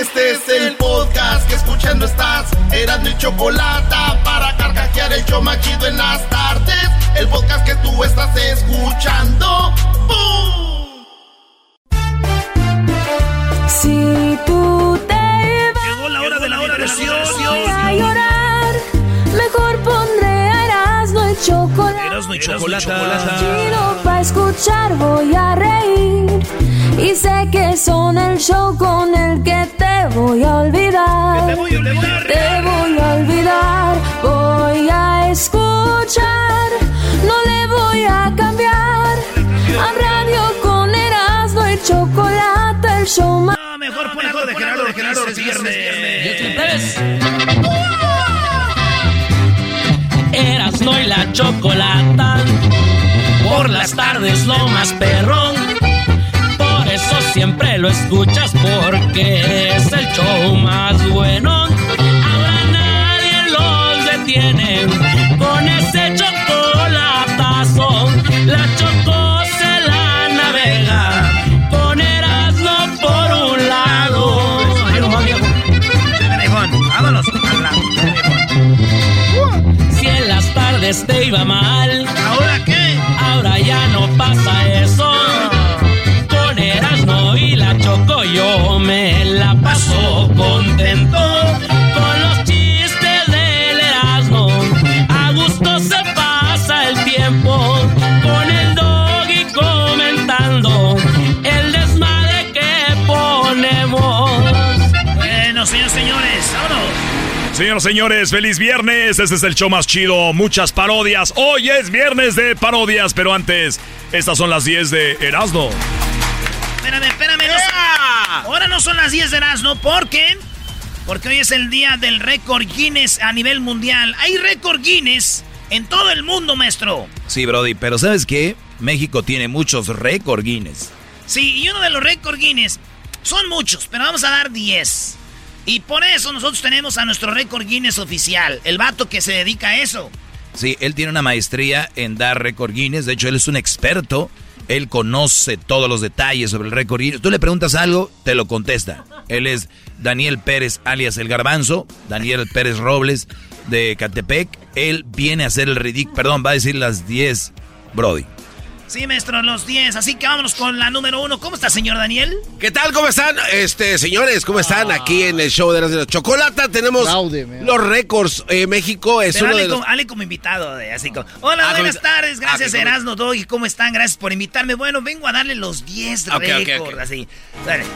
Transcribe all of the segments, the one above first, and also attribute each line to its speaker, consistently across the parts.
Speaker 1: Este es el podcast que escuchando estás. Eran mi chocolate para carcajear el show machido en las tardes. El podcast que tú estás escuchando. ¡Bum!
Speaker 2: Si tú te vas
Speaker 3: Llegó la hora de la diversión.
Speaker 2: a llorar, mejor chocolate.
Speaker 3: Erasmo y chocolate.
Speaker 2: Chido pa' escuchar voy a reír Y sé que son el show con el que te voy a olvidar
Speaker 3: Te voy a olvidar.
Speaker 2: Te voy a olvidar Voy a escuchar No le voy a cambiar A radio con Erasmo y chocolate El show más
Speaker 3: No, mejor pon algo de Gerardo, de Gerardo es viernes.
Speaker 4: Erasno y la chocolata. Por las tardes lo más perrón. Por eso siempre lo escuchas porque es el show más bueno. Ahora nadie los detiene las tardes te iba mal,
Speaker 3: ¿Ahora qué?
Speaker 4: ahora ya no pasa eso. Con Erasmo y la Choco yo me la paso contento.
Speaker 5: Señoras y señores, feliz viernes. Este es el show más chido. Muchas parodias. Hoy es viernes de parodias, pero antes, estas son las 10 de Erasmo.
Speaker 3: Espérame, espérame. no son- ahora no son las 10 de Erasmo, ¿por qué? Porque hoy es el día del récord Guinness a nivel mundial. Hay récord Guinness en todo el mundo, maestro.
Speaker 6: Sí, Brody, pero ¿sabes qué? México tiene muchos récord Guinness.
Speaker 3: Sí, y uno de los récord Guinness son muchos, pero vamos a dar 10. Y por eso nosotros tenemos a nuestro récord Guinness oficial, el vato que se dedica a eso.
Speaker 6: Sí, él tiene una maestría en dar récord Guinness. De hecho, él es un experto. Él conoce todos los detalles sobre el récord Guinness. Tú le preguntas algo, te lo contesta. Él es Daniel Pérez, alias El Garbanzo. Daniel Pérez Robles de Catepec. Él viene a hacer el ridículo. Perdón, va a decir las 10, Brody.
Speaker 3: Sí, maestro, los 10. Así que vámonos con la número uno. ¿Cómo está, señor Daniel?
Speaker 7: ¿Qué tal? ¿Cómo están? Este, señores, ¿cómo están? Aquí en el show de la Chocolata tenemos los récords. Eh, México es
Speaker 3: Pero
Speaker 7: uno
Speaker 3: Ale,
Speaker 7: de los...
Speaker 3: como, Ale como invitado, de- así como... Hola,
Speaker 7: Ah,
Speaker 3: buenas
Speaker 7: como-
Speaker 3: tardes,
Speaker 7: ah,
Speaker 3: gracias
Speaker 7: como-
Speaker 3: Erasmo Doggy, ¿cómo están? Gracias por invitarme. Bueno, vengo a darle los 10
Speaker 7: Ok, ok,
Speaker 3: récords, así.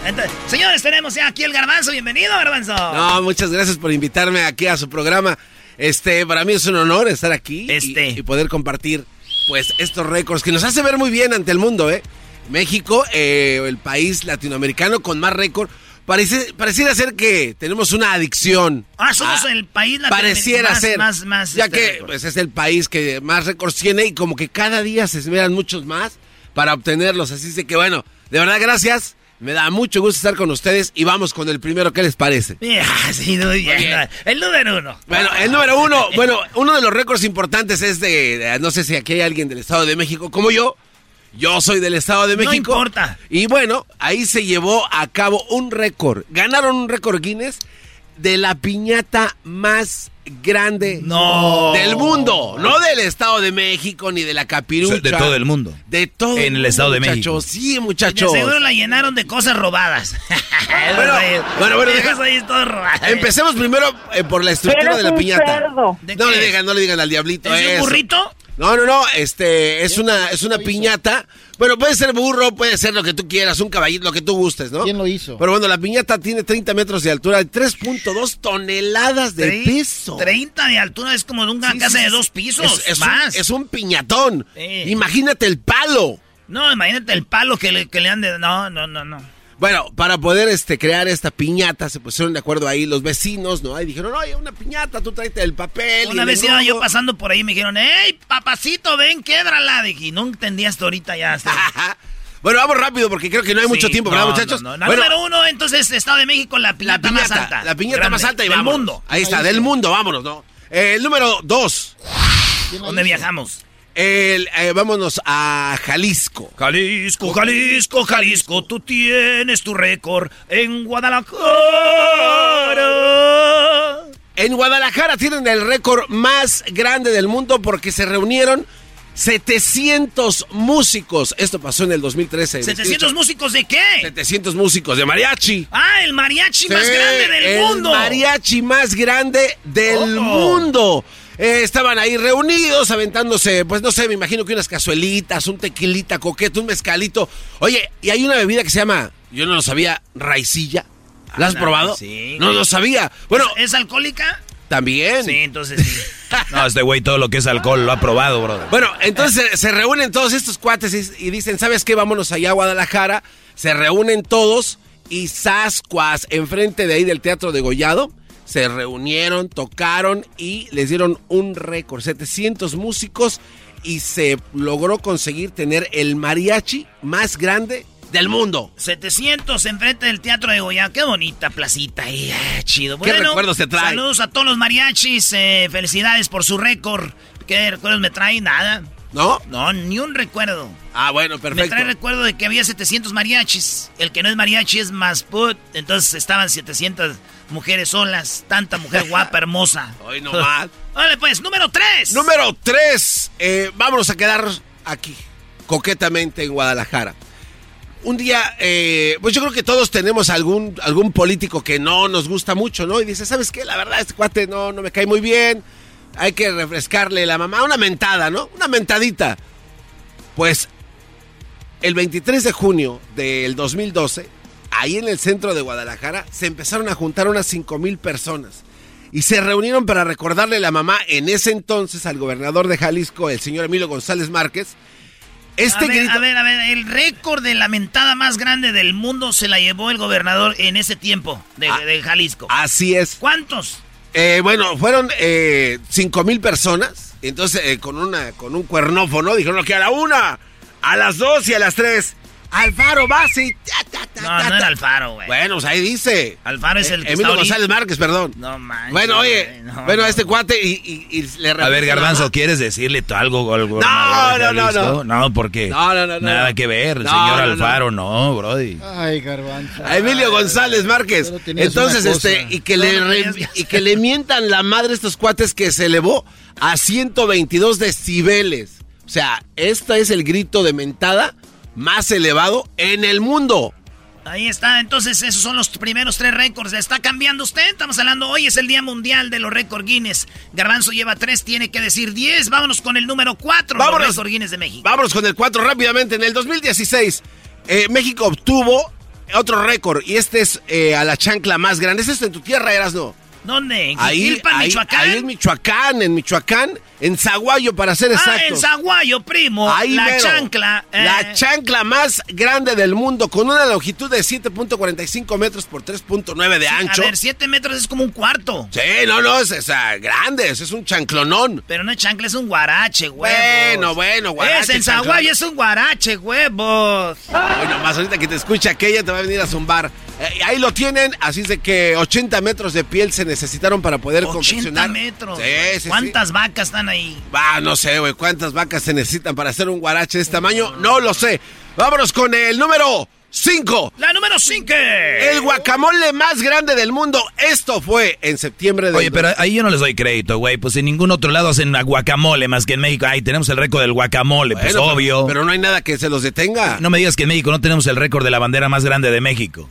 Speaker 3: Entonces, señores, tenemos ya aquí el Garbanzo. Bienvenido, Garbanzo.
Speaker 7: No, muchas gracias por invitarme aquí a su programa. Este, para mí es un honor estar aquí y-
Speaker 3: Este.
Speaker 7: y, poder compartir, pues, estos récords que nos hace ver muy bien ante el mundo, ¿eh? México, eh, el país latinoamericano con más récord. Parece, pareciera ser que tenemos una adicción.
Speaker 3: Ah, somos el país latinoamericano
Speaker 7: Pareciera
Speaker 3: más-
Speaker 7: ser.
Speaker 3: más- más,
Speaker 7: ya
Speaker 3: este,
Speaker 7: que
Speaker 3: récord.
Speaker 7: pues, es el país que más récords tiene y como que cada día se esmeran muchos más para obtenerlos. Así que, bueno, de verdad, gracias. Me da mucho gusto estar con ustedes y vamos con el primero. ¿Qué les parece?
Speaker 3: Sí, bien.
Speaker 7: bien.
Speaker 3: El número uno.
Speaker 7: Bueno, el número uno, bueno, uno de los récords importantes es de, de- no sé si aquí hay alguien del Estado de México como yo. Yo soy del Estado de
Speaker 3: No
Speaker 7: México.
Speaker 3: importa.
Speaker 7: Y bueno, ahí se llevó a cabo un récord. Ganaron un récord Guinness de la piñata más grande
Speaker 6: No.
Speaker 7: del mundo. No del Estado de México ni de la capirucha.
Speaker 6: De todo el mundo.
Speaker 7: De todo
Speaker 6: En el Estado de
Speaker 7: muchachos.
Speaker 6: México.
Speaker 7: Sí,
Speaker 3: De
Speaker 7: muchachos.
Speaker 3: seguro la llenaron de cosas robadas.
Speaker 7: Bueno, bueno, bueno, deja-
Speaker 3: ahí todo robado.
Speaker 7: Empecemos primero eh, por la estructura de la piñata.
Speaker 3: ¿De
Speaker 7: No
Speaker 3: qué?
Speaker 7: le digan, no le digan al diablito.
Speaker 3: ¿Es de un burrito?
Speaker 7: No, no, no, este, es una, es una piñata. Bueno, puede ser burro, puede ser lo que tú quieras, un caballito, lo que tú gustes, ¿no?
Speaker 8: ¿Quién lo hizo?
Speaker 7: Pero bueno, la piñata tiene 30 metros de altura y 3.2 toneladas de
Speaker 3: Tre-
Speaker 7: peso.
Speaker 3: 30 de altura es como de una
Speaker 7: Sí,
Speaker 3: casa
Speaker 7: sí,
Speaker 3: de
Speaker 7: sí.
Speaker 3: dos pisos.
Speaker 7: Es, es
Speaker 3: más.
Speaker 7: Un, es un piñatón.
Speaker 3: Sí.
Speaker 7: Imagínate el palo.
Speaker 3: No, imagínate el palo que le, que le han de. No, no, no, no.
Speaker 7: Bueno, para poder este, crear esta piñata, se pusieron de acuerdo ahí los vecinos, ¿no? Ahí dijeron, oye, una piñata, tú tráete el papel. y
Speaker 3: Una
Speaker 7: el
Speaker 3: vez iba yo
Speaker 7: engrudo".
Speaker 3: pasando por ahí y me dijeron, ¡Ey, papacito, ven, quédrala! Dije, y no entendí hasta ahorita ya. hasta-
Speaker 7: Bueno, vamos rápido porque creo que no hay mucho
Speaker 3: Sí,
Speaker 7: tiempo,
Speaker 3: no,
Speaker 7: ¿verdad, muchachos?
Speaker 3: no, no. La
Speaker 7: Bueno,
Speaker 3: número uno, entonces, Estado de México, la
Speaker 7: la
Speaker 3: piñata,
Speaker 7: piñata,
Speaker 3: más alta.
Speaker 7: la piñata
Speaker 3: Grande,
Speaker 7: más alta y
Speaker 3: del
Speaker 7: vámonos.
Speaker 3: mundo.
Speaker 7: Ahí está, del mundo, vámonos, ¿no? Eh, el número dos,
Speaker 3: ¿Dónde viajamos?
Speaker 7: El, eh, vámonos a Jalisco.
Speaker 3: Jalisco, Jalisco, Jalisco, tú tienes tu récord en Guadalajara.
Speaker 7: En Guadalajara tienen el récord más grande del mundo porque se reunieron 700 músicos. Esto pasó en el 2013.
Speaker 3: ¿700 músicos de qué?
Speaker 7: 700 músicos de mariachi.
Speaker 3: Ah, el mariachi más grande del
Speaker 7: el
Speaker 3: mundo.
Speaker 7: mariachi más grande del
Speaker 3: Oh.
Speaker 7: mundo. Eh, estaban ahí reunidos, aventándose, pues no sé, me imagino que unas cazuelitas, un tequilita coqueto, un mezcalito. Oye, y hay una bebida que se llama, yo no lo sabía, raicilla. ¿La has
Speaker 3: Ah,
Speaker 7: probado?
Speaker 3: sí.
Speaker 7: No lo sabía. Bueno,
Speaker 3: ¿Es alcohólica?
Speaker 7: también.
Speaker 3: Sí, entonces sí.
Speaker 6: No, este güey todo lo que es alcohol lo ha probado, brother.
Speaker 7: Bueno, entonces se reúnen todos estos cuates y, y dicen, ¿sabes qué? Vámonos allá a Guadalajara. Se reúnen todos y Sascuas, enfrente de ahí del Teatro de Gollado, se reunieron, tocaron y les dieron un récord, 700 músicos y se logró conseguir tener el mariachi más grande del mundo.
Speaker 3: 700 enfrente del Teatro de Goya. Qué bonita placita ahí. ah, chido.
Speaker 7: ¿Qué recuerdos te trae?
Speaker 3: Saludos a todos los mariachis. eh, felicidades por su récord. ¿Qué recuerdos me trae? Nada.
Speaker 7: ¿No?
Speaker 3: No, ni un recuerdo.
Speaker 7: Ah, bueno,
Speaker 3: Me
Speaker 7: perfecto.
Speaker 3: trae recuerdo de que había 700 mariachis. El que no es mariachi es más put. Entonces estaban 700 mujeres solas. Tanta mujer guapa, hermosa.
Speaker 7: Hoy nomás.
Speaker 3: Vale, pues, número 3.
Speaker 7: Número 3. vámonos a quedar aquí, coquetamente en Guadalajara. Un día, eh, pues yo creo que todos tenemos algún, algún político que no nos gusta mucho, ¿no? Y dice, ¿sabes qué? La verdad, este cuate no, no me cae muy bien. Hay que refrescarle la mamá. Una mentada, ¿no? Una mentadita. Pues el 23 de junio del 2012, ahí en el centro de Guadalajara, se empezaron a juntar unas 5 mil personas. Y se reunieron para recordarle la mamá en ese entonces al gobernador de Jalisco, el señor Emilio González Márquez. Este
Speaker 3: a, ver,
Speaker 7: grito-
Speaker 3: a ver, a ver, el récord de la mentada más grande del mundo se la llevó el gobernador en ese tiempo de,
Speaker 7: Ah.
Speaker 3: de Jalisco.
Speaker 7: Así es.
Speaker 3: ¿Cuántos?
Speaker 7: Eh, bueno, fueron eh, 5 mil personas. Entonces, eh, con, una, con un cuernófono, dijeron que a la una, a las dos y a las tres. Alfaro, vas y... ta, ta, ta,
Speaker 3: No,
Speaker 7: ta,
Speaker 3: no era. Alfaro, güey.
Speaker 7: Bueno, pues ahí dice.
Speaker 3: Alfaro es el que
Speaker 7: Emilio
Speaker 3: está ahorita.
Speaker 7: González Márquez, perdón.
Speaker 3: No manches.
Speaker 7: Bueno, oye,
Speaker 3: no,
Speaker 7: bueno,
Speaker 3: no.
Speaker 7: este cuate y, y- y le
Speaker 6: A ver, Garbanzo. ¿quieres decirle tú algo al
Speaker 7: No, no, no, no.
Speaker 6: No, porque
Speaker 7: No, no, no, no.
Speaker 6: nada que ver, el
Speaker 7: No,
Speaker 6: señor. Alfaro, no, brody.
Speaker 8: Ay, garbanzo.
Speaker 7: A Emilio González Márquez. Entonces, este, y que, le re- y que le mientan la madre a estos cuates que se elevó a 122 decibeles. O sea, este es el grito de mentada más elevado en el mundo.
Speaker 3: Ahí está, entonces esos son los primeros tres récords. ¿Está cambiando usted? Estamos hablando, hoy es el Día Mundial de los Récord Guinness. Garbanzo lleva tres, tiene que decir diez. Vámonos con el número cuatro, los
Speaker 7: Vámonos.
Speaker 3: récord Guinness de México.
Speaker 7: Vámonos con el 4 rápidamente. En el 2016, eh, México obtuvo otro récord y este es eh, a la chancla más grande. ¿Es esto en tu tierra, Erasno?
Speaker 3: ¿Dónde? ¿En
Speaker 7: Ahí, ahí,
Speaker 3: Michoacán?
Speaker 7: ahí en Michoacán, en Michoacán, en Zaguayo para ser
Speaker 3: ah,
Speaker 7: exactos.
Speaker 3: en Zaguayo, primo.
Speaker 7: Ahí
Speaker 3: la
Speaker 7: mero.
Speaker 3: chancla. eh,
Speaker 7: La chancla más grande del mundo, con una longitud de 7.45 metros por 3.9 de ancho.
Speaker 3: A ver, siete metros es como un cuarto.
Speaker 7: Sí, no, no, es, es, ah, grande, es, un chanclonón.
Speaker 3: Pero no es chancla, es un guarache, huevos.
Speaker 7: Bueno, bueno, guarache,
Speaker 3: Es en. Zaguayo, es un guarache, huevos.
Speaker 7: Hoy nomás, ahorita que te escucha aquella te va a venir a zumbar. Eh, ahí lo tienen, así es de que 80 metros de piel se necesitaron para poder
Speaker 3: 80
Speaker 7: confeccionar.
Speaker 3: metros.
Speaker 7: Sí, sí, sí.
Speaker 3: ¿Cuántas vacas están ahí?
Speaker 7: Va, no sé, güey, cuántas vacas se necesitan para hacer un guarache de este tamaño, no lo sé. Vámonos con el número 5.
Speaker 3: La número 5.
Speaker 7: El guacamole más grande del mundo. Esto fue en septiembre de.
Speaker 6: Oye, pero ahí yo no les doy crédito, güey. Pues en ningún otro lado hacen guacamole más que en México. Ahí tenemos el récord del guacamole, pues
Speaker 7: Bueno, pero-
Speaker 6: obvio.
Speaker 7: Pero, no hay nada que se los detenga.
Speaker 6: No me digas que en México no tenemos el récord de la bandera más grande de México.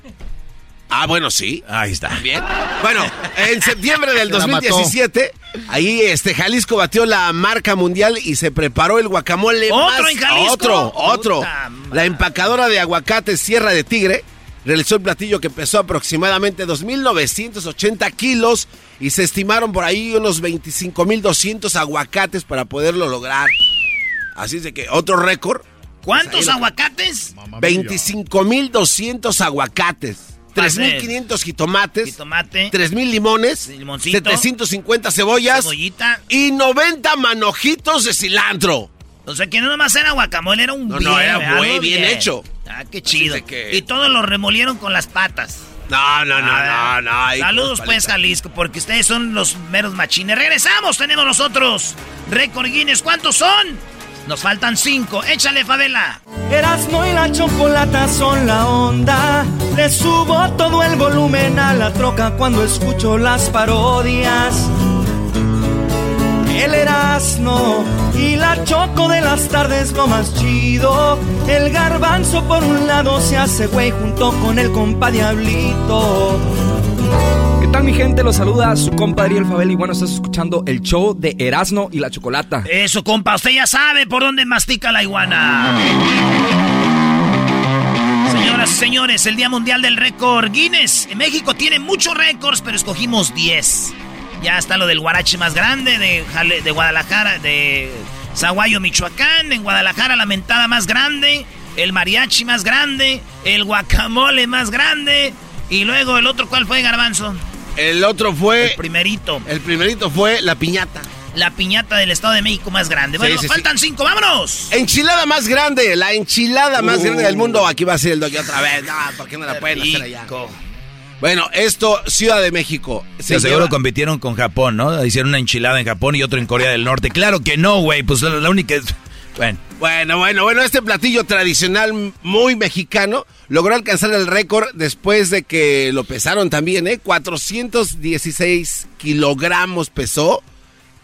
Speaker 7: Ah, bueno, sí.
Speaker 6: Ahí está.
Speaker 7: Bien. Bueno, en septiembre del
Speaker 8: Se la mató.
Speaker 7: 2017, ahí este Jalisco batió la marca mundial y se preparó el guacamole
Speaker 3: ¿Otro
Speaker 7: más-
Speaker 3: en Jalisco?
Speaker 7: Otro, otro.
Speaker 3: Puta.
Speaker 7: La empacadora de aguacates Sierra de Tigre realizó el platillo que pesó aproximadamente 2.980 kilos y se estimaron por ahí unos 25.200 aguacates para poderlo lograr. Así es de que otro récord,
Speaker 3: ¿Cuántos
Speaker 7: lo-
Speaker 3: aguacates?
Speaker 7: 25.200 aguacates. 3.500 jitomates.
Speaker 3: Jitomate.
Speaker 7: 3000 limones,
Speaker 3: Limoncito.
Speaker 7: 750 cebollas
Speaker 3: Cebollita.
Speaker 7: y 90 manojitos de cilantro.
Speaker 3: O sea que no nomás era guacamole, era un
Speaker 7: No,
Speaker 3: bien,
Speaker 7: no, era muy bien hecho.
Speaker 3: Ah, qué chido.
Speaker 7: que-
Speaker 3: Y todos lo remolieron con las patas.
Speaker 7: No, no, no,
Speaker 3: Ah,
Speaker 7: no, no.
Speaker 3: Saludos pues. Jalisco, porque ustedes son los meros machines. Regresamos, tenemos nosotros. Récord Guinness, ¿cuántos son? Nos faltan cinco. Échale, Favela.
Speaker 9: Erasmo y la chocolata son la onda. Le subo todo el volumen a la troca cuando escucho las parodias. El Erasmo y la choco de las tardes lo más chido. El garbanzo por un lado se hace güey junto con el compa Diablito.
Speaker 10: ¿Qué tal mi gente? Los saluda su compa Ariel Fabel y bueno, estás escuchando el show de Erasno y la Chocolata.
Speaker 3: Eso, compa, usted ya sabe por dónde mastica la iguana. Señoras y señores, el Día Mundial del Récord Guinness. En México tiene muchos récords, pero escogimos 10. Ya está lo del guarache más grande de Guadalajara, de Zaguayo, Michoacán. En Guadalajara, la mentada más grande. El mariachi más grande. El guacamole más grande. Y luego el otro, ¿cuál fue, Garbanzo?
Speaker 7: El otro fue.
Speaker 3: El primerito.
Speaker 7: El primerito fue la piñata.
Speaker 3: La piñata del Estado de México más grande. Bueno,
Speaker 7: Sí, sí,
Speaker 3: faltan cinco, vámonos.
Speaker 7: Enchilada más grande, la enchilada más
Speaker 3: Uh.
Speaker 7: grande del mundo. Aquí va a ser el doy otra vez. No, ¿por qué no la pueden hacer allá? Bueno, esto, Ciudad de México.
Speaker 6: Se seguro compitieron con Japón, ¿no? Hicieron una enchilada en Japón y otro en Corea del Norte. Claro que no, güey. Pues la, la única es... Bueno.
Speaker 7: Bueno, bueno, bueno, este platillo tradicional muy mexicano logró alcanzar el récord después de que lo pesaron también, ¿eh? 416 kilogramos pesó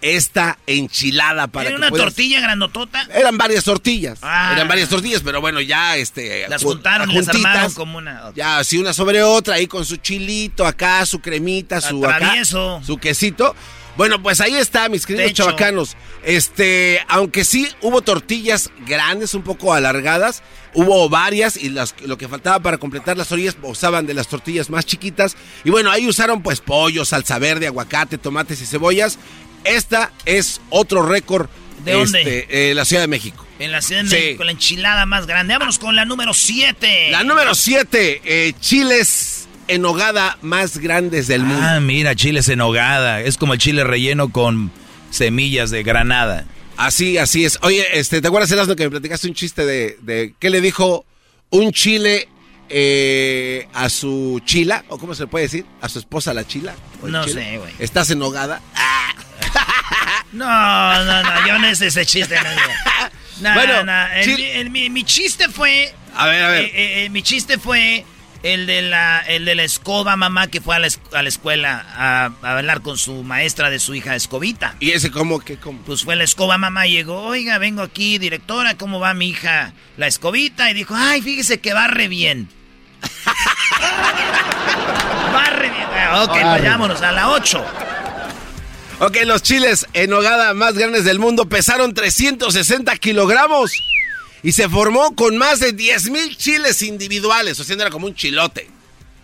Speaker 7: esta enchilada para
Speaker 3: Era
Speaker 7: que
Speaker 3: una
Speaker 7: puedas-
Speaker 3: tortilla grandotota.
Speaker 7: Eran varias tortillas.
Speaker 3: Ah.
Speaker 7: Eran varias tortillas, pero bueno, ya este.
Speaker 3: Las
Speaker 7: ju-
Speaker 3: juntaron y las
Speaker 7: juntitas,
Speaker 3: armaron como una.
Speaker 7: Ya, así una sobre otra, ahí con su chilito acá, su cremita, su acá, su quesito. Bueno, pues ahí está, mis queridos
Speaker 3: Techo.
Speaker 7: chavacanos. Este, aunque sí hubo tortillas grandes, un poco alargadas, hubo varias y las, lo que faltaba para completar las orillas usaban de las tortillas más chiquitas. Y bueno, ahí usaron pues pollo, salsa verde, aguacate, tomates y cebollas. Esta es otro récord
Speaker 3: ¿De dónde?
Speaker 7: este, eh, la Ciudad de México.
Speaker 3: En la Ciudad de
Speaker 7: Sí.
Speaker 3: México, la enchilada más grande. Vámonos con la número 7.
Speaker 7: La número 7, chiles en hogada más grandes del mundo.
Speaker 6: Ah, mira, chiles en hogada. Es como el chile relleno con semillas de granada.
Speaker 7: Así, así es. Oye, este, ¿te acuerdas, Erasmo, que me platicaste un chiste de, de qué le dijo un chile eh, a su chila? ¿O cómo se le puede decir? ¿A su esposa la chila? ¿O el
Speaker 3: No
Speaker 7: chile?
Speaker 3: sé, güey.
Speaker 7: ¿Estás en hogada?
Speaker 3: No, no, no, yo no es ese chiste. No, no,
Speaker 7: Bueno,
Speaker 3: no, el-
Speaker 7: chil-
Speaker 3: el- mi, mi chiste fue.
Speaker 7: A ver, a ver.
Speaker 3: eh, eh, eh, mi chiste fue el de la, el de la escoba, mamá, que fue a la, a la escuela a, a hablar con su maestra de su hija Escobita.
Speaker 7: ¿Y ese cómo que cómo?
Speaker 3: Pues fue la escoba, mamá, llegó, oiga, vengo aquí, directora, ¿cómo va mi hija? La escobita, y dijo, ay, fíjese que va re bien. va re bien. Ah, Ok,
Speaker 7: Barre.
Speaker 3: vayámonos a la 8.
Speaker 7: Ok, los chiles en hogada más grandes del mundo pesaron 360 kilogramos y se formó con más de 10 mil chiles individuales. O sea, era como un chilote.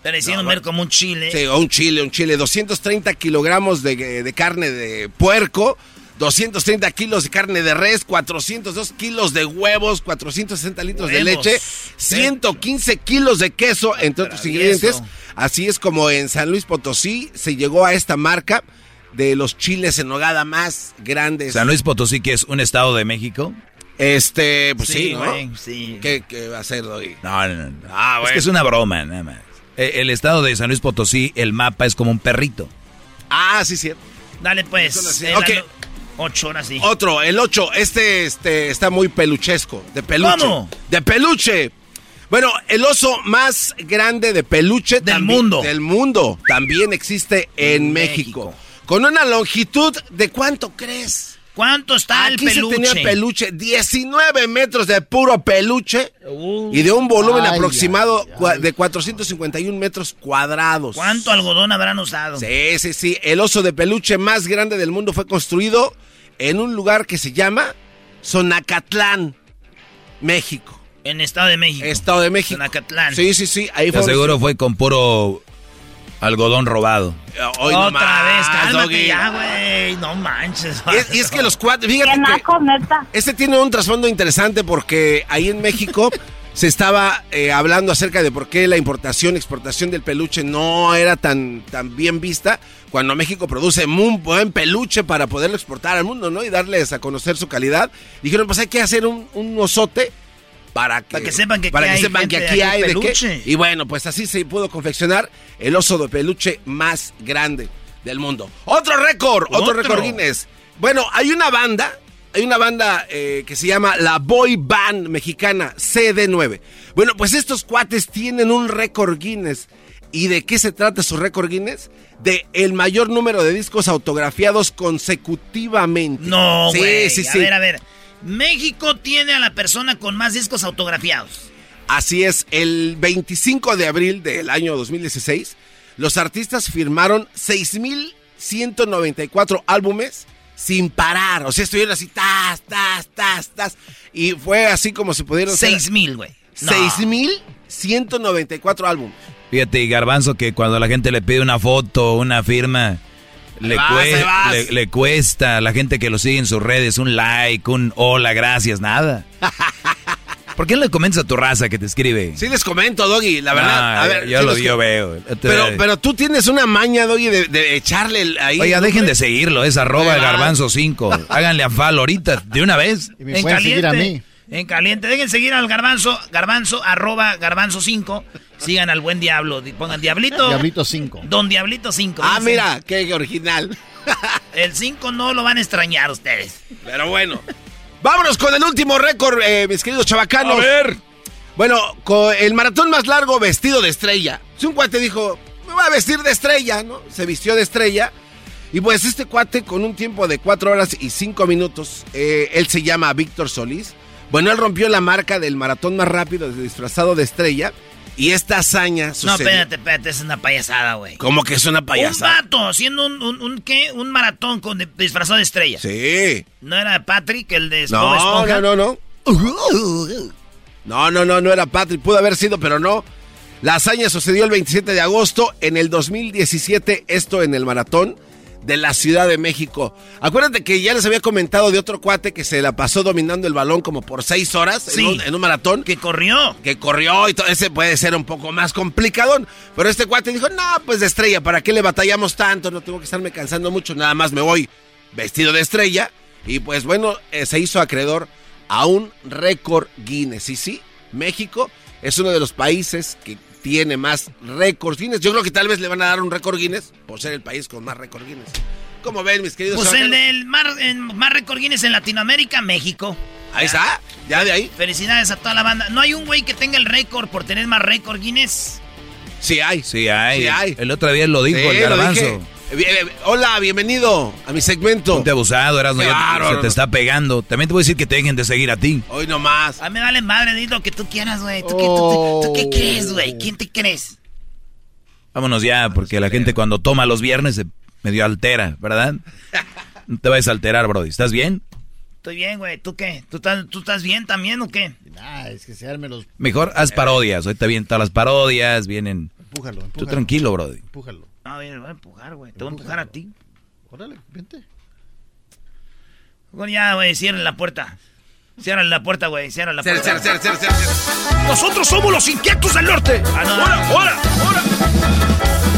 Speaker 3: Pero hicieron
Speaker 7: No,
Speaker 3: ver como un chile.
Speaker 7: Sí, o un chile, un chile. 230 kilogramos de, de carne de puerco, 230 kilos de carne de res, 402 kilos de huevos, 460 litros de leche, 115 kilos de queso, entre otros
Speaker 3: Travieso.
Speaker 7: ingredientes. Así es como en San Luis Potosí se llegó a esta marca de los chiles en nogada más grandes.
Speaker 6: San Luis Potosí, que es un estado de México.
Speaker 7: Este, pues sí,
Speaker 3: Sí,
Speaker 7: ¿no?
Speaker 3: güey, sí.
Speaker 7: ¿Qué, qué va a ser hoy?
Speaker 6: No, no, no.
Speaker 7: Ah,
Speaker 6: Es que es una broma, nada más. Eh, El estado de San Luis Potosí, el mapa es como un perrito.
Speaker 7: Ah, sí, sí.
Speaker 3: Dale pues. Eh,
Speaker 7: Ok.
Speaker 3: Ocho horas sí.
Speaker 7: Otro, el 8. Este, este está muy peluchesco. De peluche.
Speaker 3: ¿Cómo?
Speaker 7: De peluche. Bueno, el oso más grande de peluche
Speaker 3: Del
Speaker 7: también-
Speaker 3: mundo.
Speaker 7: Del mundo. También existe en México. Con una longitud de cuánto crees?
Speaker 3: ¿Cuánto está el
Speaker 7: Aquí
Speaker 3: peluche?
Speaker 7: se tenía peluche, 19 metros de puro peluche y de un volumen
Speaker 3: Ay,
Speaker 7: aproximado de 451 metros cuadrados.
Speaker 3: ¿Cuánto algodón habrán usado?
Speaker 7: Sí, sí, sí. El oso de peluche más grande del mundo fue construido en un lugar que se llama Zonacatlán, México.
Speaker 3: En Estado de México.
Speaker 7: Estado de México.
Speaker 3: Zonacatlán.
Speaker 7: Sí, sí, sí. Ahí fue.
Speaker 6: aseguro fue con puro algodón robado.
Speaker 7: Hoy no
Speaker 3: Otra
Speaker 7: más,
Speaker 3: vez, cálmate ya, güey. No manches.
Speaker 7: Y es, y es que los cuatro, fíjate que este tiene un trasfondo interesante porque ahí en México se estaba eh, hablando acerca de por qué la importación, exportación del peluche no era tan, tan bien vista cuando México produce muy buen peluche para poderlo exportar al mundo, ¿no? Y darles a conocer su calidad. Dijeron, pues hay que hacer un, un osote para que,
Speaker 3: Para que sepan que
Speaker 7: para que
Speaker 3: hay
Speaker 7: sepan que
Speaker 3: gente,
Speaker 7: aquí
Speaker 3: aquí
Speaker 7: hay
Speaker 3: hay
Speaker 7: de qué. Y bueno, pues así se pudo confeccionar el oso de peluche más grande del mundo. Otro récord, otro,
Speaker 3: Otro.
Speaker 7: récord Guinness. Bueno, hay una banda, hay una banda eh, que se llama la Boy Band Mexicana CD9. Bueno, pues estos cuates tienen un récord Guinness. ¿Y de qué se trata su récord Guinness? De el mayor número de discos autografiados consecutivamente.
Speaker 3: No,
Speaker 7: Sí,
Speaker 3: güey.
Speaker 7: sí,
Speaker 3: a
Speaker 7: sí.
Speaker 3: ver, a ver. México tiene a la persona con más discos autografiados.
Speaker 7: Así es, el 25 de abril del año 2016, los artistas firmaron 6.194 álbumes sin parar. O sea, estuvieron así, tas, tas, tas, tas. Y fue así como se pudieron... hacer-
Speaker 3: 6,000, güey. No.
Speaker 7: 6.194 álbumes.
Speaker 6: Fíjate, y Garbanzo, que cuando la gente le pide una foto, una firma, le,
Speaker 7: vas,
Speaker 6: cue- le, le cuesta a la gente que lo sigue en sus redes un like, un hola, gracias, nada. ¿Por qué no le comentas a tu raza que te escribe?
Speaker 7: Sí les comento, Doggy, la verdad.
Speaker 6: Ah,
Speaker 7: a ver,
Speaker 6: yo
Speaker 7: sí
Speaker 6: lo yo veo.
Speaker 7: Pero, pero tú tienes una maña, Doggy, de, de echarle ahí...
Speaker 6: Oiga,
Speaker 7: ¿no
Speaker 6: dejen de seguirlo, es arroba
Speaker 7: Ahí va.
Speaker 6: garbanzo 5. Háganle a Fal ahorita, de una vez.
Speaker 3: en caliente. En caliente. Dejen seguir al garbanzo, garbanzo, arroba garbanzo 5. Sigan al buen diablo. di- Pongan diablito.
Speaker 8: Diablito 5.
Speaker 3: Don Diablito 5.
Speaker 7: Ah, mira, qué original.
Speaker 3: El 5 no lo van a extrañar ustedes.
Speaker 7: Pero bueno. Vámonos con el último récord, eh, mis queridos chavacanos.
Speaker 3: A ver.
Speaker 7: Bueno, con el maratón más largo vestido de estrella. Si un cuate dijo, me voy a vestir de estrella, ¿no? Se vistió de estrella. Y pues este cuate con un tiempo de 4 horas y 5 minutos, eh, él se llama Víctor Solís. Bueno, él rompió la marca del maratón más rápido disfrazado de estrella. Y esta hazaña
Speaker 3: No,
Speaker 7: sucedió.
Speaker 3: espérate, espérate. Es una payasada, güey.
Speaker 7: ¿Cómo que es una payasada?
Speaker 3: Un vato haciendo un, un, un, ¿qué? Un maratón con de- disfrazado de estrella.
Speaker 7: Sí.
Speaker 3: ¿No era Patrick, el de
Speaker 7: No,
Speaker 3: Esponja?
Speaker 7: no, no, no. No, no, no, no era Patrick. Pudo haber sido, pero no. La hazaña sucedió el 27 de agosto en el 2017, esto en el maratón de la Ciudad de México. Acuérdate que ya les había comentado de otro cuate que se la pasó dominando el balón como por seis horas
Speaker 3: Sí.
Speaker 7: en, un, en un maratón.
Speaker 3: Que corrió.
Speaker 7: Que corrió y todo ese puede ser un poco más complicadón. Pero este cuate dijo, no, pues de estrella, ¿para qué le batallamos tanto? No tengo que estarme cansando mucho, nada más me voy vestido de estrella. Y pues bueno, eh, se hizo acreedor a un récord Guinness. Y sí, México es uno de los países que tiene más récords Guinness. Yo creo que tal vez le van a dar un récord Guinness por ser el país con más récord Guinness. ¿Cómo ven, mis queridos
Speaker 3: Pues el del mar, en más récord Guinness en Latinoamérica, México.
Speaker 7: Ahí está, ya de ahí.
Speaker 3: Felicidades a toda la banda. ¿No hay un güey que tenga el récord por tener más récord Guinness?
Speaker 7: Sí hay.
Speaker 6: Sí hay.
Speaker 7: Sí hay.
Speaker 6: El otro día lo dijo
Speaker 7: Sí,
Speaker 6: el
Speaker 7: lo
Speaker 6: garbanzo.
Speaker 7: Dije. Eh, eh, Hola, bienvenido a mi segmento.
Speaker 6: Ponte abusado, te-
Speaker 7: bárbaro.
Speaker 6: se te está pegando. También te voy a decir que te dejen de seguir a ti.
Speaker 7: Hoy nomás.
Speaker 3: A mí me vale madre, di lo que tú quieras, güey. ¿Tú, qué- tú- tú- tú qué crees, güey? ¿Quién te crees?
Speaker 6: Vámonos ya, porque la gente cuando toma los viernes se medio altera, ¿verdad? No te vayas a alterar, Brody. ¿Estás bien?
Speaker 3: Estoy bien, güey. ¿Tú qué? ¿Tú estás, ¿Tú estás bien también o qué?
Speaker 8: Ah, es que se armen los.
Speaker 6: Mejor haz parodias. Ahorita vienen todas las parodias, vienen...
Speaker 8: Empújalo,
Speaker 6: Tú
Speaker 8: empújalo.
Speaker 6: tranquilo, Brody.
Speaker 8: Empújalo.
Speaker 3: No, bien, voy a empujar, güey. Te voy a empujar a ti.
Speaker 8: Órale, vente.
Speaker 3: Bueno, ya, güey, cierren la puerta. Cierren la puerta, güey. Cierren la puerta.
Speaker 7: cierra, cierra, cierra, cierra.
Speaker 3: Nosotros somos los inquietos del norte. Ah, no, no.
Speaker 7: ¡Hola, hola!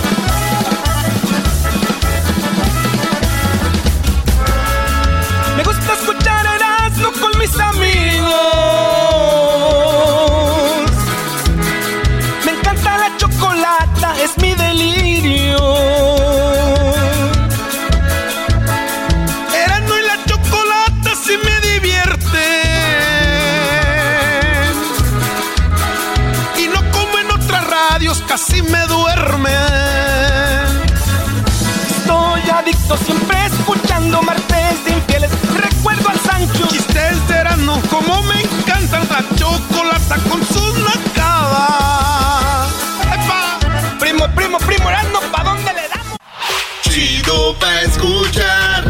Speaker 9: Estoy adicto siempre escuchando martes de infieles. Recuerdo al Sancho.
Speaker 1: Chistes de Erasmo, como me encanta la chocolata con sus nacadas. ¡Epa!
Speaker 9: Primo, primo, primo, Erasmo, ¿pa' dónde le damos?
Speaker 1: Chido pa' escuchar.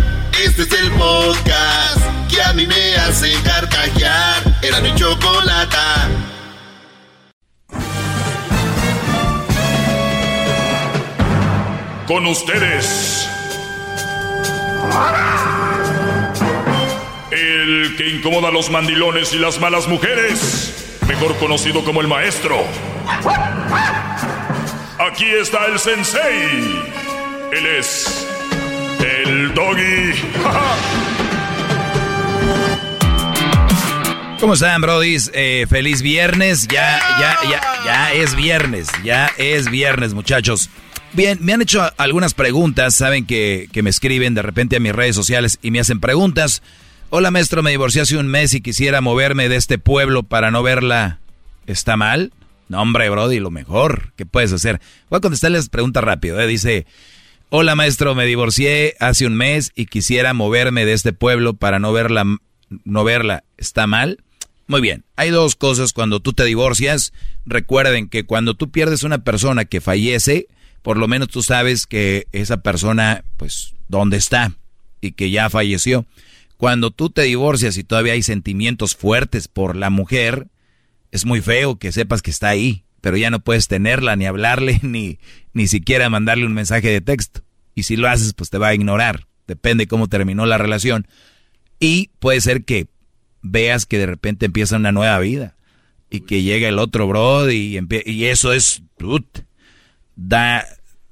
Speaker 1: Este es el podcast que a mí me hace carcajear. Era mi chocolata.
Speaker 11: Con ustedes. El que incomoda a los mandilones y las malas mujeres. Mejor conocido como el maestro. Aquí está el sensei. Él es el doggy.
Speaker 6: ¿Cómo están, brodis? Eh, feliz viernes. Ya, ya, ya, ya es viernes. Ya es viernes, muchachos. Bien, me han hecho algunas preguntas. Saben que, que me escriben de repente a mis redes sociales y me hacen preguntas. Hola, maestro, me divorcié hace un mes y quisiera moverme de este pueblo para no verla. ¿Está mal? No, hombre, Brody, lo mejor que puedes hacer. Voy a contestarles preguntas rápido. ¿eh? Dice, hola, maestro, me divorcié hace un mes y quisiera moverme de este pueblo para no verla. No verla. ¿Está mal? Muy bien, hay dos cosas cuando tú te divorcias. Recuerden que cuando tú pierdes una persona que fallece, por lo menos tú sabes que esa persona, pues, dónde está y que ya falleció. Cuando tú te divorcias y todavía hay sentimientos fuertes por la mujer, es muy feo que sepas que está ahí, pero ya no puedes tenerla, ni hablarle, ni, ni siquiera mandarle un mensaje de texto. Y si lo haces, pues te va a ignorar. Depende cómo terminó la relación. Y puede ser que veas que de repente empieza una nueva vida y que llega el otro bro y, y eso es da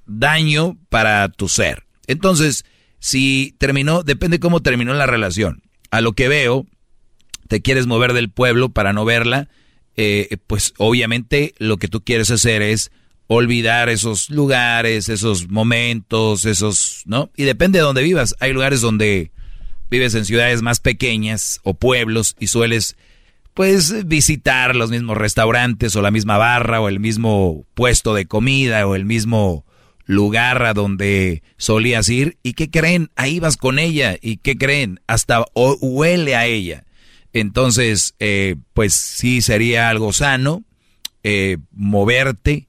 Speaker 6: daño para tu ser. Entonces, si terminó, depende cómo terminó la relación. A lo que veo, te quieres mover del pueblo para no verla, eh, pues obviamente lo que tú quieres hacer es olvidar esos lugares, esos momentos, esos, ¿no? Y depende de dónde vivas. Hay lugares donde vives en ciudades más pequeñas o pueblos y sueles pues visitar los mismos restaurantes o la misma barra o el mismo puesto de comida o el mismo lugar a donde solías ir y qué creen, ahí vas con ella y qué creen, hasta huele a ella. Entonces, eh, pues sí sería algo sano eh, moverte.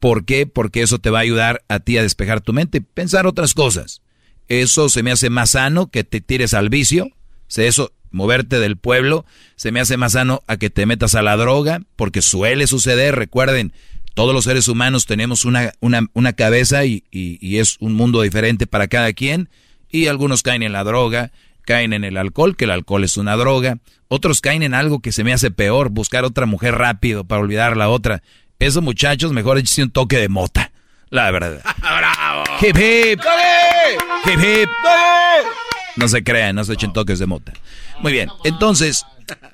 Speaker 6: ¿Por qué? Porque eso te va a ayudar a ti a despejar tu mente, pensar otras cosas. Eso se me hace más sano que te tires al vicio. Eso, moverte del pueblo, se me hace más sano a que te metas a la droga, porque suele suceder, recuerden, todos los seres humanos tenemos una, una, una cabeza y, y, y, es un mundo diferente para cada quien, y algunos caen en la droga, caen en el alcohol, que el alcohol es una droga, otros caen en algo que se me hace peor, buscar otra mujer rápido para olvidar la otra. Esos muchachos, mejor échese un toque de mota, la verdad.
Speaker 1: ¡Bravo!
Speaker 6: Hip hip.
Speaker 1: ¡Dale!
Speaker 6: Hip hip.
Speaker 1: ¡Dale!
Speaker 6: No se crean, no se echen toques de mota. Muy bien, entonces,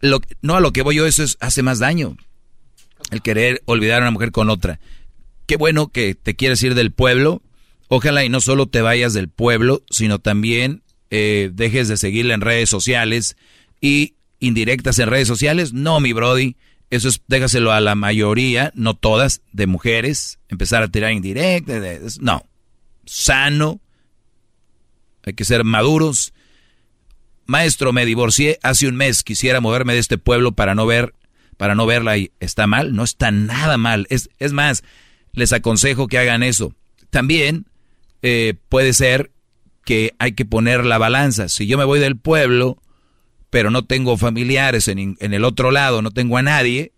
Speaker 6: lo, no a lo que voy yo, eso es, hace más daño. El querer olvidar a una mujer con otra. Qué bueno que te quieres ir del pueblo. Ojalá y no solo te vayas del pueblo, sino también eh, dejes de seguirla en redes sociales y indirectas en redes sociales. No, mi Brody. Eso es, déjaselo a la mayoría, no todas, de mujeres. Empezar a tirar indirectas. No. Sano. Hay que ser maduros. Maestro, me divorcié hace un mes. Quisiera moverme de este pueblo para no ver, para no verla y está mal. No está nada mal. Es, es más, les aconsejo que hagan eso. También eh, puede ser que hay que poner la balanza. Si yo me voy del pueblo, pero no tengo familiares en, en el otro lado, no tengo a nadie,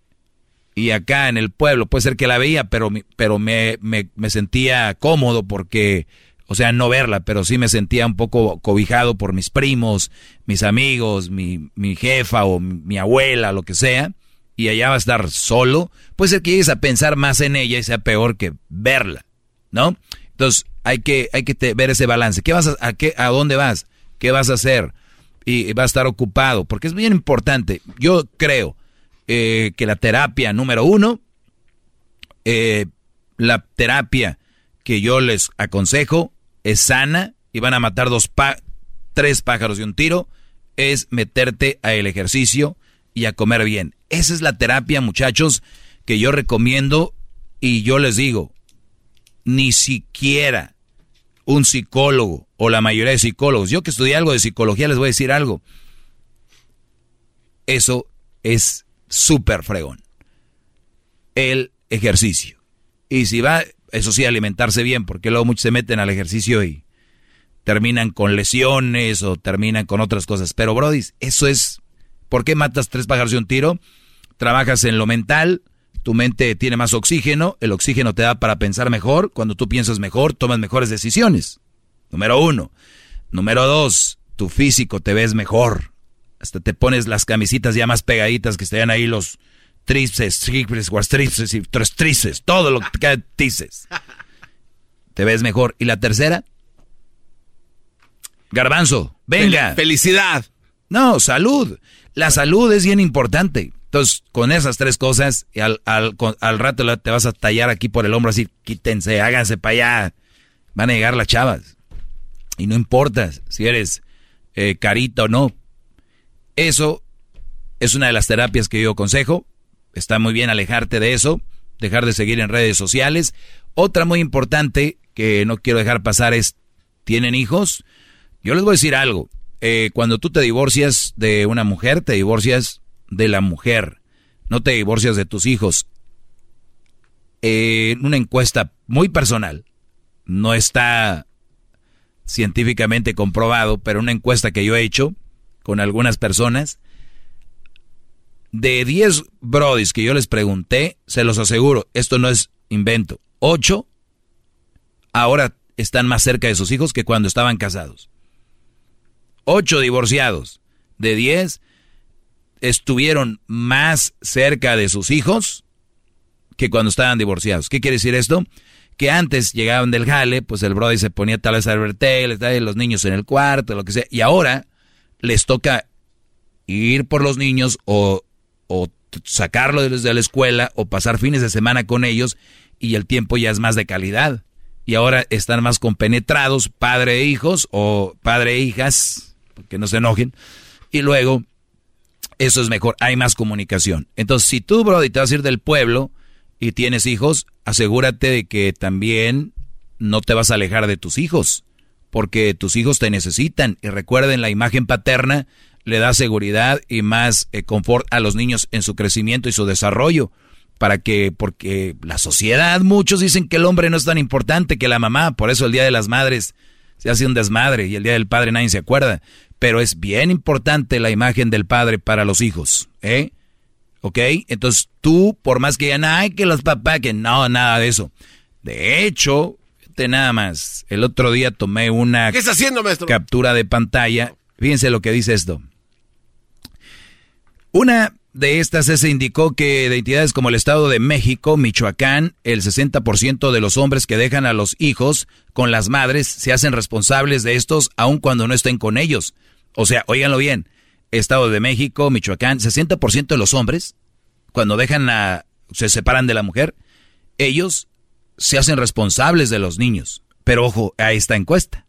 Speaker 6: y acá en el pueblo, puede ser que la veía, pero, pero me, me, me sentía cómodo porque o sea, no verla, pero sí me sentía un poco cobijado por mis primos, mis amigos, mi, mi jefa o mi, abuela, lo que sea, y allá va a estar solo, puede ser que llegues a pensar más en ella y sea peor que verla, ¿no? Entonces, hay que, hay que ver ese balance. ¿Qué vas a, a, qué, ¿A dónde vas? ¿Qué vas a hacer? Y va a estar ocupado, porque es bien importante. Yo creo eh, que la terapia número uno, eh, la terapia que yo les aconsejo es sana y van a matar dos pa tres pájaros de un tiro, es meterte a el ejercicio y a comer bien. Esa es la terapia, muchachos, que yo recomiendo Y yo les digo, ni siquiera un psicólogo o la mayoría de psicólogos, yo que estudié algo de psicología les voy a decir algo, eso es súper fregón. El ejercicio. Y si va, eso sí, alimentarse bien, porque luego muchos se meten al ejercicio y terminan con lesiones o terminan con otras cosas. Pero, Brody, eso es. ¿Por qué matas tres pájaros de un tiro? Trabajas en lo mental, tu mente tiene más oxígeno, el oxígeno te da para pensar mejor, cuando tú piensas mejor, tomas mejores decisiones. Número uno. Número dos, tu físico te ves mejor. Hasta te pones las camisitas ya más pegaditas que estén ahí los tríceps, tríceps, cuastrices y todo lo que tices. Te ves mejor. ¿Y la tercera? Garbanzo, venga.
Speaker 7: felicidad.
Speaker 6: No, salud. La salud es bien importante. Entonces, con esas tres cosas, al, al, al rato te vas a tallar aquí por el hombro así, quítense, háganse para allá. Van a llegar las chavas. Y no importa si eres eh, carita o no. Eso es una de las terapias que yo aconsejo. Está muy bien alejarte de eso, dejar de seguir en redes sociales. Otra muy importante que no quiero dejar pasar es, ¿tienen hijos? Yo les voy a decir algo. Eh, cuando tú te divorcias de una mujer, te divorcias de la mujer. No te divorcias de tus hijos. En una encuesta muy personal, no está científicamente comprobado, pero una encuesta que yo he hecho con algunas personas, de 10 brodis que yo les pregunté, se los aseguro, esto no es invento, 8 ahora están más cerca de sus hijos que cuando estaban casados. 8 divorciados de 10 estuvieron más cerca de sus hijos que cuando estaban divorciados. ¿Qué quiere decir esto? Que antes llegaban del jale, pues el brody se ponía tal vez a ver los niños en el cuarto, lo que sea, y ahora les toca ir por los niños o, o sacarlos desde la escuela o pasar fines de semana con ellos y el tiempo ya es más de calidad. Y ahora están más compenetrados, padre e hijos o padre e hijas, que no se enojen. Y luego, eso es mejor, hay más comunicación. Entonces, si tú, Brody, te vas a ir del pueblo y tienes hijos, asegúrate de que también no te vas a alejar de tus hijos, porque tus hijos te necesitan. Y recuerden, la imagen paterna le da seguridad y más eh, confort a los niños en su crecimiento y su desarrollo. Para que, porque la sociedad, muchos dicen que el hombre no es tan importante que la mamá, por eso el Día de las Madres se hace un desmadre y el Día del Padre nadie se acuerda. Pero es bien importante la imagen del padre para los hijos, ¿eh? ¿Ok? Entonces tú, por más que ya ay, que los papás, que no, nada de eso. De hecho, de nada más, el otro día tomé una
Speaker 7: ¿Qué está haciendo, maestro?
Speaker 6: captura de pantalla. Fíjense lo que dice esto. Una de estas se indicó que de entidades como el Estado de México, Michoacán, el 60% de los hombres que dejan a los hijos con las madres se hacen responsables de estos aun cuando no estén con ellos. O sea, óiganlo bien, Estado de México, Michoacán, 60% de los hombres, cuando dejan a, se separan de la mujer, ellos se hacen responsables de los niños. Pero ojo a esta encuesta.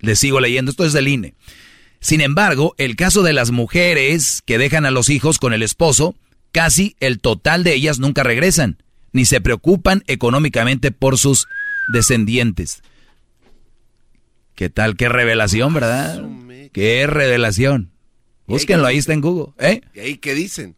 Speaker 6: Les sigo leyendo, esto es del INE. Sin embargo, el caso de las mujeres que dejan a los hijos con el esposo, casi el total de ellas nunca regresan, ni se preocupan económicamente por sus descendientes. ¿Qué tal? Qué revelación, ¿verdad? Qué revelación. Búsquenlo, ahí está en Google. ¿eh?
Speaker 7: ¿Y ahí qué dicen?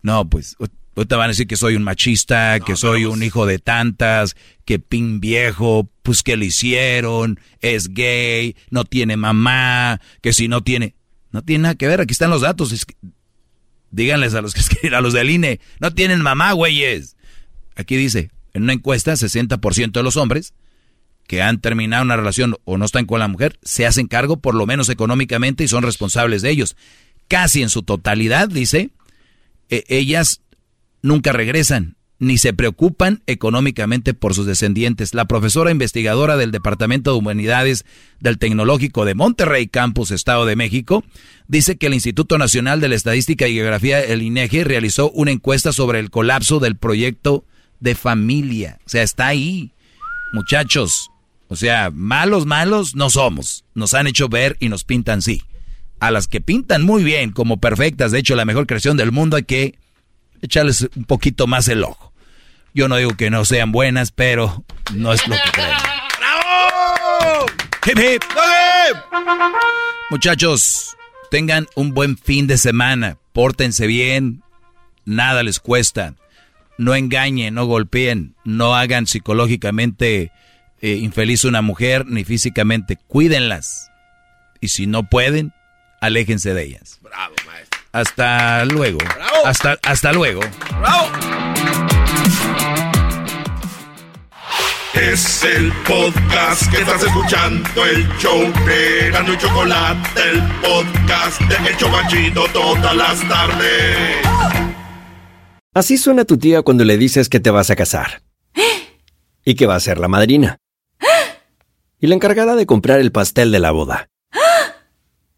Speaker 6: No, pues te van a decir que soy un machista, que soy un hijo de tantas, que pin viejo, pues que le hicieron, es gay, no tiene mamá, que si no tiene... No tiene nada que ver, aquí están los datos. díganles a los que a los del INE, no tienen mamá, güeyes. Aquí dice, en una encuesta, 60% de los hombres que han terminado una relación o no están con la mujer, se hacen cargo por lo menos económicamente y son responsables de ellos. Casi en su totalidad, dice, e, ellas nunca regresan ni se preocupan económicamente por sus descendientes. La profesora investigadora del Departamento de Humanidades del Tecnológico de Monterrey, Campus, Estado de México, dice que el Instituto Nacional de la Estadística y Geografía, el INEGI, realizó una encuesta sobre el colapso del proyecto de familia. O sea, está ahí. Muchachos, o sea, malos, malos no somos. Nos han hecho ver y nos pintan sí. A las que pintan muy bien, como perfectas, de hecho la mejor creación del mundo, hay que echarles un poquito más el ojo. Yo no digo que no sean buenas, pero no es lo que creo.
Speaker 7: ¡Bravo!
Speaker 6: Hip, hip. Muchachos, tengan un buen fin de semana. Pórtense bien. Nada les cuesta. No engañen, no golpeen, no hagan psicológicamente eh, infeliz a una mujer ni físicamente. Cuídenlas. Y si no pueden, aléjense de ellas.
Speaker 7: Bravo, maestro.
Speaker 6: Hasta luego.
Speaker 7: Bravo.
Speaker 6: Hasta, hasta luego.
Speaker 7: Bravo.
Speaker 1: Es el podcast que estás escuchando, el show de Gano y Chocolate, el podcast de El Chocachito todas las tardes.
Speaker 12: Así suena tu tía cuando le dices que te vas a casar. Y que va a ser la madrina. Y la encargada de comprar el pastel de la boda.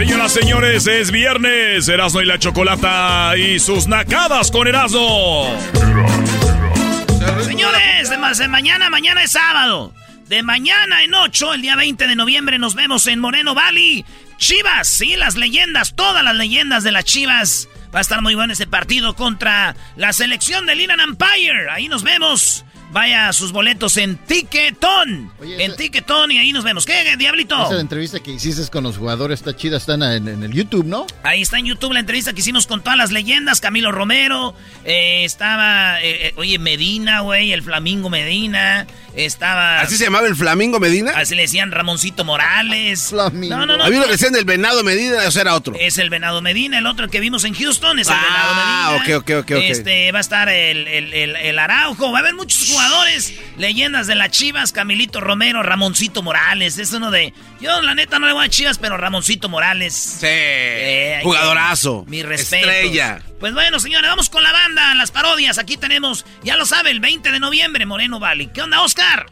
Speaker 5: Señoras, señores, es viernes. Erasmo y la Chocolata y sus nacadas con Erasmo.
Speaker 3: Señores, de, ma- de mañana, mañana es sábado. De mañana en 8, el día 20 de noviembre, nos vemos en Moreno Valley. Chivas, sí, las leyendas, todas las leyendas de las Chivas. Va a estar muy bueno ese partido contra la selección del Inland Empire. Ahí nos vemos. Vaya sus boletos en Ticketon. en Ticketon y ahí nos vemos. ¿Qué, Diablito?
Speaker 8: Esa entrevista que hiciste con los jugadores está chida, están en, en el YouTube, ¿no?
Speaker 3: Ahí está en YouTube la entrevista que hicimos con todas las leyendas. Camilo Romero, eh, estaba, eh, eh, oye, Medina, güey, el Flamingo Medina. Estaba.
Speaker 7: ¿Así se llamaba el Flamingo Medina?
Speaker 3: Así le decían Ramoncito Morales. No, no, no.
Speaker 7: Había uno que decían del Venado Medina, o sea, era otro.
Speaker 3: Es el Venado Medina, el otro que vimos en Houston es el
Speaker 7: Ah,
Speaker 3: Venado Medina.
Speaker 7: ok, ok, ok, ok.
Speaker 3: Este, va a estar el, el, el- el Araujo, va a haber muchos jugadores, leyendas de las Chivas, Camilito Romero, Ramoncito Morales. Es uno de. Yo, la neta, no le voy a Chivas, pero Ramoncito Morales.
Speaker 7: Sí.
Speaker 3: hay
Speaker 7: jugadorazo.
Speaker 3: que- Mi respeto.
Speaker 7: Estrella.
Speaker 3: Pues bueno, señores, vamos con la banda, las parodias. Aquí tenemos, ya lo sabe, el 20 de noviembre, Moreno Valley. ¿Qué onda, Oscar?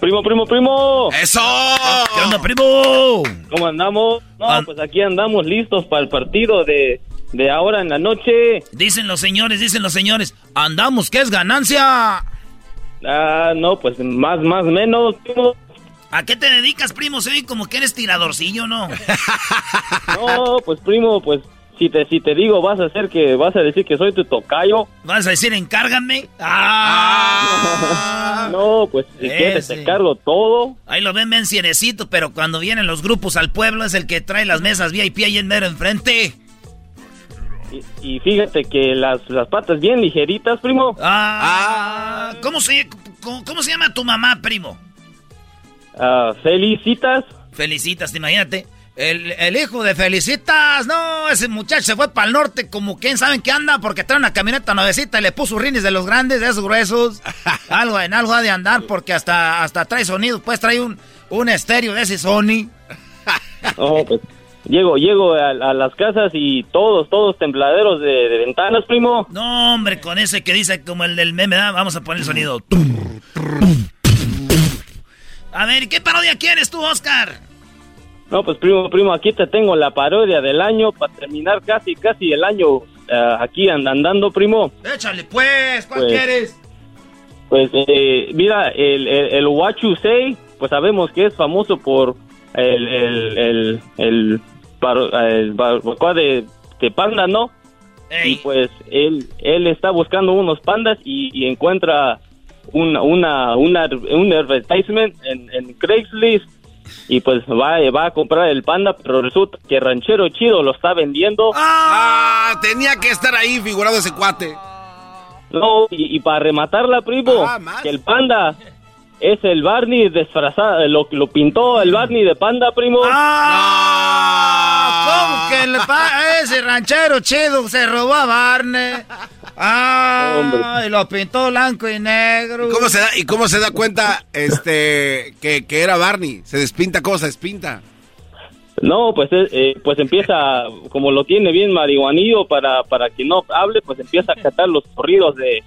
Speaker 13: Primo, primo, primo.
Speaker 7: ¡Eso!
Speaker 3: ¿Qué onda, primo?
Speaker 13: ¿Cómo andamos? No,
Speaker 3: Ah.
Speaker 13: pues aquí andamos listos para el partido de, de ahora en la noche.
Speaker 3: Dicen los señores, dicen los señores, andamos, ¿qué es ganancia?
Speaker 13: Ah, no, pues más, más, menos. primo.
Speaker 3: ¿A qué te dedicas, primo? Se oye como que eres tiradorcillo, ¿no?
Speaker 13: No, pues primo, pues si te, si te digo, vas a hacer que, vas a decir que soy tu tocayo.
Speaker 3: ¿Vas a decir encárgame? ¡Ah!
Speaker 13: No, pues si quieres
Speaker 3: Ese.
Speaker 13: te cargo todo.
Speaker 3: Ahí lo ven bien cienecito, pero cuando vienen los grupos al pueblo es el que trae las mesas VIP ahí en mero enfrente.
Speaker 13: Y, y fíjate que las, las patas bien ligeritas, primo.
Speaker 3: Ah, ¿cómo, se, cómo, cómo se llama tu mamá, primo?
Speaker 13: Ah, felicitas.
Speaker 3: Felicitas, imagínate. El, el hijo de Felicitas, no, ese muchacho se fue para el norte como quién sabe en qué anda porque trae una camioneta nuevecita y le puso rines de los grandes, de esos gruesos. algo en algo ha de andar porque hasta, hasta trae sonido, pues trae un, un estéreo de ese Sony.
Speaker 13: No, pues llego, llego a, a las casas y todos, todos tembladeros de, de ventanas, primo.
Speaker 3: No, hombre, con ese que dice como el del meme, ¿verdad? vamos a poner el sonido. A ver, ¿qué parodia quieres tú, Oscar?
Speaker 13: No, pues primo, primo, aquí te tengo la parodia del año para terminar casi, casi el año ah, aquí and- andando, primo.
Speaker 3: Échale, pues, ¿cuál
Speaker 13: Pues-
Speaker 3: quieres?
Speaker 13: Pues, eh, mira, el, el, el What You Say pues sabemos que es famoso por el, el, el, el, el barbacoa de, de panda, ¿no? Y pues él, él está buscando unos pandas y, y encuentra una, una, una, un advertisement en, en Craigslist y pues va, va a comprar el panda, pero resulta que Ranchero Chido lo está vendiendo.
Speaker 7: Ah, tenía que estar ahí figurado ese cuate.
Speaker 13: No, y, y para rematarla, primo, que el panda es el Barney disfrazado, lo, lo pintó el Barney de panda, primo.
Speaker 14: ¿Cómo que el pa- ese ranchero chido se robó a Barney? Ah, y lo pintó blanco y negro.
Speaker 7: ¿Cómo se da, ¿Y cómo se da cuenta este que, que era Barney? Se despinta cosa, despinta.
Speaker 13: No, pues eh, eh, pues empieza, como lo tiene bien marihuanillo para, para que no hable, pues empieza a cantar los corridos de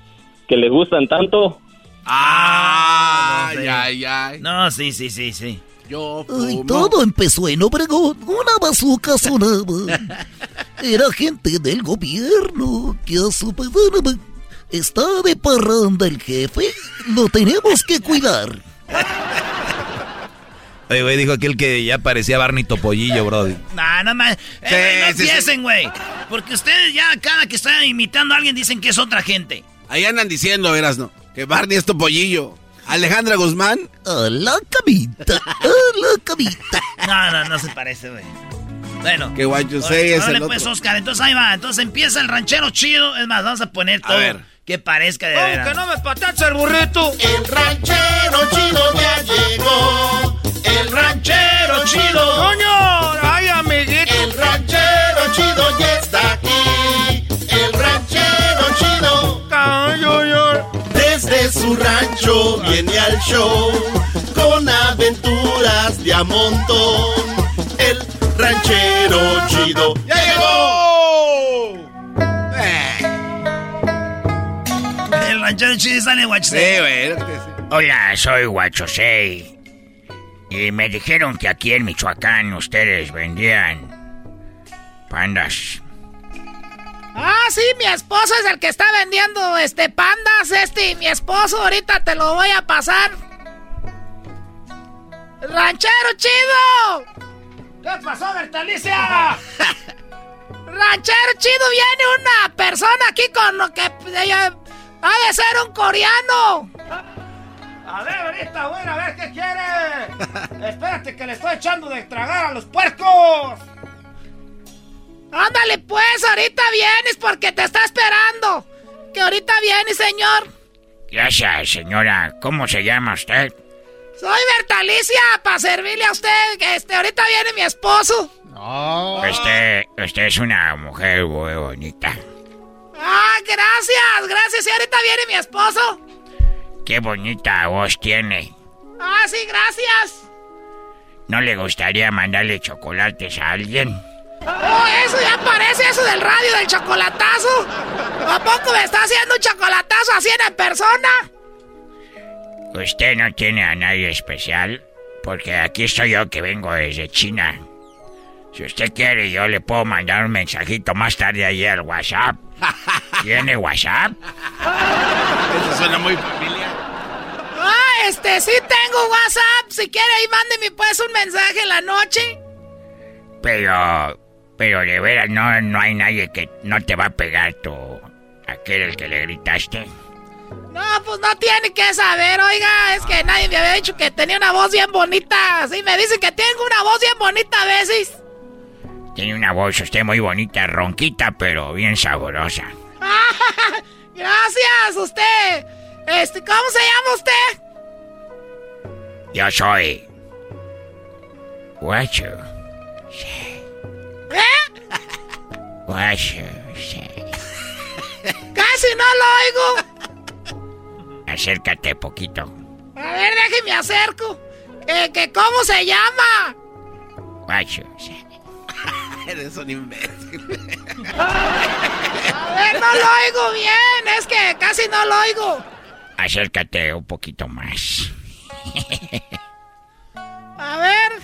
Speaker 13: que le gustan tanto.
Speaker 7: Ay, ay, ay.
Speaker 14: No, sí, sí, sí, sí.
Speaker 7: Yo
Speaker 15: Ay, todo empezó en Obregón. Una bazooka sonaba. Era gente del gobierno que a su está de parranda el jefe. Lo tenemos que cuidar.
Speaker 6: Oye, güey, dijo aquel que ya parecía Barney Topollillo, brody.
Speaker 3: No, no más.
Speaker 6: Sí,
Speaker 3: no
Speaker 6: sí, sí.
Speaker 3: empiecen, güey. Porque ustedes ya cada que están imitando a alguien dicen que es otra gente.
Speaker 7: Ahí andan diciendo, verás, ¿no? Que Barney es topollillo. Alejandra Guzmán.
Speaker 15: A la camita. A la camita.
Speaker 3: No, no, no se parece, güey. Bueno.
Speaker 7: Que what you say es el
Speaker 3: pues,
Speaker 7: otro.
Speaker 3: Oscar. Entonces ahí va. Entonces empieza el ranchero chido. Es más, vamos a poner todo.
Speaker 7: ver.
Speaker 3: Que parezca de
Speaker 14: ¿Cómo
Speaker 3: veras.
Speaker 14: que no me patacha el burrito?
Speaker 1: El ranchero chido ya llegó. El ranchero chido.
Speaker 14: ¡Coño! ¡Ay, amiguito!
Speaker 1: El ranchero chido ya está aquí. Su rancho viene al show con aventuras de a montón. El ranchero chido ya llegó.
Speaker 3: El ranchero chido sale guacho.
Speaker 7: Sí, güey.
Speaker 16: Hola, soy Huachosei. Y me dijeron que aquí en Michoacán ustedes vendían pandas.
Speaker 17: Ah, sí, mi esposo es el que está vendiendo este pandas, este, mi esposo, ahorita te lo voy a pasar. ¡Ranchero chido!
Speaker 14: ¿Qué pasó, Bertalicia?
Speaker 17: ¡Ranchero chido! Viene una persona aquí con lo que ella ha de ser un coreano.
Speaker 14: A ver, ahorita voy a ver qué quiere. Espérate que le estoy echando de tragar a los puercos.
Speaker 17: Ándale pues, ahorita vienes porque te está esperando. Que ahorita viene, señor.
Speaker 16: Gracias, señora. ¿Cómo se llama usted?
Speaker 17: Soy Bertalicia, para servirle a usted. Que este, ahorita viene mi esposo.
Speaker 16: Usted, usted es una mujer muy bonita.
Speaker 17: Ah, gracias, gracias. Y ahorita viene mi esposo.
Speaker 16: Qué bonita voz tiene.
Speaker 17: Ah, sí, gracias.
Speaker 16: ¿No le gustaría mandarle chocolates a alguien?
Speaker 17: Oh, eso ya parece eso del radio del chocolatazo. ¿A poco me está haciendo un chocolatazo así en persona?
Speaker 16: ¿Usted no tiene a nadie especial? Porque aquí estoy yo que vengo desde China. Si usted quiere, yo le puedo mandar un mensajito más tarde ahí al WhatsApp. ¿Tiene WhatsApp?
Speaker 7: Eso suena muy familiar.
Speaker 17: Ah, este, sí tengo WhatsApp. Si quiere, ahí mándeme pues un mensaje en la noche.
Speaker 16: Pero, pero de veras no, no hay nadie que no te va a pegar tu... aquel el que le gritaste.
Speaker 17: No, pues no tiene que saber, oiga. Es que nadie me había dicho que tenía una voz bien bonita. Sí, me dicen que tengo una voz bien bonita a veces.
Speaker 16: Tiene una voz usted muy bonita, ronquita, pero bien sabrosa.
Speaker 17: Gracias, usted. Este, ¿cómo se llama usted?
Speaker 16: Yo soy... Guacho, sí.
Speaker 17: Casi no lo oigo.
Speaker 16: Acércate poquito.
Speaker 17: A ver, déjeme acerco. ¿Que, que cómo se llama?
Speaker 7: Eres un imbécil.
Speaker 17: A ver, no lo oigo bien. Es que casi no lo oigo.
Speaker 16: Acércate un poquito más.
Speaker 17: A ver.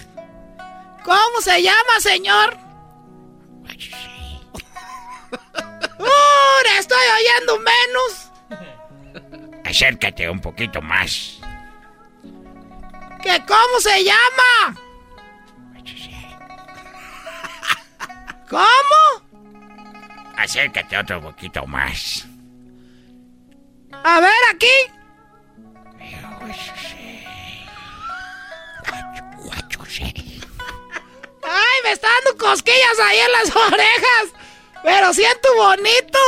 Speaker 17: ¿Cómo se llama, señor? ¡Uh! Estoy oyendo menos.
Speaker 16: Acércate un poquito más.
Speaker 17: ¿Que cómo se llama? ¿Cómo?
Speaker 16: Acércate otro poquito más.
Speaker 17: A ver, aquí. Ay, me está dando cosquillas ahí en las orejas. Pero siento bonito.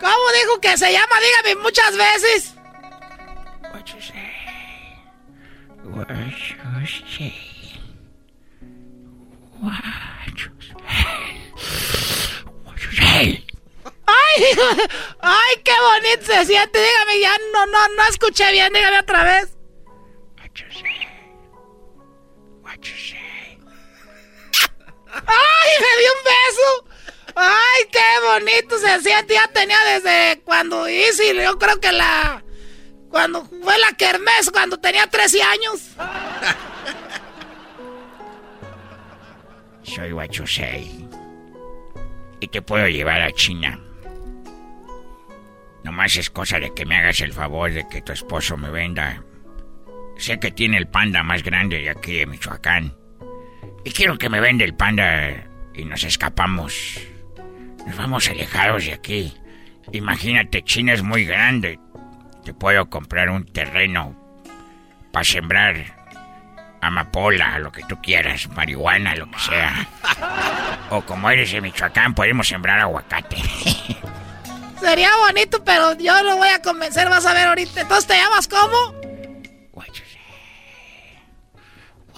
Speaker 17: ¿Cómo dijo que se llama? Dígame muchas veces. Ay, ay, qué bonito se siente. Dígame, ya no, no, no escuché bien. Dígame otra vez. ¡Ay, me dio un beso! ¡Ay, qué bonito se siente! Ya tenía desde cuando hice, yo creo que la... Cuando fue la kermés, cuando tenía 13 años.
Speaker 16: Soy Wachusei. Y te puedo llevar a China. Nomás es cosa de que me hagas el favor de que tu esposo me venda. Sé que tiene el panda más grande de aquí de Michoacán. Y quiero que me venda el panda y nos escapamos. Nos vamos alejados de aquí. Imagínate, China es muy grande. Te puedo comprar un terreno para sembrar amapola, lo que tú quieras, marihuana, lo que sea. O como eres de Michoacán, podemos sembrar aguacate.
Speaker 17: Sería bonito, pero yo lo voy a convencer, vas a ver ahorita. Entonces, ¿te llamas cómo?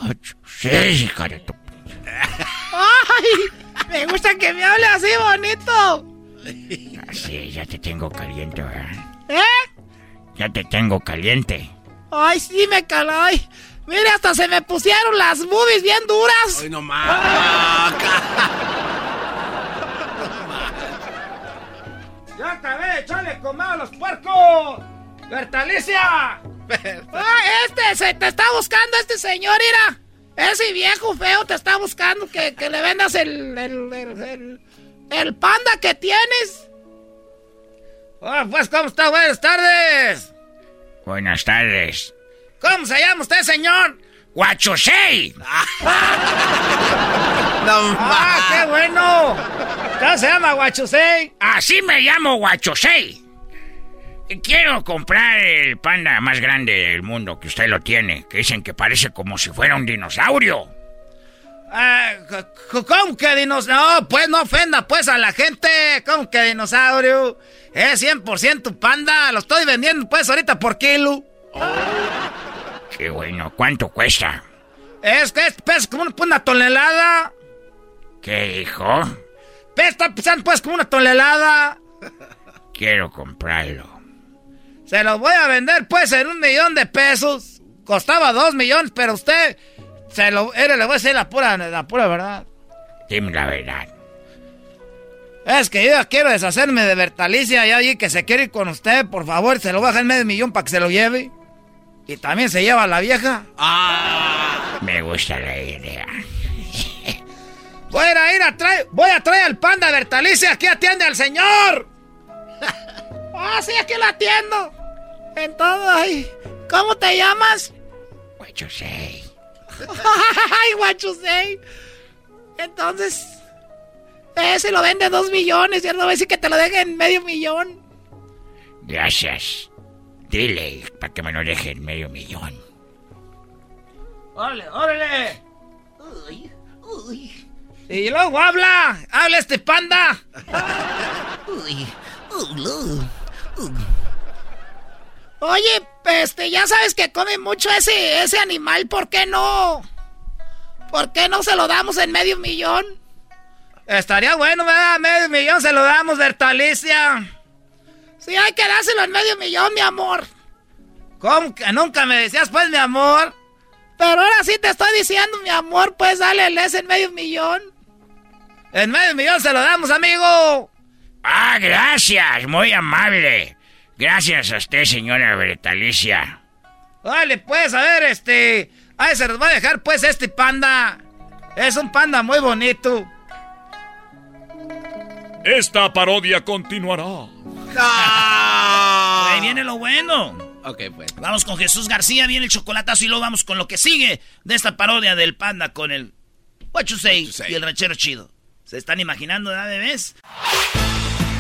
Speaker 16: Sí, hija de tu...
Speaker 17: ¡Ay! Me gusta que me hable así bonito.
Speaker 16: Así, ya te tengo caliente, ¿verdad?
Speaker 17: ¿Eh?
Speaker 16: Ya te tengo caliente.
Speaker 17: Ay, sí, me calay. Mire, hasta se me pusieron las boobies bien duras.
Speaker 18: Ay, no más.
Speaker 3: ¡Ya acabé! ¡Échale comer a los puercos! ¡Bertalicia!
Speaker 17: ¡Ay, este! Se te está buscando este señor, mira. Ese viejo feo te está buscando que, que le vendas el el, el, el, panda que tienes.
Speaker 3: Oh, pues, ¿cómo está? Buenas tardes.
Speaker 16: Buenas tardes.
Speaker 3: ¿Cómo se llama usted, señor?
Speaker 16: ¡Guachosei!
Speaker 3: no, ¡Ah, qué bueno! ¿Cómo se llama Guachosei?
Speaker 16: Así me llamo Guachosei. Quiero comprar el panda más grande del mundo que usted lo tiene, que dicen que parece como si fuera un dinosaurio.
Speaker 3: Ah, ¿Cómo que dinosaurio? No, pues no ofenda pues a la gente. ¿Cómo que dinosaurio? Es 100% panda. Lo estoy vendiendo pues ahorita por kilo.
Speaker 16: Qué bueno. ¿Cuánto cuesta?
Speaker 3: Es que pesa como una, tonelada.
Speaker 16: ¿Qué dijo?
Speaker 3: Pesa pues como una tonelada.
Speaker 16: Quiero comprarlo.
Speaker 3: Se los voy a vender pues en un millón de pesos. Costaba dos millones, pero usted se lo. Era, le voy a decir la pura, la pura verdad.
Speaker 16: Dime la verdad.
Speaker 3: Es que yo ya quiero deshacerme de Bertalicia y allí que se quiere ir con usted, por favor, se lo baja en medio millón para que se lo lleve. Y también se lleva a la vieja.
Speaker 16: Ah, me gusta la idea.
Speaker 3: Voy a ir a traer, voy a traer al panda Bertalicia, aquí atiende al señor.
Speaker 17: Ah, sí, aquí lo atiendo. Entonces, ¿cómo te llamas?
Speaker 16: Guachusei.
Speaker 17: Ay, Guachusei. Entonces, ese lo vende dos millones y él no va a decir que te lo deje en medio millón.
Speaker 16: Gracias. Dile para que me lo deje en medio millón.
Speaker 3: ¡Órale, órale! Uy, uy. Y luego habla, habla este panda.
Speaker 17: uy, uy. Oye, este, ya sabes que come mucho ese, ese animal, ¿por qué no? ¿Por qué no se lo damos en medio millón?
Speaker 3: Estaría bueno, ¿verdad? Medio millón se lo damos, Bertalicia.
Speaker 17: Sí, hay que dárselo en medio millón, mi amor.
Speaker 3: ¿Cómo que nunca me decías, pues, mi amor?
Speaker 17: Pero ahora sí te estoy diciendo, mi amor, pues dale el ese en medio millón.
Speaker 3: En medio millón se lo damos, amigo.
Speaker 16: Ah, gracias, muy amable. Gracias a usted, señora Bertalicia.
Speaker 3: Vale, pues, a ver, este... Ay, se nos va a dejar, pues, este panda. Es un panda muy bonito.
Speaker 5: Esta parodia continuará.
Speaker 7: Ahí viene lo bueno. Ok, pues.
Speaker 3: Vamos con Jesús García, viene el chocolatazo y luego vamos con lo que sigue de esta parodia del panda con el What you say, y el ranchero chido. ¿Se están imaginando, ¿verdad, bebés?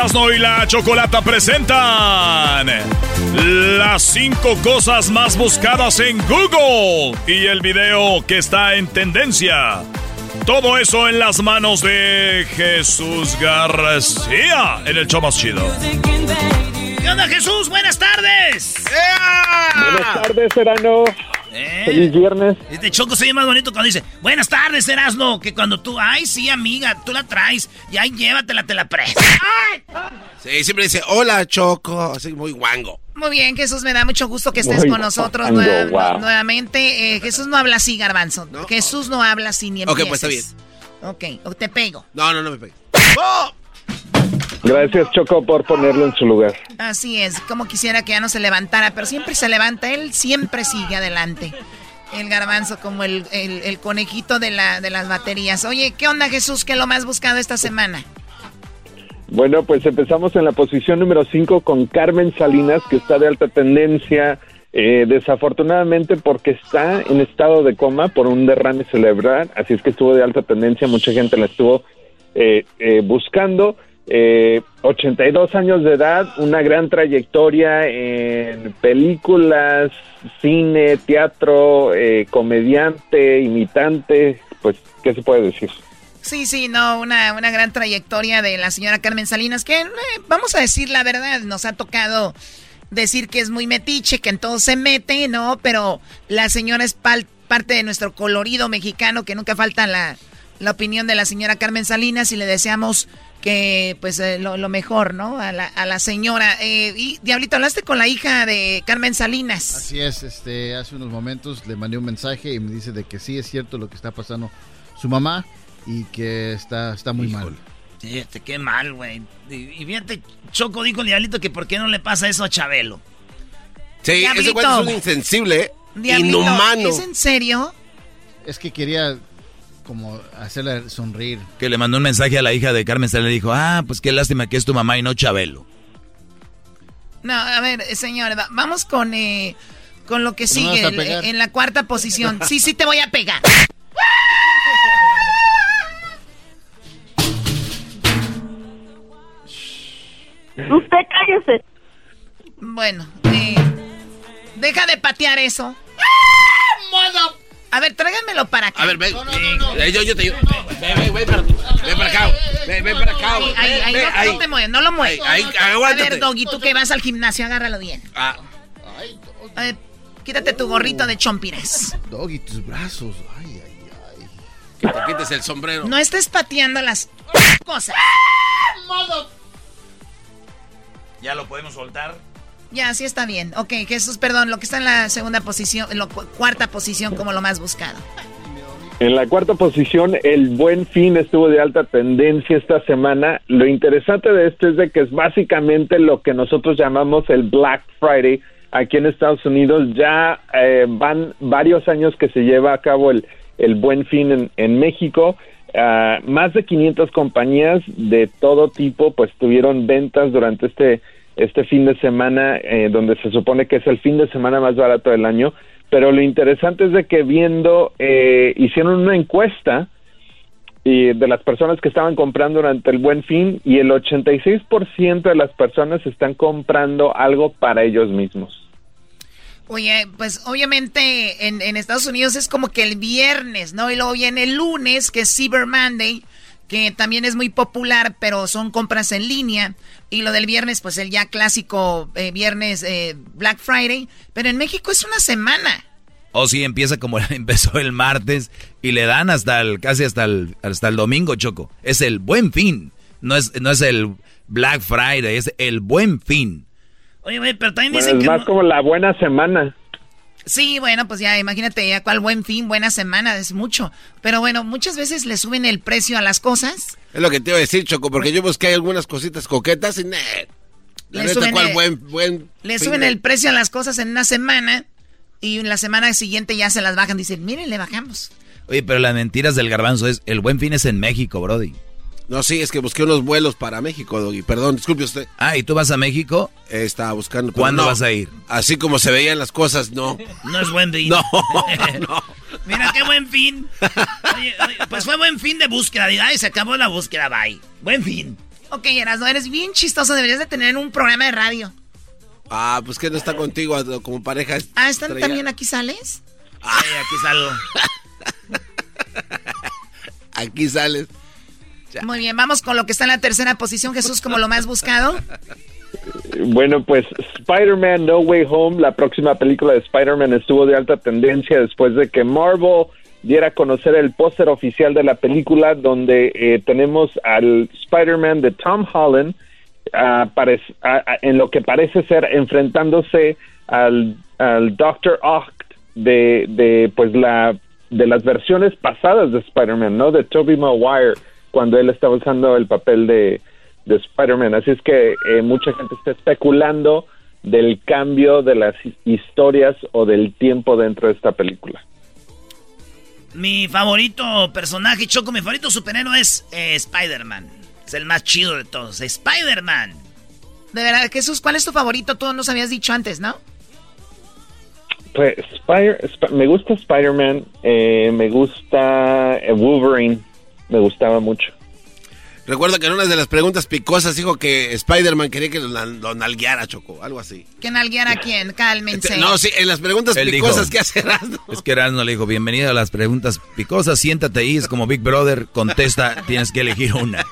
Speaker 5: Erasno y la Chocolata presentan las cinco cosas más buscadas en Google y el video que está en tendencia. Todo eso en las manos de Jesús García en el show más chido.
Speaker 3: ¿Qué onda Jesús? Buenas tardes.
Speaker 19: Buenas tardes, Serano.
Speaker 3: ¿Eh?
Speaker 19: Feliz viernes.
Speaker 3: Este Choco se oye más bonito cuando dice, buenas tardes, Erasno, que cuando tú, ay, sí, amiga, tú la traes, y ahí llévatela, te la presto.
Speaker 7: Sí, siempre dice, hola, Choco, así muy guango.
Speaker 20: Muy bien, Jesús, me da mucho gusto que estés
Speaker 19: Muy
Speaker 20: con nosotros
Speaker 19: guango,
Speaker 20: nueva-
Speaker 19: wow.
Speaker 20: nuevamente. Eh, Jesús no habla así, Garbanzo. Jesús no habla así ni
Speaker 7: Ok,
Speaker 20: empieces.
Speaker 7: pues está bien.
Speaker 20: Ok, o te pego.
Speaker 7: No, no, no me pegues.
Speaker 19: Gracias, Choco, por ponerlo en su lugar.
Speaker 20: Así es, como quisiera que ya no se levantara, pero siempre se levanta, él siempre sigue adelante. El garbanzo como el, el- el conejito de, la, de las baterías. Oye, ¿qué onda Jesús? ¿Qué es lo más buscado esta semana?
Speaker 19: Bueno, pues empezamos en la posición número 5 con Carmen Salinas, que está de alta tendencia, eh, desafortunadamente porque está en estado de coma por un derrame cerebral, así es que estuvo de alta tendencia, mucha gente la estuvo eh, eh, buscando. Eh, 82 años de edad, una gran trayectoria en películas, cine, teatro, eh, comediante, imitante, pues, ¿qué se puede decir?
Speaker 20: Sí, sí, no, una, una gran trayectoria de la señora Carmen Salinas, que eh, vamos a decir la verdad, nos ha tocado decir que es muy metiche, que en todo se mete, ¿no? Pero la señora es parte de nuestro colorido mexicano, que nunca falta la, la opinión de la señora Carmen Salinas y le deseamos que, pues, eh, lo, lo mejor, ¿no? A la, a la señora. Eh, y, Diablito, hablaste con la hija de Carmen Salinas.
Speaker 8: Así es, este, hace unos momentos le mandé un mensaje y me dice de que sí es cierto lo que está pasando su mamá y que está, está muy mal.
Speaker 3: Fíjate, qué mal, güey. Y, y fíjate, Choco dijo el diablito que por qué no le pasa eso a Chabelo.
Speaker 7: Sí, ese güey es un insensible.
Speaker 20: Diablito,
Speaker 7: inhumano.
Speaker 20: ¿Es en serio?
Speaker 8: Es que quería como hacerle sonreír.
Speaker 6: Que le mandó un mensaje a la hija de Carmen Salinas y le dijo, ah, pues qué lástima que es tu mamá y no Chabelo.
Speaker 20: No, a ver, eh, señor, va- vamos con, eh, con lo que
Speaker 8: ¿No me
Speaker 20: sigue. el- en la cuarta posición. Sí, sí te voy a pegar.
Speaker 21: Usted cállese.
Speaker 20: Bueno, eh, deja de patear eso. A ver, tráiganmelo para acá.
Speaker 7: A ver, ven. Eh, yo, yo te ayudo. Ven, ven, ven, para, ven para acá. Ven, ven para acá.
Speaker 20: Ahí, ahí,
Speaker 7: Ven,
Speaker 20: ahí,
Speaker 7: ven,
Speaker 20: no,
Speaker 7: ahí.
Speaker 20: no te mueves, no lo mueves.
Speaker 7: Ahí,
Speaker 20: A
Speaker 7: aguántate.
Speaker 20: ver, Doggy, tú que vas al gimnasio, agárralo bien.
Speaker 7: Ah,
Speaker 20: A ver, quítate tu gorrito de chompires.
Speaker 8: Doggy, tus brazos. Ay, ay.
Speaker 7: que te quites el sombrero.
Speaker 20: No estés pateando las cosas.
Speaker 6: ¿Ya lo podemos soltar?
Speaker 20: Ya, sí está bien. Ok, Jesús, perdón, lo que está en la segunda posición, en la cu- cuarta posición como lo más buscado.
Speaker 19: En la cuarta posición, el buen fin estuvo de alta tendencia esta semana. Lo interesante de esto es de que es básicamente lo que nosotros llamamos el Black Friday aquí en Estados Unidos. Ya eh, van varios años que se lleva a cabo el, el buen fin en, en México. Ah, más de 500 compañías de todo tipo pues tuvieron ventas durante este este fin de semana eh, donde se supone que es el fin de semana más barato del año pero lo interesante es de que viendo eh, hicieron una encuesta y de las personas que estaban comprando durante el buen fin y el 86% de las personas están comprando algo para ellos mismos
Speaker 20: Oye, pues obviamente en, en Estados Unidos es como que el viernes, ¿no? Y luego viene el lunes, que es Cyber Monday, que también es muy popular, pero son compras en línea. Y lo del viernes, pues el ya clásico eh, viernes eh, Black Friday. Pero en México es una semana.
Speaker 6: O si empieza como empezó el martes y le dan hasta el, casi hasta el, hasta el domingo, Choco. Es el buen fin. No es, no es el Black Friday, es el buen fin.
Speaker 3: Oye, güey, pero también
Speaker 19: Bueno,
Speaker 3: dicen
Speaker 19: es
Speaker 3: que...
Speaker 19: más como la buena semana
Speaker 20: Sí, bueno, pues ya imagínate ya cuál buen fin, buena semana, es mucho. Pero bueno, muchas veces le suben el precio a las cosas.
Speaker 7: Es lo que te iba a decir, Choco, porque yo busqué algunas cositas coquetas y...
Speaker 20: le suben, el, buen, buen le suben el precio a las cosas en una semana y en la semana siguiente ya se las bajan. Dicen, miren, le bajamos.
Speaker 6: Oye, pero las mentiras del garbanzo es, el buen fin es en México, Brody.
Speaker 7: No, sí, es que busqué unos vuelos para México, Doggy. Perdón, disculpe usted.
Speaker 6: Ah, ¿y tú vas a México?
Speaker 7: estaba buscando.
Speaker 6: ¿Cuándo vas a ir?
Speaker 7: Así como se veían las cosas, no.
Speaker 3: No es buen fin.
Speaker 7: No, no.
Speaker 3: Mira qué buen fin. Oye, pues fue buen fin de búsqueda. Ay, se acabó la búsqueda, bye. Buen fin.
Speaker 20: Ok, Erasmo, eres bien chistoso. Deberías de tener un programa de radio.
Speaker 7: Ah, pues que no está contigo como pareja.
Speaker 20: Ah, ¿están también aquí sales?
Speaker 3: Ay, aquí salgo.
Speaker 7: aquí sales.
Speaker 20: Muy bien, vamos con lo que está en la tercera posición, Jesús, como lo más buscado.
Speaker 19: Bueno, pues Spider-Man No Way Home, la próxima película de Spider-Man estuvo de alta tendencia después de que Marvel diera a conocer el póster oficial de la película donde eh, tenemos al Spider-Man de Tom Holland en lo que parece ser enfrentándose al, al Doctor Oct de, de pues la de las versiones pasadas de Spider-Man, ¿no? De Tobey Maguire cuando él estaba usando el papel de, de Spider-Man. Así es que eh, mucha gente está especulando del cambio de las historias o del tiempo dentro de esta película.
Speaker 3: Mi favorito personaje, Choco, mi favorito superhéroe es eh, Spider-Man. Es el más chido de todos. Spider-Man.
Speaker 20: De verdad, Jesús, ¿cuál es tu favorito? Tú nos habías dicho antes, ¿no?
Speaker 19: Pues Spider, me gusta Spider-Man, eh, me gusta Wolverine, me gustaba mucho.
Speaker 7: Recuerdo que en una de las preguntas picosas dijo que Spider-Man quería que lo, nalgueara, Choco, algo así.
Speaker 20: ¿Que nalgueara a quién? Cálmense.
Speaker 7: Este, no, sí, en las preguntas picosas que hace Erasmo.
Speaker 6: Es que Erasmo le dijo, bienvenido a las preguntas picosas, siéntate ahí, es como Big Brother, contesta, tienes que elegir una.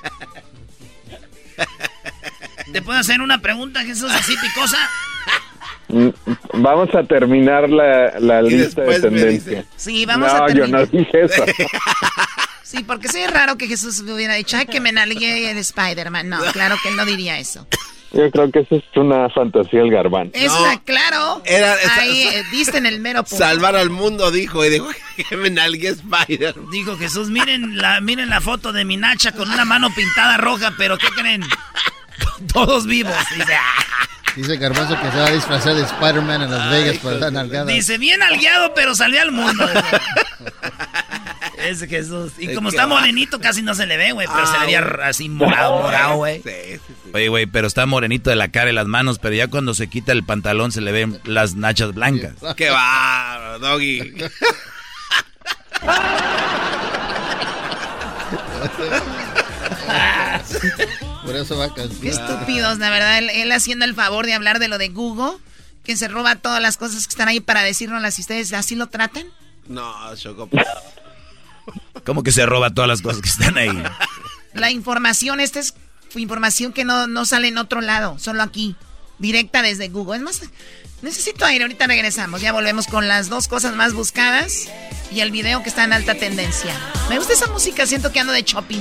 Speaker 3: ¿Te puedo hacer una pregunta, Jesús, así picosa?
Speaker 19: Mm, vamos a terminar la, la lista de tendencia.
Speaker 20: Sí, vamos a terminar.
Speaker 19: No, yo no dije eso.
Speaker 20: Sí, porque sí es raro que Jesús hubiera dicho, ay, que me nalgue el Spider-Man. No, claro que él no diría eso.
Speaker 19: Yo creo que eso es una fantasía el garbán.
Speaker 20: Esa, claro. Era, Ahí eh, diste en el mero punto.
Speaker 7: Salvar al mundo, dijo, y dijo que me nalgue Spider.
Speaker 3: Dijo Jesús, miren la, miren la foto de mi Nacha con una mano pintada roja, pero ¿qué creen? Todos vivos. Dice,
Speaker 8: ah". Dice Garbanzo que se va a disfrazar de Spider-Man en Las Vegas para dar nalgada.
Speaker 3: Dice, bien nalgueado, pero salió al mundo. Es Jesús. Y como está morenito, casi no se le ve, güey. Pero se le veía ah, así morado, morado, güey.
Speaker 6: Oye, güey, pero está morenito de la cara y las manos. Pero ya cuando se quita el pantalón se le ven las nachas blancas.
Speaker 7: ¡Qué va, doggy!
Speaker 8: Por eso va a cantar.
Speaker 20: Qué estúpidos, la verdad. Él, haciendo el favor de hablar de lo de Google, que se roba todas las cosas que están ahí para decirnos las ustedes así lo tratan.
Speaker 7: No, Choco.
Speaker 6: ¿Cómo que se roba todas las cosas que están ahí?
Speaker 20: La información, esta es información que no, no sale en otro lado, solo aquí, directa desde Google. Es más, necesito aire, ahorita regresamos. Ya volvemos con las dos cosas más buscadas y el video que está en alta tendencia. Me gusta esa música, siento que ando de shopping.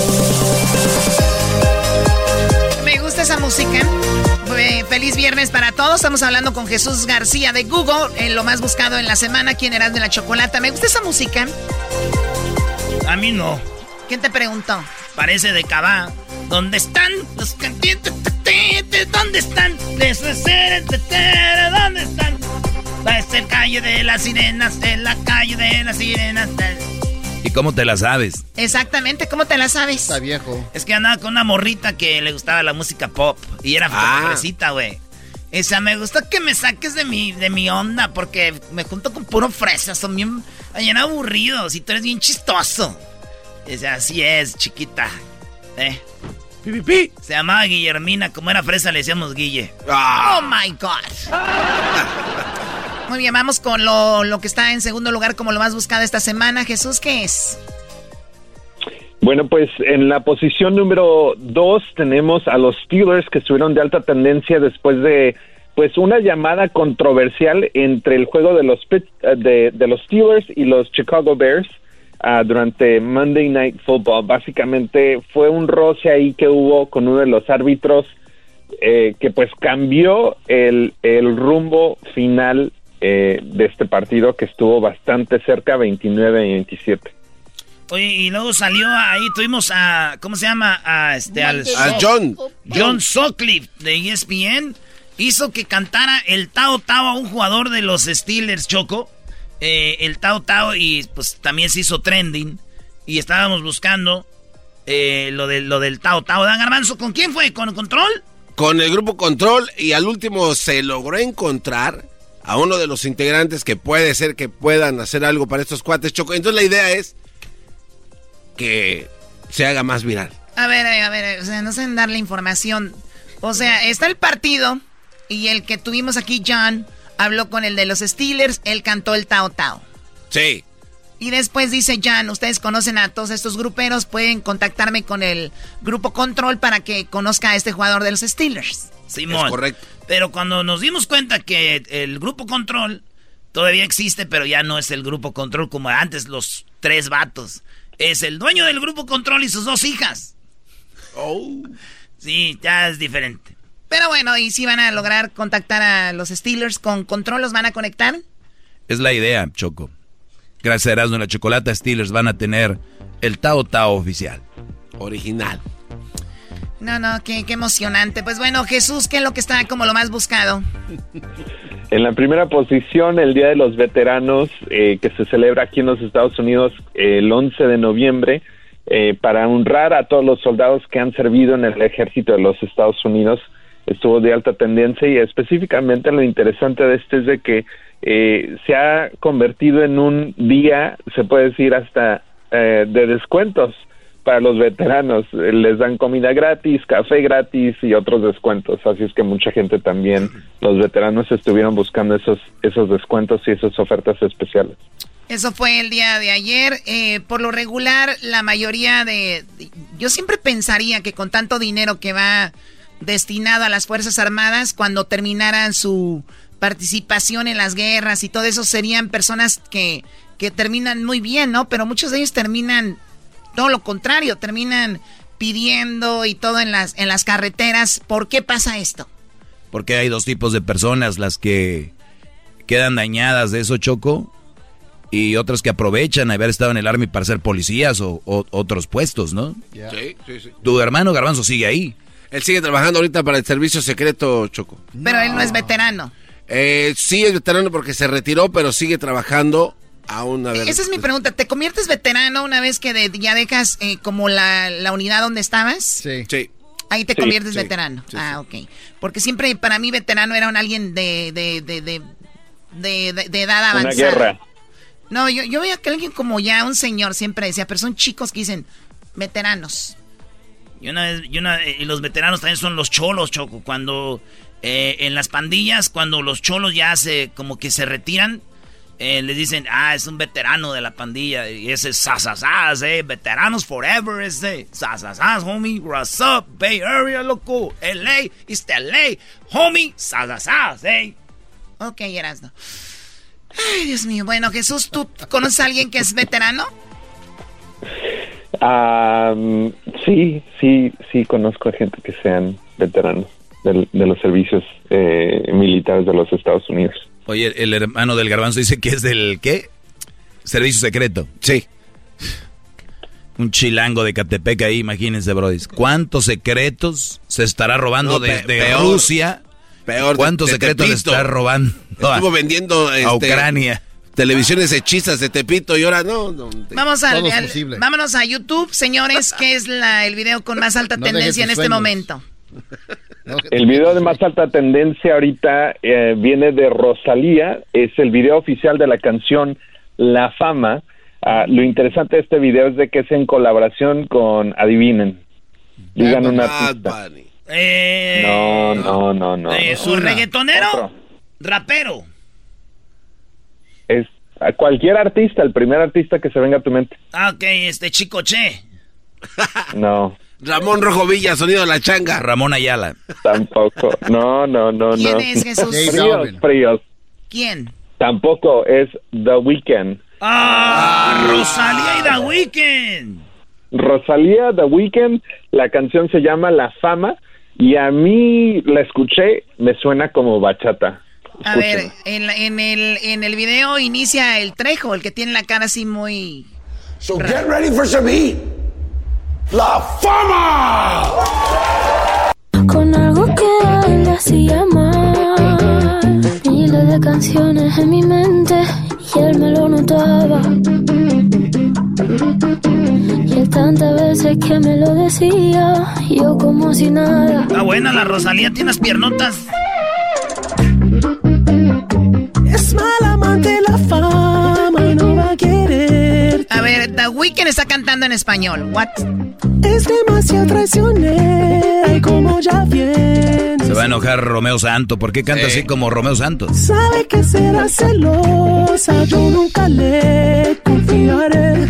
Speaker 20: Gusta esa música. Eh, feliz viernes para todos. Estamos hablando con Jesús García de Google, lo más buscado en la semana. ¿Quién eras de la chocolata? ¿Me gusta esa música?
Speaker 3: A mí no.
Speaker 20: ¿Quién te preguntó?
Speaker 3: Parece de Cabá. ¿Dónde están los cantientes? ¿Dónde están? ¿Dónde están? Va a ser calle de las sirenas, en la calle de las sirenas.
Speaker 6: ¿Y cómo te la sabes?
Speaker 20: Exactamente, ¿cómo te la sabes?
Speaker 8: Está viejo.
Speaker 3: Es que andaba con una morrita que le gustaba la música pop. Y era
Speaker 6: Ah.
Speaker 3: fresita, güey. O sea, me gusta que me saques de mi, de mi onda porque me junto con puro fresa. Son bien, bien aburridos y tú eres bien chistoso. O sea, así es, chiquita. ¿Eh? Se llamaba Guillermina. Como era fresa, le decíamos Guille.
Speaker 20: Oh my God. Muy bien, vamos con lo, lo que está en segundo lugar como lo más buscado esta semana. Jesús, ¿qué es?
Speaker 19: Bueno, pues en la posición número dos tenemos a los Steelers que estuvieron de alta tendencia después de pues una llamada controversial entre el juego de los eh, de, de los Steelers y los Chicago Bears ah, durante Monday Night Football. Básicamente fue un roce ahí que hubo con uno de los árbitros eh, que pues cambió el, el rumbo final eh, de este partido que estuvo bastante cerca, 29 y 27.
Speaker 3: Oye, y luego salió ahí, tuvimos a, ¿cómo se llama? A este, al,
Speaker 7: A John.
Speaker 3: John Sutcliffe de ESPN. Hizo que cantara el Tao Tao a un jugador de los Steelers, Choco. Eh, el Tao Tao y pues también se hizo trending. Y estábamos buscando eh, lo, de, lo del Tao Tao. ¿Dan Garbanzo? ¿Con quién fue? ¿Con Control?
Speaker 7: Con el grupo Control y al último se logró encontrar a uno de los integrantes que puede ser que puedan hacer algo para estos cuates Choco. Entonces la idea es que se haga más viral.
Speaker 20: A ver, a ver, o sea, no saben darle información. O sea, está el partido y el que tuvimos aquí, John, habló con el de los Steelers, él cantó el Tao Tao.
Speaker 7: Sí.
Speaker 20: Y después dice Jan, ustedes conocen a todos estos gruperos, pueden contactarme con el grupo Control para que conozca a este jugador de los Steelers.
Speaker 3: Simón.
Speaker 7: Es correcto.
Speaker 3: Pero cuando nos dimos cuenta que el grupo Control todavía existe, pero ya no es el grupo Control como antes, los tres vatos. Es el dueño del grupo Control y sus dos hijas.
Speaker 7: Oh.
Speaker 3: Sí, ya es diferente.
Speaker 20: Pero bueno, ¿y si van a lograr contactar a los Steelers con Control? ¿Los van a conectar?
Speaker 6: Es la idea, Choco. Gracias a Erasmo y la Chocolata, Steelers van a tener el Tao Tao oficial.
Speaker 7: Original.
Speaker 20: No, no, qué, emocionante. Pues bueno, Jesús, ¿qué es lo que está como lo más buscado?
Speaker 19: En la primera posición, el Día de los Veteranos, eh, que se celebra aquí en los Estados Unidos eh, el 11 de noviembre, eh, para honrar a todos los soldados que han servido en el ejército de los Estados Unidos, estuvo de alta tendencia y específicamente lo interesante de este es de que eh, se ha convertido en un día, se puede decir hasta de descuentos para los veteranos. Eh, Les dan comida gratis, café gratis y otros descuentos. Así es que mucha gente también, los veteranos estuvieron buscando esos, esos descuentos y esas ofertas especiales.
Speaker 20: Eso fue el día de ayer. Eh, por lo regular, la mayoría de... Yo siempre pensaría que con tanto dinero que va destinado a las Fuerzas Armadas, cuando terminaran su participación en las guerras y todo eso, serían personas que, que terminan muy bien, ¿no? Pero muchos de ellos terminan todo lo contrario, terminan pidiendo y todo en las, en las carreteras. ¿Por qué pasa esto?
Speaker 6: Porque hay dos tipos de personas, las que quedan dañadas de eso, Choco, y otras que aprovechan haber estado en el Army para ser policías o, o- otros puestos, ¿no?
Speaker 7: Sí, sí, sí.
Speaker 6: Tu hermano Garbanzo sigue ahí.
Speaker 7: Él sigue trabajando ahorita para el servicio secreto, Choco.
Speaker 20: Pero él no es veterano.
Speaker 7: Eh, sí es veterano porque se retiró, pero sigue trabajando aún a ver.
Speaker 20: Esa es mi pregunta. ¿Te conviertes veterano una vez que de- ya dejas eh, como la, la unidad donde estabas?
Speaker 8: Sí.
Speaker 7: Sí.
Speaker 20: Ahí te
Speaker 7: Sí,
Speaker 20: conviertes
Speaker 7: sí,
Speaker 20: veterano.
Speaker 7: sí,
Speaker 20: ah, ok. Porque siempre para mí veterano era un alguien de, de, de, de, de- de- de edad
Speaker 19: Una
Speaker 20: avanzada.
Speaker 19: guerra.
Speaker 20: No, yo, yo veía que alguien como ya un señor siempre decía, pero son chicos que dicen veteranos.
Speaker 3: Y una vez, y, una, y los veteranos también son los cholos, Choco. Cuando eh, en las pandillas, cuando los cholos ya se, como que se retiran, eh, les dicen, ah, es un veterano de la pandilla. Y ese es sasasas, eh. Veteranos forever, ese. Sasasas, homie. What's up, Bay Area, loco. LA, este LA. Homie, sasasas, eh.
Speaker 20: Ok, Erasno. Ay, Dios mío. Bueno, Jesús, ¿tú conoces a alguien que es veterano?
Speaker 19: sí, sí, sí conozco a gente que sean veteranos de, los servicios eh, militares de los Estados Unidos.
Speaker 6: Oye, el hermano del garbanzo dice que es del ¿qué? Servicio secreto. Sí. Un chilango de Catepec ahí, imagínense, Brody. ¿Cuántos secretos se estará robando de, Rusia? Peor. ¿Cuántos secretos se está robando?
Speaker 7: Estuvo vendiendo
Speaker 6: a este, Ucrania
Speaker 7: televisiones hechizas de Tepito y ahora no.
Speaker 20: Vamos al, vámonos a YouTube, señores, que es la, el video con más alta tendencia en este momento.
Speaker 19: El video de más alta tendencia ahorita eh, viene de Rosalía, es el video oficial de la canción La Fama. Ah, lo interesante de este video es de que es en colaboración con, adivinen, digan una artista.
Speaker 3: Eh,
Speaker 19: no, no, no, no.
Speaker 3: ¿Es un reggaetonero? ¿Rapero?
Speaker 19: Es cualquier artista, el primer artista que se venga a tu mente.
Speaker 3: Ah, ok, este Chico Che.
Speaker 19: No.
Speaker 7: Ramón Rojo Villa, sonido de la changa.
Speaker 6: Ramón Ayala.
Speaker 19: Tampoco. No, no, no,
Speaker 20: ¿Quién
Speaker 19: no.
Speaker 20: es Jesús?
Speaker 19: Fríos, fríos.
Speaker 20: ¿Quién?
Speaker 19: Tampoco es The Weeknd.
Speaker 3: Ah, Rosalía y The Weeknd.
Speaker 19: Rosalía, The Weeknd, la canción se llama La Fama y a mí la escuché, me suena como bachata.
Speaker 20: A ver, en, en, el, en el video inicia el Trejo, el que tiene la cara así muy...
Speaker 22: So get ready for some heat. La fama.
Speaker 23: Con algo que a él le hacía mal. Miles de canciones en mi mente y él me lo notaba. Y él tantas veces que me lo decía, yo como si nada.
Speaker 3: Está buena la Rosalía, tienes piernotas.
Speaker 23: Es mala amante
Speaker 20: ver, The Weeknd está cantando en español. What?
Speaker 23: Es demasiado traicionera y como ya bien.
Speaker 6: Se va a enojar Romeo Santo. ¿Por qué canta así como Romeo Santos?
Speaker 23: Sabe que será celosa, yo nunca le confiaré.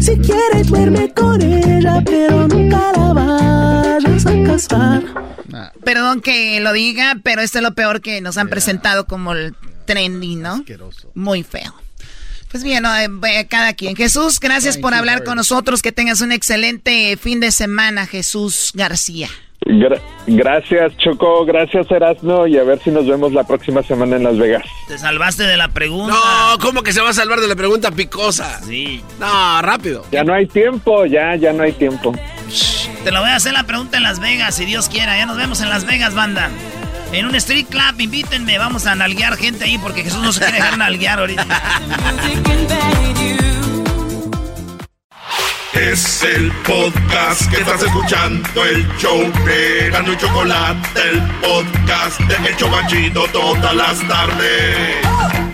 Speaker 23: Si quiere duerme con ella, pero nunca la vayas a casar.
Speaker 20: Perdón que lo diga, pero esto es lo peor que nos han presentado como el trending, ¿no? Asqueroso. Muy feo. Pues bien, eh, cada quien. Jesús, gracias por hablar con nosotros. Que tengas un excelente fin de semana, Jesús García.
Speaker 19: gracias, Choco. Gracias, Erasno. Y a ver si nos vemos la próxima semana en Las Vegas.
Speaker 3: Te salvaste de la pregunta.
Speaker 7: No, ¿cómo que se va a salvar de la pregunta picosa?
Speaker 3: Sí.
Speaker 7: No, rápido.
Speaker 19: Ya no hay tiempo, ya, ya no hay tiempo.
Speaker 3: Te lo voy a hacer la pregunta en Las Vegas, si Dios quiera. Ya nos vemos en Las Vegas, banda. En un street club, invítenme, vamos a nalguear gente ahí porque Jesús no se quiere dejar nalguear ahorita.
Speaker 1: Es el podcast que estás escuchando, el show de y Chocolate, el podcast de El Chocachito todas las tardes.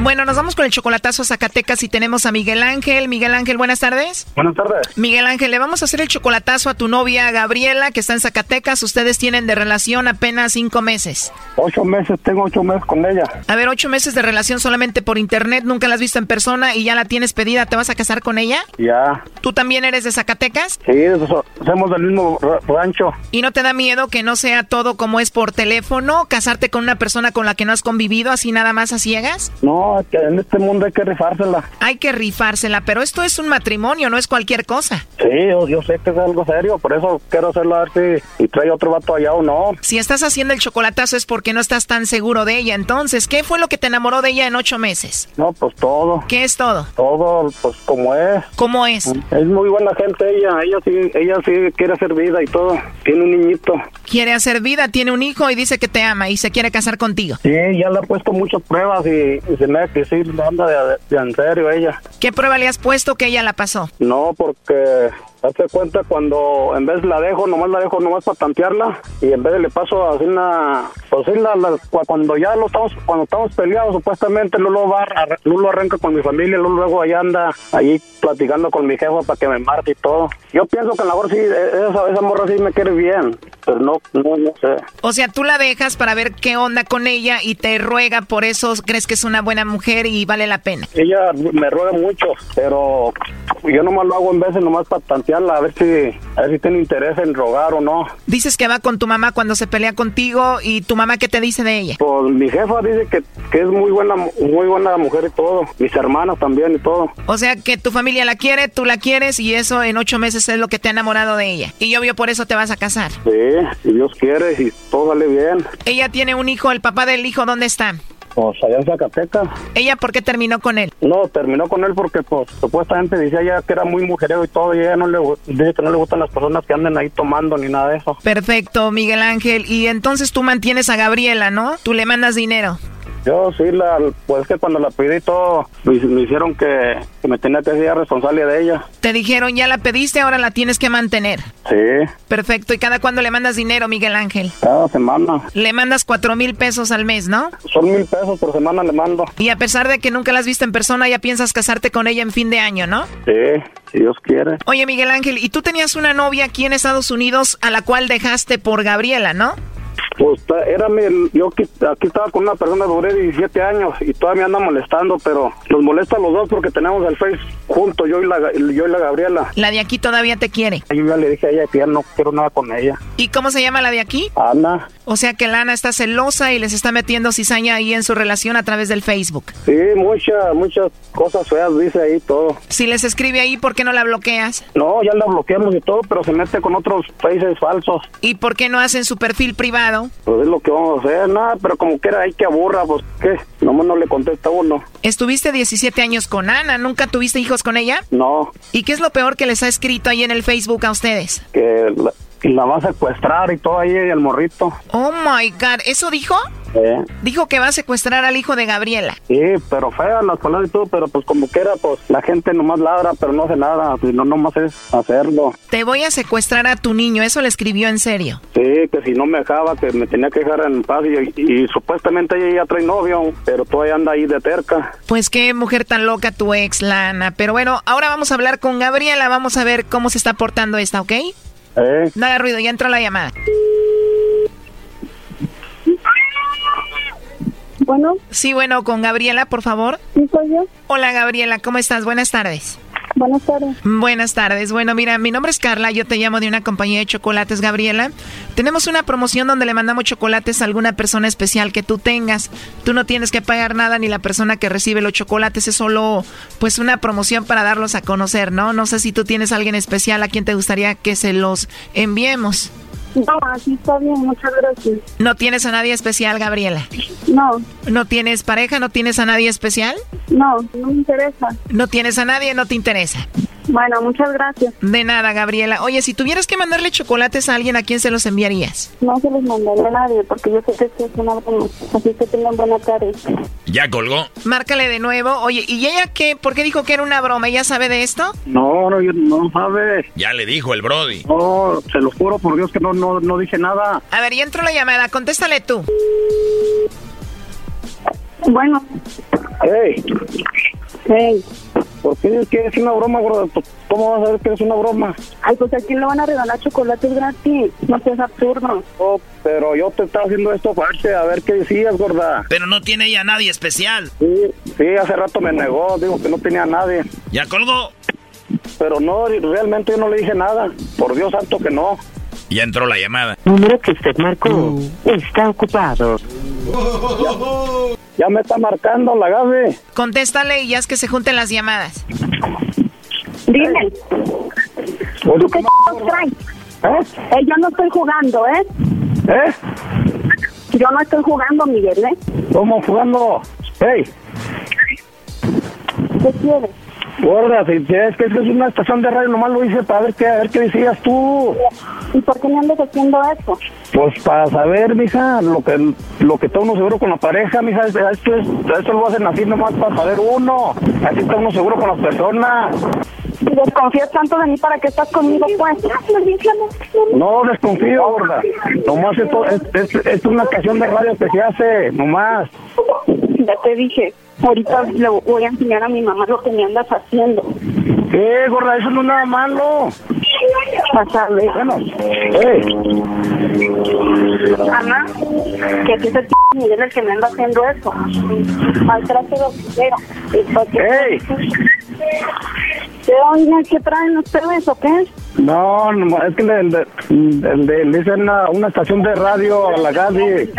Speaker 20: Bueno, nos vamos con el chocolatazo a Zacatecas y tenemos a Miguel Ángel. Miguel Ángel, buenas tardes.
Speaker 24: Buenas tardes.
Speaker 20: Miguel Ángel, le vamos a hacer el chocolatazo a tu novia Gabriela, que está en Zacatecas. Ustedes tienen de relación apenas cinco meses.
Speaker 24: Ocho meses, tengo ocho meses con ella.
Speaker 20: A ver, ocho meses de relación solamente por internet, nunca la has visto en persona y ya la tienes pedida. ¿Te vas a casar con ella?
Speaker 24: Ya.
Speaker 20: ¿Tú también eres de Zacatecas?
Speaker 24: Sí, somos del mismo rancho.
Speaker 20: ¿Y no te da miedo que no sea todo como es por teléfono? ¿Casarte con una persona con la que no has convivido así nada más a ciegas?
Speaker 24: No, No, que en este mundo hay que rifársela.
Speaker 20: Hay que rifársela, pero esto es un matrimonio, no es cualquier cosa.
Speaker 24: Sí, yo, yo sé que es algo serio, por eso quiero hacerlo a ver si y trae otro vato allá o no.
Speaker 20: Si estás haciendo el chocolatazo es porque no estás tan seguro de ella. Entonces, ¿qué fue lo que te enamoró de ella en ocho meses?
Speaker 24: No, pues todo.
Speaker 20: ¿Qué es todo?
Speaker 24: Todo, pues como es.
Speaker 20: ¿Cómo es?
Speaker 24: Es muy buena gente ella, ella sí, ella sí quiere hacer vida y todo. Tiene un niñito.
Speaker 20: Quiere hacer vida, tiene un hijo y dice que te ama y se quiere casar contigo.
Speaker 24: Sí, ya le he puesto muchas pruebas y, y se me ha que sí, anda de, de en serio ella.
Speaker 20: ¿Qué prueba le has puesto que ella la pasó?
Speaker 24: No, porque Hazte cuenta cuando en vez la dejo, nomás la dejo nomás para tantearla y en vez de le paso así una, pues la, la- cu- cuando ya lo estamos, cuando estamos peleados supuestamente Lulo va, Lulo arranca con mi familia, Lulo luego allá anda ahí platicando con mi jefa para que me marque y todo. Yo pienso que a lo mejor sí, e- esa, esa morra sí me quiere bien, pero no, no, no sé.
Speaker 20: O sea, tú la dejas para ver qué onda con ella y te ruega, por eso crees que es una buena mujer y vale la pena.
Speaker 24: Ella me ruega mucho, pero yo nomás lo hago en veces nomás para tantearla a ver si, a ver si tiene interés en rogar o no.
Speaker 20: Dices que va con tu mamá cuando se pelea contigo y tu mamá qué te dice de ella.
Speaker 24: Pues mi jefa dice que, que es muy buena, muy buena mujer y todo. Mis hermanas también y todo.
Speaker 20: O sea, que tu familia la quiere, tú la quieres y eso en ocho meses es lo que te ha enamorado de ella. Y obvio por eso te vas a casar.
Speaker 24: Sí, si Dios quiere, si todo sale bien.
Speaker 20: Ella tiene un hijo, el papá del hijo, ¿dónde está?
Speaker 24: Pues allá en Zacatecas.
Speaker 20: ¿Ella por qué terminó con él?
Speaker 24: No, terminó con él porque pues supuestamente decía ella que era muy mujerero y todo y ella no le, dice que no le gustan las personas que anden ahí tomando ni nada de eso.
Speaker 20: Perfecto, Miguel Ángel. Y entonces tú mantienes a Gabriela, ¿no? Tú le mandas dinero.
Speaker 24: Yo sí, la, pues que cuando la pedí todo, me, me hicieron que, que me tenía que ser responsable de ella.
Speaker 20: Te dijeron, ya la pediste, ahora la tienes que mantener.
Speaker 24: Sí,
Speaker 20: Perfecto. ¿Y cada cuándo le mandas dinero, Miguel Ángel?
Speaker 24: cada semana.
Speaker 20: Le mandas cuatro mil pesos al mes, ¿no?
Speaker 24: Son mil pesos por semana le mando.
Speaker 20: Y a pesar de que nunca la has visto en persona, ya piensas casarte con ella en fin de año, ¿no?
Speaker 24: Sí, si Dios quiere.
Speaker 20: Oye, Miguel Ángel, y tú tenías una novia aquí en Estados Unidos a la cual dejaste por Gabriela, ¿no?
Speaker 24: Pues era mi, yo aquí, aquí estaba con una persona, duré 17 años y todavía me anda molestando, pero nos molesta a los dos porque tenemos el Face juntos, yo y la, yo y la Gabriela.
Speaker 20: La de aquí todavía te quiere.
Speaker 24: Yo ya le dije a ella que ya no quiero nada con ella.
Speaker 20: ¿Y cómo se llama la de aquí?
Speaker 24: Ana,
Speaker 20: O sea que Lana está celosa y les está metiendo cizaña ahí en su relación a través del Facebook.
Speaker 24: sí, muchas, muchas cosas feas dice ahí todo.
Speaker 20: Si les escribe ahí, ¿por qué no la bloqueas?
Speaker 24: No, ya la bloqueamos y todo, pero se mete con otros faces falsos.
Speaker 20: ¿Y por qué no hacen su perfil privado?
Speaker 24: Pues es lo que vamos a hacer, nada, pero como quiera hay que aburra, pues qué, nomás no le contesta uno.
Speaker 20: Estuviste 17 años con Ana, ¿nunca tuviste hijos con ella?
Speaker 24: No,
Speaker 20: ¿Y qué es lo peor que les ha escrito ahí en el Facebook a ustedes?
Speaker 24: que la, que la va a secuestrar y todo ahí el morrito.
Speaker 20: Oh my god, ¿eso dijo?
Speaker 24: Eh.
Speaker 20: Dijo que va a secuestrar al hijo de Gabriela.
Speaker 24: Sí, pero feas las palabras y todo, pero pues como quiera, pues la gente nomás ladra, pero no hace nada, pues no nomás es hacerlo.
Speaker 20: Te voy a secuestrar a tu niño, eso le escribió en serio.
Speaker 24: Sí, que si no me dejaba, que me tenía que dejar en paz y, y supuestamente ella ya trae novio, pero todavía anda ahí de terca.
Speaker 20: Pues qué mujer tan loca tu ex, Lana. Pero bueno, ahora vamos a hablar con Gabriela, vamos a ver cómo se está portando esta, ¿ok?
Speaker 24: ¿Eh?
Speaker 20: No haga ruido, ya entró la llamada.
Speaker 21: Bueno,
Speaker 20: Sí, bueno, con Gabriela, por favor.
Speaker 21: sí soy yo.
Speaker 20: Hola, Gabriela, ¿cómo estás? Buenas tardes.
Speaker 21: Buenas tardes.
Speaker 20: Buenas tardes. Bueno, mira, mi nombre es Carla, yo te llamo de una compañía de chocolates, Gabriela. Tenemos una promoción donde le mandamos chocolates a alguna persona especial que tú tengas. Tú no tienes que pagar nada ni la persona que recibe los chocolates, es solo pues una promoción para darlos a conocer, ¿no? No sé si tú tienes a alguien especial a quien te gustaría que se los enviemos.
Speaker 21: No, así está bien, muchas gracias.
Speaker 20: ¿No tienes a nadie especial, Gabriela?
Speaker 21: No,
Speaker 20: ¿No tienes pareja? ¿No tienes a nadie especial?
Speaker 21: no, no me interesa.
Speaker 20: ¿No tienes a nadie? ¿No te interesa?
Speaker 21: Bueno, muchas gracias.
Speaker 20: De nada, Gabriela. Oye, si tuvieras que mandarle chocolates a alguien, ¿a quién se los enviarías?
Speaker 21: No se los mandaré a nadie porque yo sé que esto es una broma. Así que tengan buena tarde.
Speaker 6: Ya colgó.
Speaker 20: Márcale de nuevo. Oye, ¿y ella qué? ¿Por qué dijo que era una broma? ¿Ella sabe de esto?
Speaker 24: No, no, yo- no sabe.
Speaker 6: Ya le dijo el Brody.
Speaker 24: No, se lo juro por Dios que no, no, no dije nada.
Speaker 20: A ver, ya entró la llamada. Contéstale tú.
Speaker 21: Bueno,
Speaker 24: Hey,
Speaker 21: hey.
Speaker 24: ¿Por qué dices que es una broma, gordo? ¿Cómo vas a ver que es una broma?
Speaker 21: Ay, pues a quién le van a regalar chocolates gratis. No seas absurdo.
Speaker 24: Oh, pero yo te estaba haciendo esto fuerte, a ver qué decías, gorda.
Speaker 3: Pero no tiene ella nadie especial.
Speaker 24: Sí, sí, hace rato me negó, digo que no tenía a nadie.
Speaker 3: Ya colgó.
Speaker 24: Pero no, realmente yo no le dije nada. Por Dios santo que no.
Speaker 6: Ya entró la llamada.
Speaker 25: número que usted marcó está ocupado.
Speaker 24: Ya me está marcando la Gaby.
Speaker 20: Contéstale y ya es que se junten las llamadas.
Speaker 21: Dime. ¿Tú qué traes? ¿Eh? yo no estoy jugando, ¿eh?
Speaker 24: ¿Eh?
Speaker 21: Yo no estoy jugando, Miguel, ¿eh?
Speaker 24: ¿Cómo jugando? ¡Ey!
Speaker 21: ¿Qué quieres?
Speaker 24: Gorda, si es que es una estación de radio, nomás lo hice para ver qué, a ver qué decías tú.
Speaker 21: ¿Y por qué me andas haciendo eso?
Speaker 24: Pues para saber, mija, lo que lo que está uno seguro con la pareja, mija, esto, es, esto lo hacen así nomás para saber uno. Así está uno seguro con las personas.
Speaker 21: ¿Y desconfías tanto de mí para que estás conmigo, pues?
Speaker 24: No desconfío, gorda. Nomás esto es, es, es una canción de radio que se hace, nomás.
Speaker 21: Ya te dije. Ahorita le voy a enseñar a mi mamá lo que me andas haciendo.
Speaker 24: ¿Qué, gorda? Eso no es nada malo.
Speaker 21: Pasa,
Speaker 24: Bueno, hey.
Speaker 21: Ana, que aquí es el Miguel el que me anda haciendo eso. Maltrato lo quiero.
Speaker 24: ¡Ey!
Speaker 21: ¿Qué onda? ¿Qué traen ustedes o qué?
Speaker 24: No, es que le, le, le, le hice una, una estación de radio a la Gaby.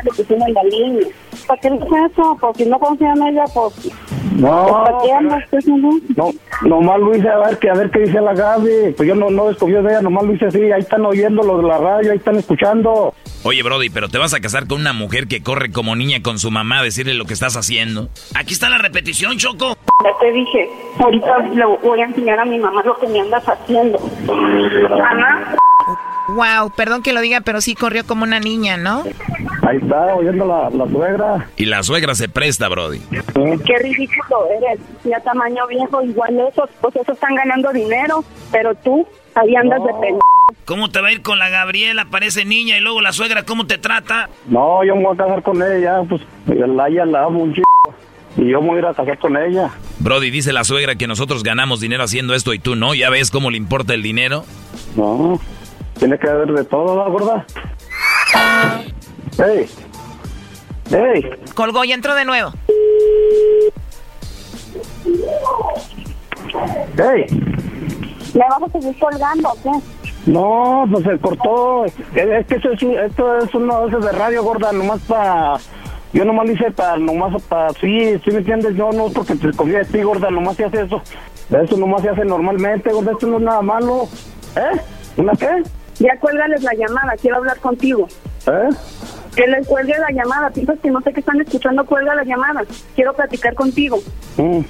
Speaker 21: ¿Para qué le hice eso? Pues si no confía en ella, pues...
Speaker 24: No,
Speaker 21: ¿Para qué andas haciendo
Speaker 24: no, nomás lo hice a ver, que, a ver qué dice la Gaby. Pues yo no, no desconfío de ella, nomás lo hice así. Ahí están oyendo los de la radio, ahí están escuchando.
Speaker 6: Oye, Brody, pero te vas a casar con una mujer que corre como niña con su mamá a decirle lo que estás haciendo. Aquí está la repetición, Choco.
Speaker 21: Ya te dije, ahorita le voy a enseñar a mi mamá lo que me andas haciendo. Ana.
Speaker 20: Wow, perdón que lo diga, pero sí corrió como una niña, ¿no?
Speaker 24: Ahí está, oyendo la, la suegra.
Speaker 6: Y la suegra se presta, Brody.
Speaker 21: Qué ridículo eres. Ya tamaño viejo, igual esos, pues esos están ganando dinero, pero tú ahí andas de pendejo.
Speaker 3: ¿Cómo te va a ir con la Gabriela? Parece niña y luego la suegra, ¿cómo te trata?
Speaker 24: No, yo me voy a casar con ella, pues la ella la amo un chico. Y yo me voy a ir a casar con ella.
Speaker 6: Brody, dice la suegra que nosotros ganamos dinero haciendo esto y tú no. ¿Ya ves cómo le importa el dinero?
Speaker 24: No, tiene que haber de todo, ¿no, gorda? ¡Ey! ¡Ey!
Speaker 20: Colgó y entró de nuevo.
Speaker 24: ¡Ey!
Speaker 21: ¿Le vamos a seguir colgando o qué?
Speaker 24: No, pues se cortó. Es, es que eso es, esto es esos de radio, gorda, nomás para... Yo nomás lo hice para, nomás para... Sí, sí me entiendes, yo no porque te confía de ti, gorda, nomás se hace eso. Eso nomás se hace normalmente, gorda, esto no es nada malo. ¿Eh? ¿Una qué?
Speaker 21: Ya cuélgales la llamada, quiero hablar contigo.
Speaker 24: ¿Eh?
Speaker 21: Que les cuelgue la llamada, piensas que no sé qué están escuchando, cuelga la llamada. Quiero platicar contigo.
Speaker 24: Mm.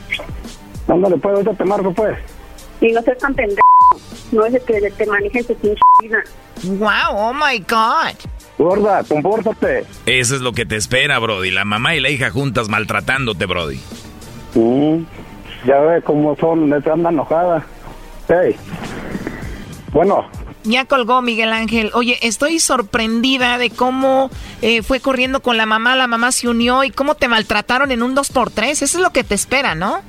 Speaker 24: Ándale, pues, ahorita te marco, pues.
Speaker 21: Y no seas tan pendejo. No es de que te manejen tu pinche vida.
Speaker 20: Wow, oh my God.
Speaker 24: Gorda, compórtate.
Speaker 6: Eso es lo que te espera, Brody. La mamá y la hija juntas maltratándote, Brody.
Speaker 24: Mm. Ya ve cómo son, te andan enojada. Hey. Bueno.
Speaker 20: Ya colgó Miguel Ángel. Oye, estoy sorprendida de cómo eh, fue corriendo con la mamá, la mamá se unió y cómo te maltrataron en un 2x3. Eso es lo que te espera, ¿no?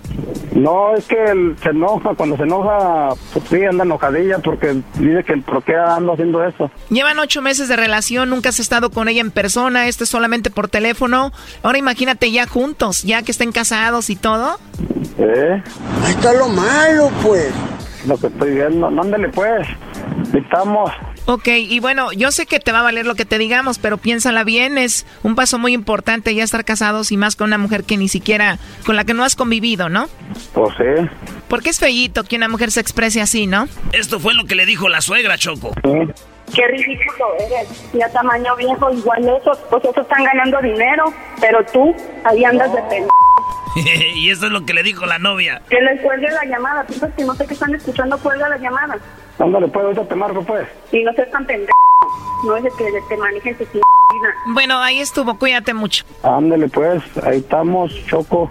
Speaker 24: No, es que él se enoja, cuando se enoja, pues sí, anda enojadilla porque dice que por qué ando haciendo eso.
Speaker 20: Llevan ocho meses de relación, nunca has estado con ella en persona, este es solamente por teléfono. Ahora imagínate ya juntos, ya que estén casados y todo.
Speaker 24: ¿Eh?
Speaker 22: Ahí está lo malo, pues.
Speaker 24: Lo que estoy viendo, ándale pues, estamos.
Speaker 20: Ok, y bueno, yo sé que te va a valer lo que te digamos, pero piénsala bien, es un paso muy importante ya estar casados y más con una mujer que ni siquiera, con la que no has convivido, ¿no?
Speaker 24: Pues sí.
Speaker 20: Porque es feíto que una mujer se exprese así, ¿no?
Speaker 3: Esto fue lo que le dijo la suegra, Choco.
Speaker 21: Qué ridículo eres. Ya tamaño viejo, igual esos, pues esos están ganando dinero, pero tú ahí andas de pendejo.
Speaker 3: y eso es lo que le dijo la novia.
Speaker 21: Que les cuelgue la llamada, piensas que no sé qué están escuchando, cuelga la llamada.
Speaker 24: Ándale pues, ahorita te marco pues.
Speaker 21: Y no seas tan pendejo. No es de que te manejen tu vida.
Speaker 20: Bueno, ahí estuvo, cuídate mucho.
Speaker 24: Ándale pues, ahí estamos, Choco.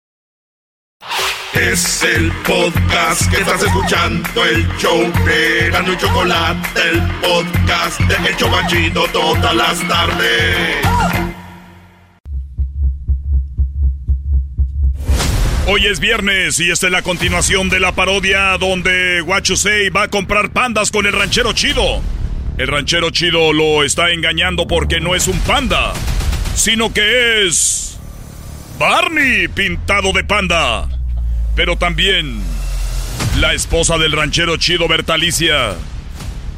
Speaker 1: Es el podcast que estás escuchando, el show de y Chocolate, el podcast de El todas las tardes.
Speaker 5: Hoy es viernes y esta es la continuación de la parodia donde Guachusei va a comprar pandas con el ranchero chido. El ranchero chido lo está engañando porque no es un panda, sino que es Barney pintado de panda. Pero también la esposa del ranchero chido Bertalicia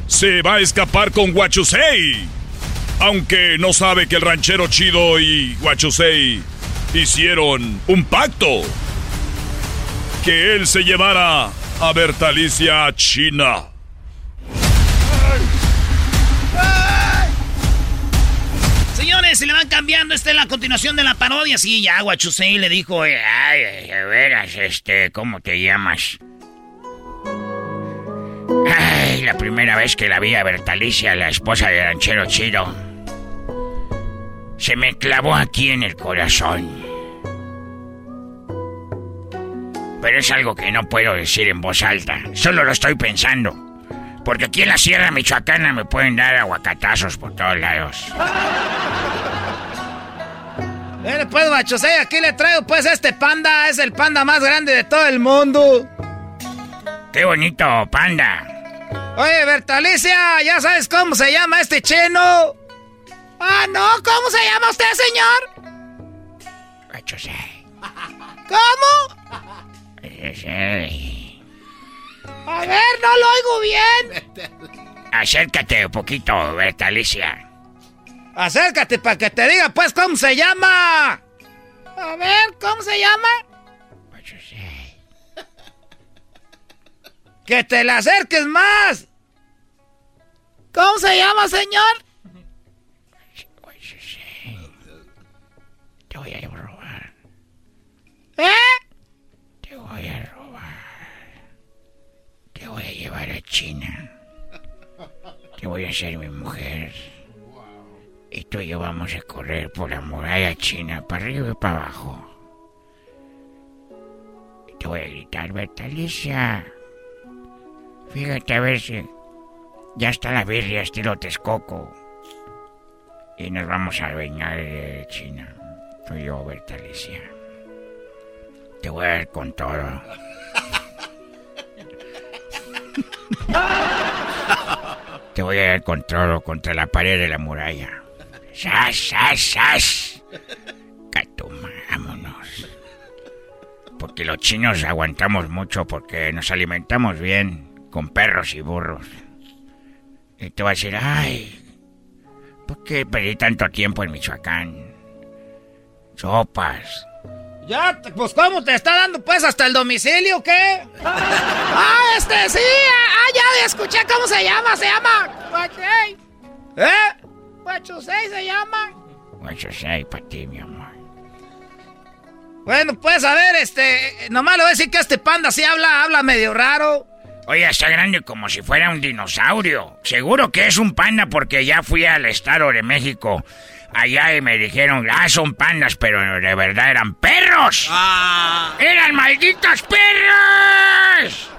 Speaker 5: se va a escapar con Guachusei. Aunque no sabe que el ranchero chido y Guachusei hicieron un pacto. Que él se llevara a Bertalicia a China.
Speaker 26: Se le van cambiando. Esta es la continuación de la parodia. Sí, ya Guachusei le dijo,
Speaker 16: Ay, de veras, este, ¿cómo te llamas? Ay, la primera vez que la vi a Bertalicia, la esposa del ranchero chido, se me clavó aquí en el corazón. Pero es algo que no puedo decir en voz alta, solo lo estoy pensando. Porque aquí en la Sierra Michoacana me pueden dar aguacatazos por todos lados.
Speaker 3: Mire, pues, Guachusei, aquí le traigo, pues, este panda. Es el panda más grande de todo el mundo.
Speaker 16: ¡Qué bonito, panda!
Speaker 3: Oye, Bertalicia, ¿ya sabes cómo se llama este cheno? Ah, no, ¿cómo se llama usted, señor?
Speaker 16: Guachusei.
Speaker 3: ¿Cómo? A ver, no lo oigo bien.
Speaker 16: Acércate un poquito, Bertalicia.
Speaker 3: Acércate para que te diga, pues, cómo se llama. A ver, ¿cómo se llama? Que te le acerques más. ¿Cómo se llama, señor?
Speaker 16: Te voy a robar.
Speaker 3: ¿Eh?
Speaker 16: Voy a llevar a China. Te voy a hacer mi mujer. Y tú y yo vamos a correr por la muralla china, para arriba y para abajo. Y te voy a gritar, Bertalicia. Fíjate a ver si ya está la birria estilo Texcoco. Y nos vamos a bañar de China. Tú y yo, Bertalicia. Te voy a dar con todo. Te voy a dar con todo contra la pared de la muralla. ¡Sas, sas, sas! Catuma. Porque los chinos aguantamos mucho porque nos alimentamos bien con perros y burros. Y te va a decir, ay, ¿por qué perdí tanto tiempo en Michoacán? Sopas.
Speaker 3: Ya, pues, ¿cómo te está dando, pues, hasta el domicilio, o qué? ah, este, sí, ah, ya escuché cómo se llama, se llama Guachusei. ¿Eh? Guachusei se llama.
Speaker 16: Sé para ti, mi amor.
Speaker 3: Bueno, pues, a ver, este, nomás le voy a decir que este panda sí habla, habla medio raro.
Speaker 16: Oye, está grande como si fuera un dinosaurio. Seguro que es un panda porque ya fui al Estado de México. Allá y me dijeron, ah, son pandas, pero de verdad eran perros. ¡Eran malditos perros!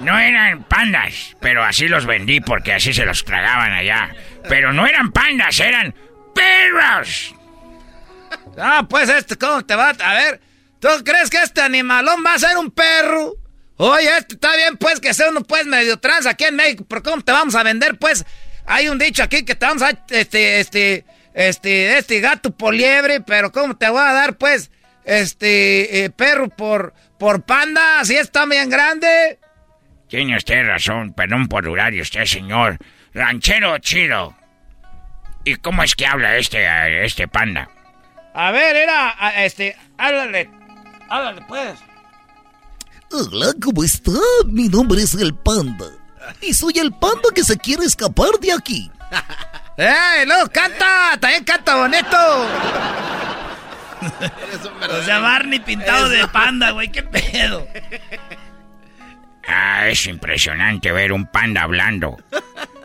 Speaker 16: No eran pandas, pero así los vendí porque así se los tragaban allá. Pero no eran pandas, eran perros.
Speaker 3: Ah, pues, este, ¿cómo te va? A ver, ¿tú crees que este animalón va a ser un perro? Oye, este está bien, pues, que sea uno, pues, medio trans aquí en México, pero ¿cómo te vamos a vender, pues? Hay un dicho aquí que te vamos a, este, este, este, este gato por liebre, pero ¿cómo te voy a dar, pues, este, eh, perro por, por panda? Así está bien grande.
Speaker 16: Tiene usted razón, perdón por durar y usted, señor. Ranchero chido. ¿Y cómo es que habla este, este panda?
Speaker 3: A ver, era, a- este, háblale, Háblale, pues.
Speaker 27: Hola, ¿cómo está? Mi nombre es el panda. Y soy el panda que se quiere escapar de aquí.
Speaker 3: ¡Eh! ¡No! ¡Canta! ¡También canta bonito!
Speaker 28: o sea, Barney pintado de panda, güey. ¿Qué pedo?
Speaker 16: Ah, es impresionante ver un panda hablando.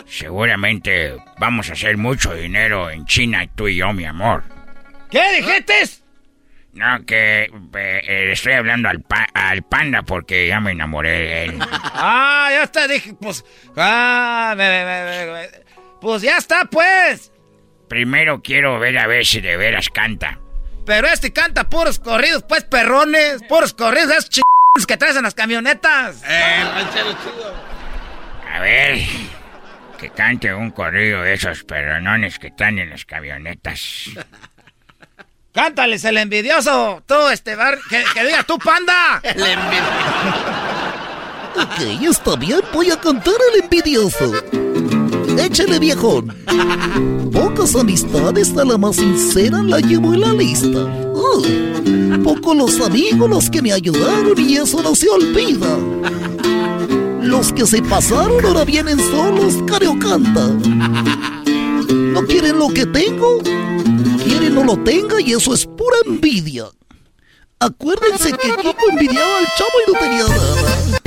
Speaker 16: Seguramente vamos a hacer mucho dinero en China, tú y yo, mi amor.
Speaker 3: ¿Qué dijiste?
Speaker 16: No, que eh, eh, estoy hablando al, al panda porque ya me enamoré de él.
Speaker 3: ah, ya está, dije, pues. Ah, pues ya está, pues.
Speaker 16: Primero quiero ver a ver si de veras canta.
Speaker 3: Pero este canta puros corridos, pues perrones, puros corridos, esos ch... que traes en las camionetas.
Speaker 7: Eh, chido.
Speaker 16: A ver, que cante un corrido de esos perronones que están en las camionetas.
Speaker 3: Cántales el envidioso. Tú, este bar, que, diga tu panda. El
Speaker 27: ok, está bien, voy a cantar el envidioso. Échale viejón. Pocas amistades, a la más sincera la llevo en la lista. Poco los amigos los que me ayudaron y eso no se olvida. Los que se pasaron ahora vienen solos, careo canta. ¿No quieren lo que tengo? quiere no lo tenga y eso es pura envidia. Acuérdense que Kiko envidiaba al chavo y no tenía nada.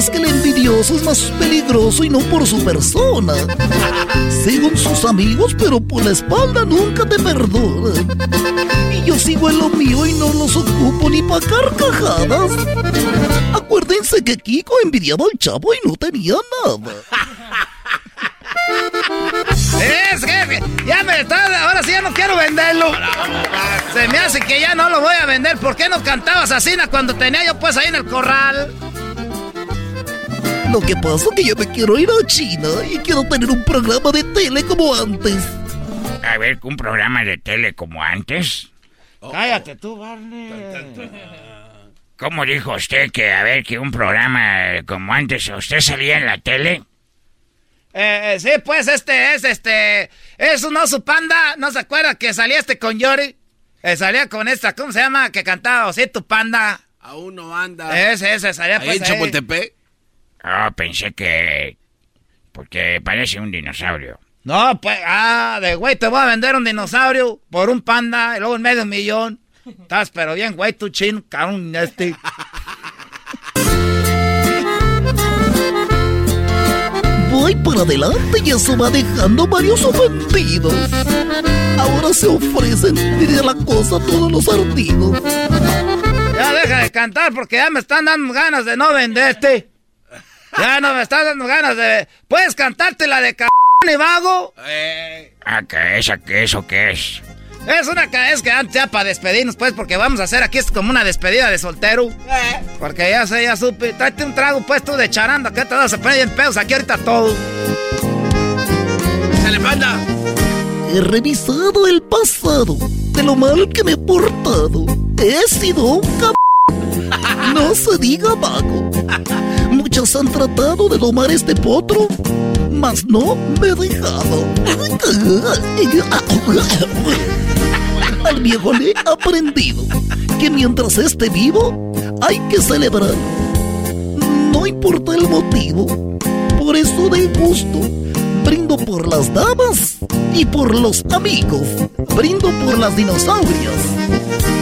Speaker 27: es que el envidioso es más peligroso y no por su persona. Según sus amigos, pero por la espalda nunca te perdona. Y yo sigo en lo mío y no los ocupo ni pa' carcajadas. Acuérdense que Kiko envidiaba al chavo y no tenía nada.
Speaker 3: Es jefe, ya me está, ahora sí ya no quiero venderlo. Se me hace que ya no lo voy a vender. ¿Por qué no cantabas así cuando tenía yo pues ahí en el corral?
Speaker 27: Lo que pasa es que yo me quiero ir a China y quiero tener un programa de tele como antes.
Speaker 16: A ver, un programa de tele como antes.
Speaker 3: Cállate tú, Barney.
Speaker 16: ¿Cómo dijo usted que, a ver, que un programa como antes, usted salía en la tele?
Speaker 3: Eh, sí, pues este es, este, es un oso panda, ¿no se acuerda que salía este con Yori? Eh, salía con esta, ¿cómo se llama? Que cantaba tu Panda.
Speaker 7: Aún no anda.
Speaker 3: Ese, ese, salía
Speaker 7: ahí pues en Chapultepec.
Speaker 16: Ah, pensé que, porque parece un dinosaurio.
Speaker 3: No, pues, ah, de güey, te voy a vender un dinosaurio por un panda y luego en medio millón. Estás pero bien, güey, tu chin, cabrón, este.
Speaker 27: Voy para adelante y eso va dejando varios ofendidos. Ahora se ofrecen de la cosa todos los artidos.
Speaker 3: Ya deja de cantar porque ya me están dando ganas de no venderte. Ya no me están dando ganas de. ¿Puedes cantarte la de c y vago?
Speaker 16: Eh. Ah, ¿qué es? ¿Eso qué es?
Speaker 3: Es una es que antes ya para despedirnos, pues, porque vamos a hacer aquí es como una despedida de soltero. Eh. Porque ya sé, ya supe. Tráete un trago puesto de charanda, que te vas a poner en pedos aquí ahorita todo.
Speaker 7: ¡Se le manda!
Speaker 27: He revisado el pasado de lo mal que me he portado. He sido un cabrón. No se diga vago. Muchos han tratado de domar este potro, mas no me he dejado. Al viejo le he aprendido que mientras esté vivo hay que celebrar. No importa el motivo, por eso de gusto brindo por las damas y por los amigos. Brindo por las dinosaurias.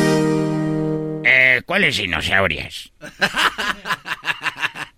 Speaker 16: ¿Cuáles dinosaurias?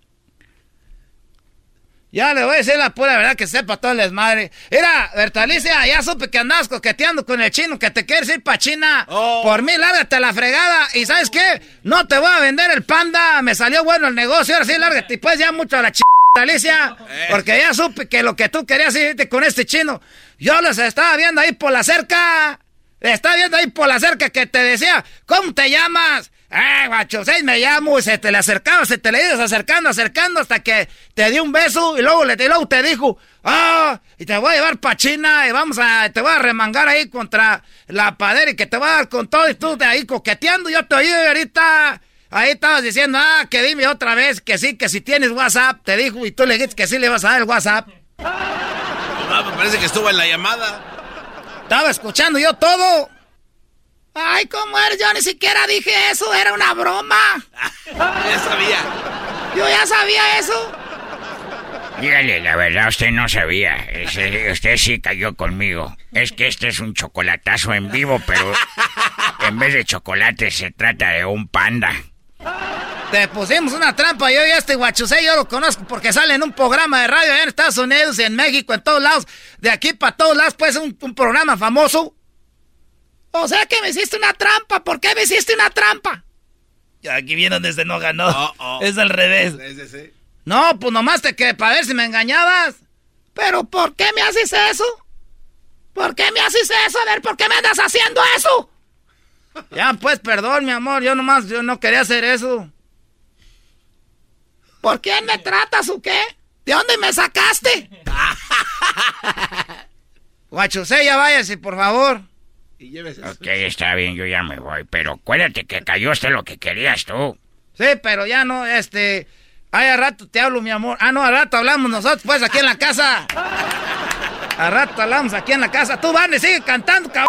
Speaker 3: Ya le voy a decir la pura verdad que sepa todo el desmadre. Mira, Bertalicia, ya supe que andabas coqueteando con el chino, que te quieres ir pa' China. Oh. Por mí, lárgate a la fregada. Y ¿sabes qué? No te voy a vender el panda. Me salió bueno el negocio. Ahora sí, lárgate. Y pues ya mucho a la ch... Alicia, eh. porque ya supe que lo que tú querías irte con este chino, yo los estaba viendo ahí por la cerca. Estaba viendo ahí por la cerca que te decía, ¿cómo te llamas?
Speaker 14: ¡Eh, guacho! Seis me llamo y se te le acercaba, se te le ibas acercando, acercando hasta que te dio un beso y luego, le, y luego te dijo, ¡ah! y te voy a llevar pa' China y vamos a, te voy a remangar ahí contra la padera y que te voy a dar con todo y tú de ahí coqueteando. Yo te oí y ahorita, ahí estabas diciendo, ah, que dime otra vez que sí, que si tienes WhatsApp, te dijo y tú le dijiste que sí le vas a dar el WhatsApp.
Speaker 7: No, me parece que estuvo en la llamada.
Speaker 14: Estaba escuchando yo todo.
Speaker 29: Ay, ¿cómo eres? Yo ni siquiera dije eso, era una broma.
Speaker 7: ya sabía.
Speaker 29: Yo ya sabía eso.
Speaker 16: Dígale, la verdad, usted no sabía. Ese- usted sí cayó conmigo. Es que este es un chocolatazo en vivo, pero en vez de chocolate se trata de un panda.
Speaker 14: Te pusimos una trampa, yo y este guachusé, yo lo conozco porque sale en un programa de radio allá en Estados Unidos, en México, en todos lados, de aquí para todos lados, pues un, un programa famoso.
Speaker 29: O sea que me hiciste una trampa. ¿Por qué me hiciste una trampa?
Speaker 3: Ya aquí viene desde no ganó. Es al revés.
Speaker 14: No, pues nomás te que para ver si me engañabas.
Speaker 29: ¿Pero por qué me haces eso? ¿Por qué me haces eso? A ver, ¿por qué me andas haciendo eso?
Speaker 14: Ya, pues, perdón, mi amor, yo nomás, yo no quería hacer eso.
Speaker 29: ¿Por quién me tratas o qué? ¿De dónde me sacaste?
Speaker 14: Guachusé, ya váyase, por favor.
Speaker 16: Ok, está bien, yo ya me voy. Pero acuérdate que cayó hasta lo que querías tú.
Speaker 14: Sí, pero ya no, este... Ay, a rato te hablo, mi amor. Ah, no, a rato hablamos nosotros, pues, aquí en la casa. A rato hablamos aquí en la casa. Tú, Vane, sigue cantando, cabrón.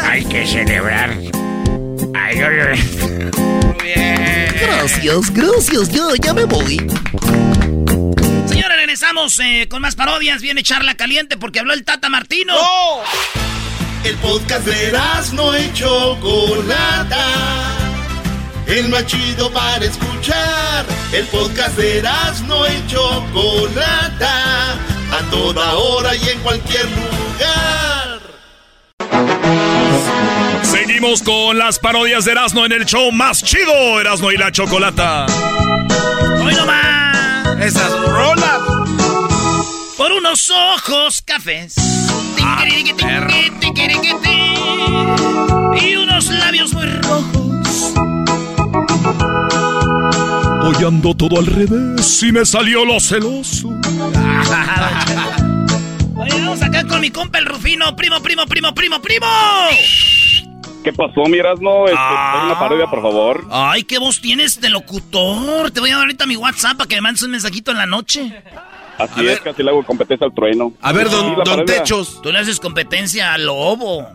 Speaker 16: Hay que celebrar. Ay, yo lo-
Speaker 27: Gracias, gracias, ya, ya me voy.
Speaker 3: Señores, regresamos eh, con más parodias. Viene Charla Caliente porque habló el Tata Martino.
Speaker 1: El podcast de no y Chocolata. El más chido para escuchar. El podcast de no y Chocolata. A toda hora y en cualquier lugar.
Speaker 5: Seguimos con las parodias de Erasmo en el show más chido, Erasmo y la Chocolata.
Speaker 3: Hoy nomás.
Speaker 7: Esas rolas.
Speaker 3: Por unos ojos cafés. Tiquiriquitín. Y unos labios muy rojos.
Speaker 5: Hoy ando todo al revés y me salió lo celoso.
Speaker 3: Oye, vamos acá con mi compa el Rufino. Primo, primo, primo, primo, primo.
Speaker 25: ¿Qué pasó, mi Erasmo? Este, pon una parodia, por favor.
Speaker 3: Ay, qué voz tienes de locutor. Te voy a dar ahorita mi WhatsApp para que me mandes un mensajito en la noche.
Speaker 25: Así es, casi le hago competencia al trueno.
Speaker 7: A ver, don,
Speaker 25: Sí,
Speaker 7: don. Techos.
Speaker 3: Tú le haces competencia al lobo.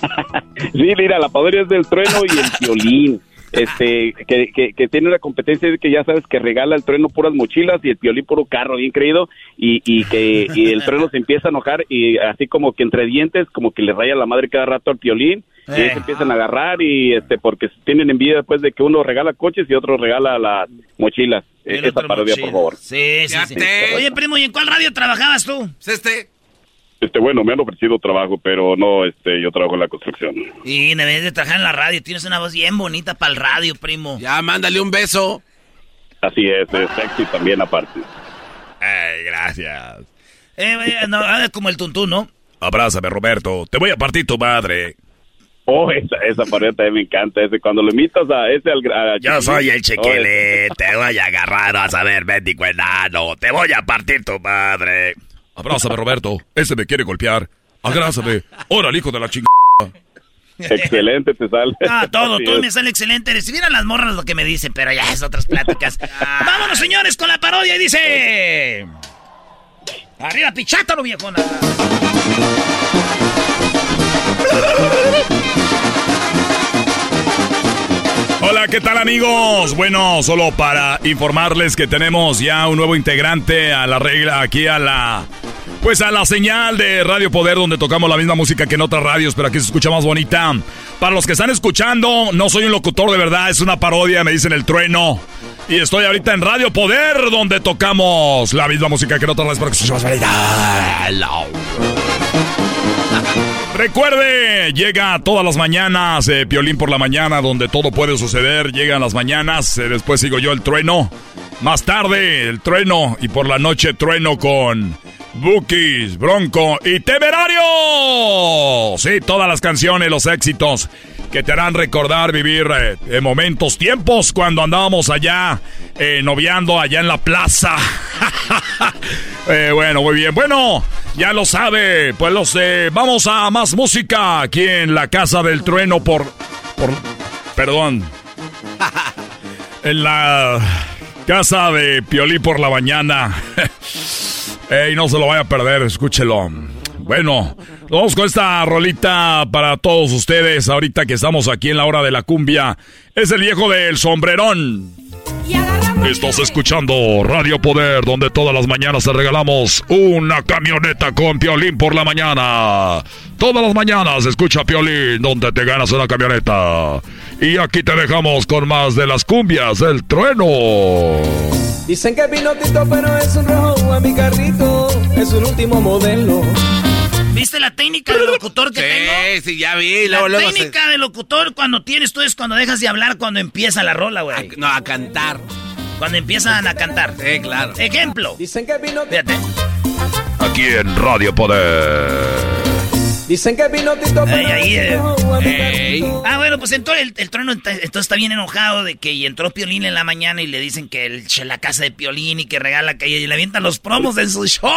Speaker 25: Sí, mira, la parodia es del trueno y el violín. Este, que, que, que tiene una competencia de que ya sabes que regala el trueno puras mochilas y el violín puro carro, bien creído, y, y que y el trueno se empieza a enojar y así como que entre dientes, como que le raya la madre cada rato al violín, y ahí
Speaker 3: Eh.
Speaker 25: se empiezan a agarrar y este, porque tienen envidia después de que uno regala coches y otro regala las mochilas. Eh,
Speaker 3: El
Speaker 25: Esa parodia,
Speaker 3: mochila.
Speaker 25: por favor.
Speaker 3: Sí, sí, sí. Oye, primo, ¿y en cuál radio trabajabas tú?
Speaker 7: Este.
Speaker 25: Este, bueno, me han ofrecido trabajo, pero no, este, yo trabajo en la construcción.
Speaker 3: Y debes de trabajar en la radio. Tienes una voz bien bonita para el radio, primo.
Speaker 7: Ya, mándale un beso.
Speaker 25: Así es, es sexy también aparte.
Speaker 5: Ay, gracias.
Speaker 3: Eh, eh, no, como el tuntún, ¿no?
Speaker 5: Abrázame, Roberto. Te voy a partir tu madre.
Speaker 25: Oh, esa, esa parodia también me encanta. Ese, cuando lo imitas a ese al a
Speaker 5: Yo soy el
Speaker 25: Oh,
Speaker 5: chiquilín, te voy a agarrar a saber, médico enano, te voy a partir tu madre. Abrázame, Roberto, ese me quiere golpear. Abrázame. Órale, hijo de la chingada.
Speaker 25: Excelente te sale.
Speaker 3: Ah, todo, todo me sale excelente. Si vieran las morras lo que me dicen, pero ya es otras pláticas. Vámonos, señores, con la parodia. y Dice... Arriba, pichátalo, viejona.
Speaker 5: Hola, ¿qué tal amigos? Bueno, solo para informarles que tenemos ya un nuevo integrante a la regla, aquí a la... Pues a la señal de Radio Poder donde tocamos la misma música que en otras radios, pero aquí se escucha más bonita. Para los que están escuchando, no soy un locutor de verdad, es una parodia, me dicen el trueno. Y estoy ahorita en Radio Poder donde tocamos la misma música que en otras radios, pero que se escucha más bonita. Recuerde, llega todas las mañanas, eh, Piolín por la mañana, donde todo puede suceder. Llegan las mañanas, eh, después sigo yo el trueno. Más tarde, el trueno. Y por la noche, trueno con Bookies, Bronco y Temerario. Sí, todas las canciones, los éxitos que te harán recordar vivir eh, momentos, tiempos cuando andábamos allá eh, noviando allá en la plaza. Eh, bueno, muy bien. Bueno, ya lo sabe. Pues lo sé. Vamos a más música aquí en la Casa del Trueno por... por perdón. En la casa de Piolí por la mañana. Ey, no se lo vaya a perder, escúchelo. Bueno, vamos con esta rolita para todos ustedes ahorita que estamos aquí en la hora de la cumbia. Es el viejo del sombrerón. Estás escuchando Radio Poder, donde todas las mañanas te regalamos una camioneta con Piolín por la mañana. Todas las mañanas escucha Piolín, donde te ganas una camioneta. Y aquí te dejamos con más de las cumbias del trueno.
Speaker 30: Dicen que pinotito, pero es un rojo a mi carrito. Es un último modelo.
Speaker 3: ¿Viste la técnica del locutor que tengo?
Speaker 7: Sí, sí, ya vi.
Speaker 3: La
Speaker 7: Luego, luego se-
Speaker 3: técnica del locutor cuando tienes tú es cuando dejas de hablar cuando empieza la rola, güey.
Speaker 7: No, a cantar.
Speaker 3: Cuando empiezan a cantar.
Speaker 7: Sí, claro.
Speaker 3: Ejemplo.
Speaker 30: Dicen que pinotito.
Speaker 3: Fíjate.
Speaker 5: Aquí en Radio Poder.
Speaker 30: Dicen que
Speaker 3: eh. Ey.
Speaker 30: carrito.
Speaker 3: Ah, bueno, pues entonces el, el trueno ent- entonces está bien enojado de que y entró Piolín en la mañana y le dicen que el, la casa de Piolín y que regala que y le avientan los promos en su show.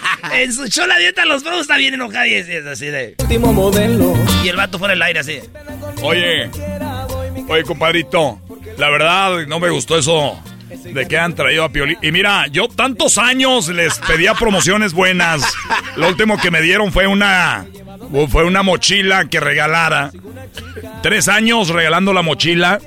Speaker 3: en su show le avientan los promos, está bien enojado y es, es así de...
Speaker 30: Último modelo.
Speaker 3: Y el vato fuera del aire así.
Speaker 5: Oye, oye, compadrito, la verdad no me gustó eso de que han traído a Piolín. Y mira, yo tantos años les pedía promociones buenas. Lo último que me dieron fue una fue una mochila que regalara. Tres años regalando la mochila.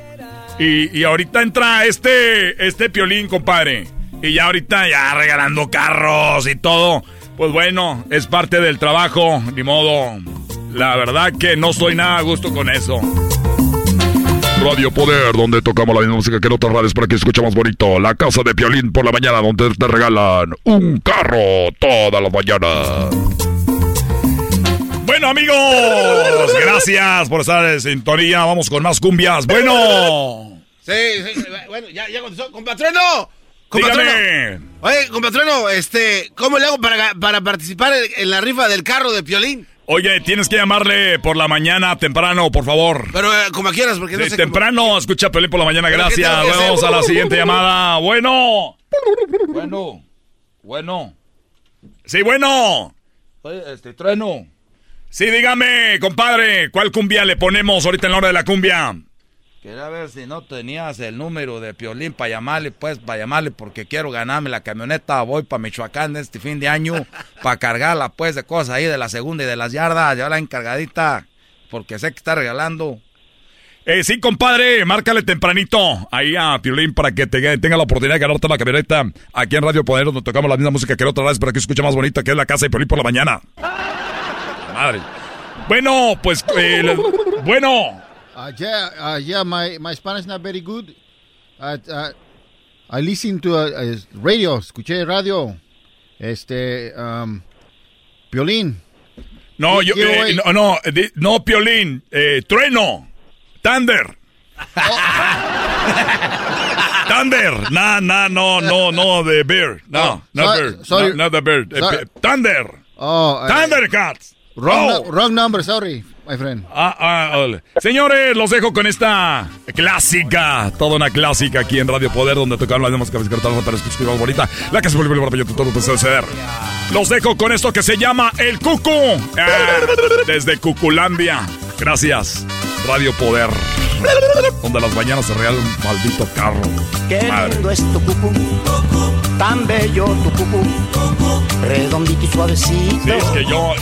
Speaker 5: Y, y ahorita entra este, este Piolín, compadre. Y ya ahorita ya regalando carros y todo. Pues bueno, es parte del trabajo, ni modo. La verdad que no estoy nada a gusto con eso. Radio Poder, donde tocamos la misma música que en otras para que escuche más bonito. La casa de Piolín por la mañana, donde te regalan un carro todas las mañanas. Bueno, amigos, gracias por estar en sintonía. Vamos con más cumbias. Bueno,
Speaker 7: Sí, sí, bueno, ya, ya contestó. ¡Compatrono! ¡Compatrono! Oye, compatrono, este, ¿cómo le hago para, para participar en, la rifa del carro de Piolín?
Speaker 5: Oye, tienes que llamarle por la mañana temprano, por favor.
Speaker 7: Pero eh, como quieras, porque no
Speaker 5: Sí,
Speaker 7: sé cómo-
Speaker 5: temprano, escucha Piolín por la mañana,
Speaker 7: ¿Pero qué
Speaker 5: gracias. Vamos a la siguiente llamada. Bueno. Bueno. Bueno. Sí, bueno.
Speaker 6: Oye, este trueno.
Speaker 5: Sí, dígame, compadre, ¿cuál cumbia le ponemos ahorita en la hora de la cumbia?
Speaker 6: Quería ver si no tenías el número de Piolín para llamarle, pues, para llamarle porque quiero ganarme la camioneta. Voy para Michoacán este fin de año para cargarla, pues, de cosas ahí de la segunda y de las yardas. Ya la encargadita, porque sé que está regalando.
Speaker 5: Eh, sí, compadre, márcale tempranito ahí a Piolín para que te- tenga la oportunidad de ganarte la camioneta aquí en Radio Poder, donde tocamos la misma música que en otras radios, para que escuche más bonita, que es la casa de Piolín por la mañana. Madre. Bueno, pues, eh, bueno.
Speaker 8: Uh, yeah, uh, yeah. My my Spanish not very good. Uh, I listen to uh, uh, radio. Escuché radio. Este, um, Piolín.
Speaker 5: No, yo, eh, no, no, eh, no, Piolín, eh, Trueno, Thunder. Thunder, no, no, no, no, no, the bear, no,
Speaker 8: Oh,
Speaker 5: no
Speaker 8: sorry-
Speaker 5: bear,
Speaker 8: sorry.
Speaker 5: no, not the bear, eh,
Speaker 8: Sorry.
Speaker 5: Thunder,
Speaker 8: Oh, uh,
Speaker 5: Thundercats.
Speaker 8: Wrong,
Speaker 5: Oh.
Speaker 8: wrong number. Sorry, my friend.
Speaker 5: Ah, ah. Señores, los dejo con esta clásica, toda una clásica aquí en Radio Poder, donde tocaron las demás cabezas que para escuchar bonita. La que se vuelve para todo puede suceder. Los dejo con esto que se llama El Cucu, ah, desde Cuculandia. Gracias, Radio Poder, donde las mañanas se regala un maldito carro.
Speaker 31: Qué
Speaker 5: Madre.
Speaker 31: lindo es tu cucú, tan bello tu cucú, redondito y suavecito.
Speaker 5: Sí, es que yo,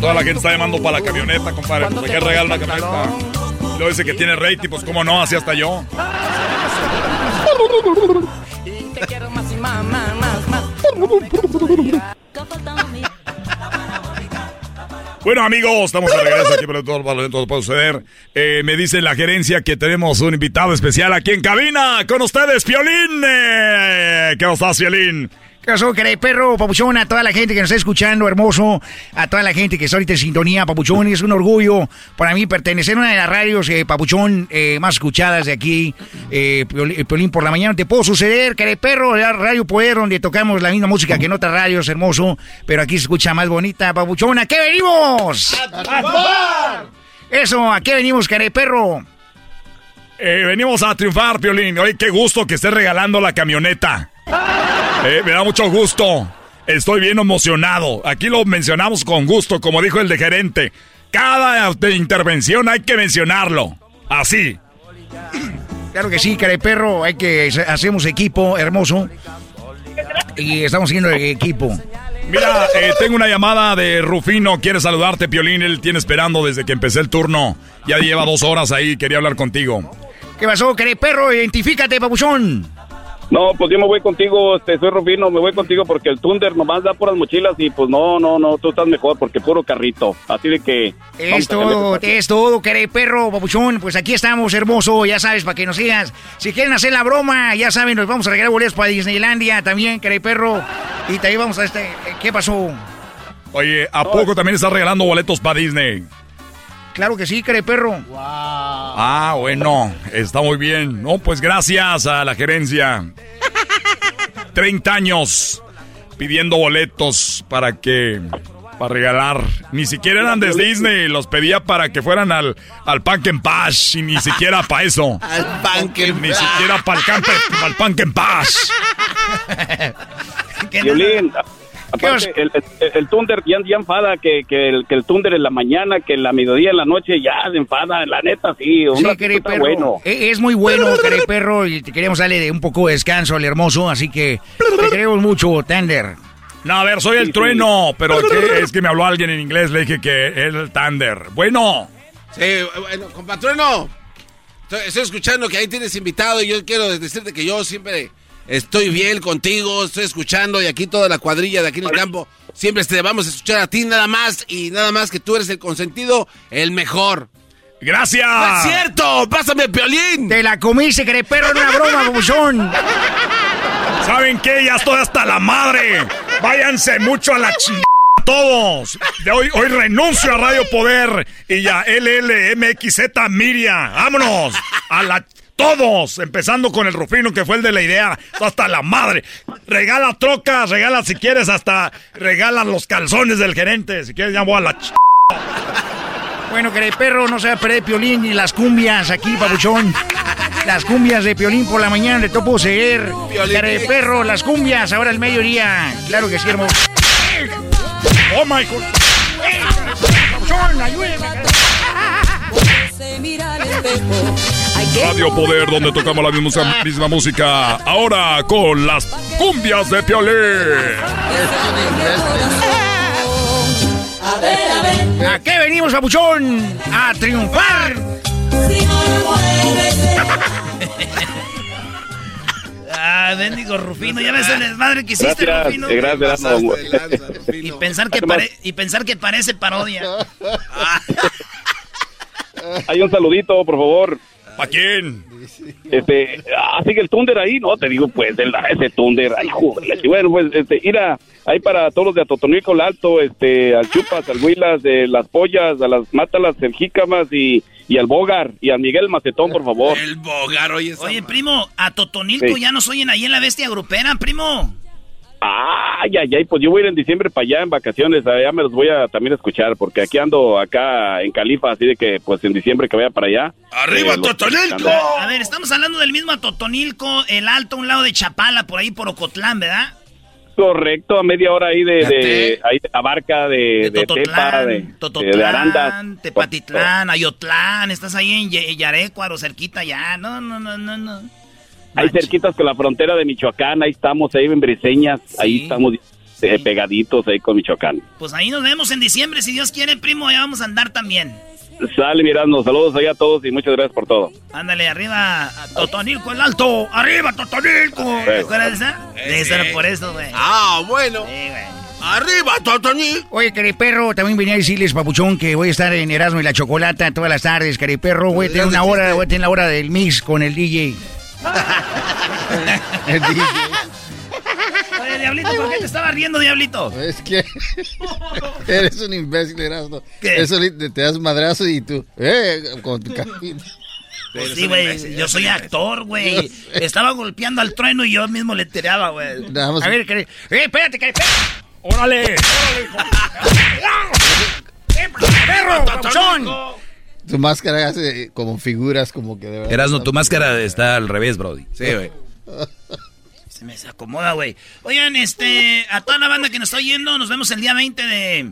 Speaker 5: toda la gente está llamando para la camioneta, compadre. Pues hay que regalar una camioneta. Luego dice que tiene rating, pues cómo no, así hasta yo.
Speaker 31: Y te quiero más y más, más, más,
Speaker 5: Bueno, amigos, estamos de regreso aquí para todo, todo puede suceder. Eh, me dice la gerencia que tenemos un invitado especial aquí en cabina con ustedes, Piolín. Eh, ¿Qué estás, Piolín?
Speaker 14: ¿Qué pasó, perro, papuchón? A toda la gente que nos está escuchando, hermoso. A toda la gente que está ahorita en sintonía, papuchón. Es un orgullo para mí pertenecer a una de las radios, eh, papuchón, eh, más escuchadas de aquí. Eh, Piolín, Piolín por la mañana. Te puedo suceder, querido perro, la Radio Poder, donde tocamos la misma música que en otras radios, hermoso. Pero aquí se escucha más bonita, papuchón. ¿A qué venimos? Eso, ¿a qué venimos, perro?
Speaker 5: Eh, venimos a triunfar, Piolín. Oye, qué gusto que estés regalando la camioneta. Eh, me da mucho gusto. Estoy bien emocionado. Aquí lo mencionamos con gusto, como dijo el de gerente. Cada intervención hay que mencionarlo. Así.
Speaker 14: Claro que sí, perro. Hay que hacemos equipo hermoso. Y estamos haciendo el equipo.
Speaker 5: Mira, eh, tengo una llamada de Rufino. Quiere saludarte, Piolín. Él tiene esperando desde que empecé el turno. Ya lleva dos horas ahí. Quería hablar contigo.
Speaker 14: ¿Qué pasó, perro? Identifícate, papuchón.
Speaker 25: No, pues yo me voy contigo, este, soy Rufino, me voy contigo porque el Thunder nomás da por las mochilas y pues no, no, no, tú estás mejor porque puro carrito. Así de que...
Speaker 14: Es todo, es todo, queré perro, papuchón. Pues aquí estamos, hermoso, ya sabes, para que nos sigas. Si quieren hacer la broma, ya saben, nos vamos a regalar boletos para Disneylandia también, queré perro. Y también vamos a este... ¿Qué pasó?
Speaker 5: Oye, ¿a poco también estás regalando boletos para Disney?
Speaker 14: Claro que sí, cree perro. Wow.
Speaker 5: Ah, bueno, está muy bien. No, pues gracias a la gerencia. 30 años pidiendo boletos para que para regalar. Ni siquiera eran de Disney, los pedía para que fueran al, al Pumpkin Pass y ni siquiera para eso.
Speaker 7: Al Pumpkin
Speaker 5: Ni siquiera para el, campe, para el Pumpkin Pass.
Speaker 25: Violín, Aparte, el, el, el, Thunder ya, ya enfada que, que, el, que el Thunder en la mañana, que en la mediodía, en la noche, ya se enfada. La neta, sí.
Speaker 14: sí, perro. Bueno. E, es muy bueno, querido perro, y te queremos darle de un poco de descanso al hermoso, así que te queremos mucho, Thunder.
Speaker 5: No, a ver, soy el trueno, pero es que me habló alguien en inglés, le dije que es el Thunder. Bueno.
Speaker 7: Sí, bueno, compatrueno. Estoy escuchando que ahí tienes invitado y yo quiero decirte que yo siempre Estoy bien contigo, estoy escuchando y aquí toda la cuadrilla de aquí en el campo. Siempre te vamos a escuchar a ti nada más y nada más que tú eres el consentido, el mejor.
Speaker 5: ¡Gracias!
Speaker 7: ¡No es cierto! ¡Pásame el piolín!
Speaker 14: Te la comiste, perro en una broma, babuchón.
Speaker 5: ¿Saben qué? Ya estoy hasta la madre. Váyanse mucho a la chingada todos. De hoy, hoy renuncio a Radio Poder y a LLMXZ Miria. ¡Vámonos! A la todos, empezando con el Rufino, que fue el de la idea, hasta la madre. Regala trocas, regala si quieres, hasta regala los calzones del gerente. Si quieres, ya voy a la ch...
Speaker 14: Bueno, que el perro no se va a perder Piolín ni las cumbias aquí, pabuchón. Las cumbias de Piolín por la mañana de topo seguir. el perro, las cumbias, ahora el mediodía. Claro que sí, hermoso.
Speaker 5: Oh my God.
Speaker 14: Pabuchón, ayúdeme.
Speaker 5: Radio Poder, donde tocamos la misma, misma música. Ahora con las cumbias de Piolín.
Speaker 14: ¿A qué venimos, papuchón? ¡A triunfar! ah, bendigo Rufino, ya ves el desmadre que hiciste, Rufino.
Speaker 25: Gracias,
Speaker 14: y pensar que y pensar que parece parodia.
Speaker 25: Hay un saludito, por favor.
Speaker 5: ¿A quién?
Speaker 25: Este, ah, sigue el Thunder ahí, no, te digo, pues, el, ese Thunder, ay, joder, bueno, pues, este, ir a, ahí para todos los de Atotonilco, el Alto, este, al Chupas, al Huilas, de las Pollas, a las Mátalas, el Jícamas y, y al Bogar, y al Miguel Macetón, por favor.
Speaker 7: El Bogar, oye.
Speaker 20: Oye, primo, a Totonilco ya nos oyen ahí en la bestia grupera, primo.
Speaker 25: Ay, ay, ay, pues yo voy a ir en diciembre para allá en vacaciones, allá me los voy a también escuchar, porque aquí ando acá en Califa, así de que pues en diciembre que vaya para allá.
Speaker 7: ¡Arriba, eh, Totonilco!
Speaker 20: A ver, estamos hablando del mismo Totonilco, el alto, un lado de Chapala, por ahí por Ocotlán, ¿verdad?
Speaker 25: Correcto, a media hora ahí de, de ahí de Abarca, de, de,
Speaker 20: Tototlán,
Speaker 25: de,
Speaker 20: Tototlán, de Arandas. Tepatitlán, Ayotlán, estás ahí en Yarecuaro, cerquita ya, no, no, no, no, no.
Speaker 25: Ahí cerquitas con la frontera de Michoacán, ahí estamos, ahí en Briseñas, ahí estamos eh, pegaditos ahí con Michoacán.
Speaker 20: Pues ahí nos vemos en diciembre, si Dios quiere, primo, allá vamos a andar también.
Speaker 25: Sale, mirando, saludos ahí a todos y muchas gracias por todo.
Speaker 20: Ándale, arriba, Totonilco el alto, arriba, Totonilco. ¿Te acuerdas de esa? Eso era por eso, güey.
Speaker 7: Ah, bueno. Sí, güey. ¡Arriba, Totonilco!
Speaker 14: Oye, cariperro, también venía a decirles, papuchón, que voy a estar en Erasmo y la Chocolata todas las tardes, cariperro. Voy a tener una hora, voy a tener la hora del mix con el DJ.
Speaker 20: el DJ. Oye, Diablito, ¿por qué te estaba riendo, Diablito?
Speaker 8: Es que eres un imbécil, Erasmo. ¿Qué? Eso te, das madrazo y tú, eh, con tu cabina.
Speaker 20: Pues sí, güey, yo soy actor, güey. Estaba golpeando al trueno y yo mismo le tiraba, güey. A ver, ¿qué? Eh, espérate, que
Speaker 5: ¡Órale! ¡Órale,
Speaker 14: ¡Perro, papuchón!
Speaker 8: Tu máscara hace como figuras, como que de verdad.
Speaker 6: Erasno, tu máscara está al revés, Brody.
Speaker 7: Sí, güey.
Speaker 3: Se me desacomoda, güey. Oigan, este, a toda la banda que nos está oyendo, nos vemos el día 20 de,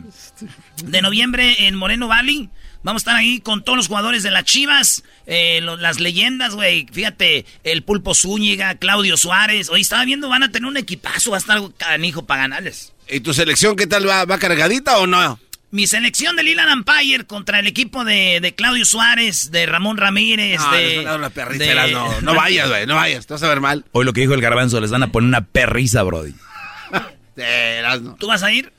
Speaker 3: de noviembre en Moreno Valley. Vamos a estar ahí con todos los jugadores de las Chivas, eh, lo- las leyendas, güey. Fíjate, el Pulpo Zúñiga, Claudio Suárez. Hoy estaba viendo, van a tener un equipazo, va a estar canijo para ganarles.
Speaker 7: ¿Y tu selección qué tal va? ¿Va cargadita o no?
Speaker 3: Mi selección de Lilan Empire contra el equipo de, de Claudio Suárez, de Ramón Ramírez,
Speaker 7: No,
Speaker 3: de...
Speaker 7: les van a dar una perrita,
Speaker 3: de-
Speaker 7: Erasno. No vayas, güey, no vayas, te vas a ver mal.
Speaker 6: Hoy lo que dijo el garbanzo, les van a poner una perriza, Brody.
Speaker 3: ¿Tú vas a ir?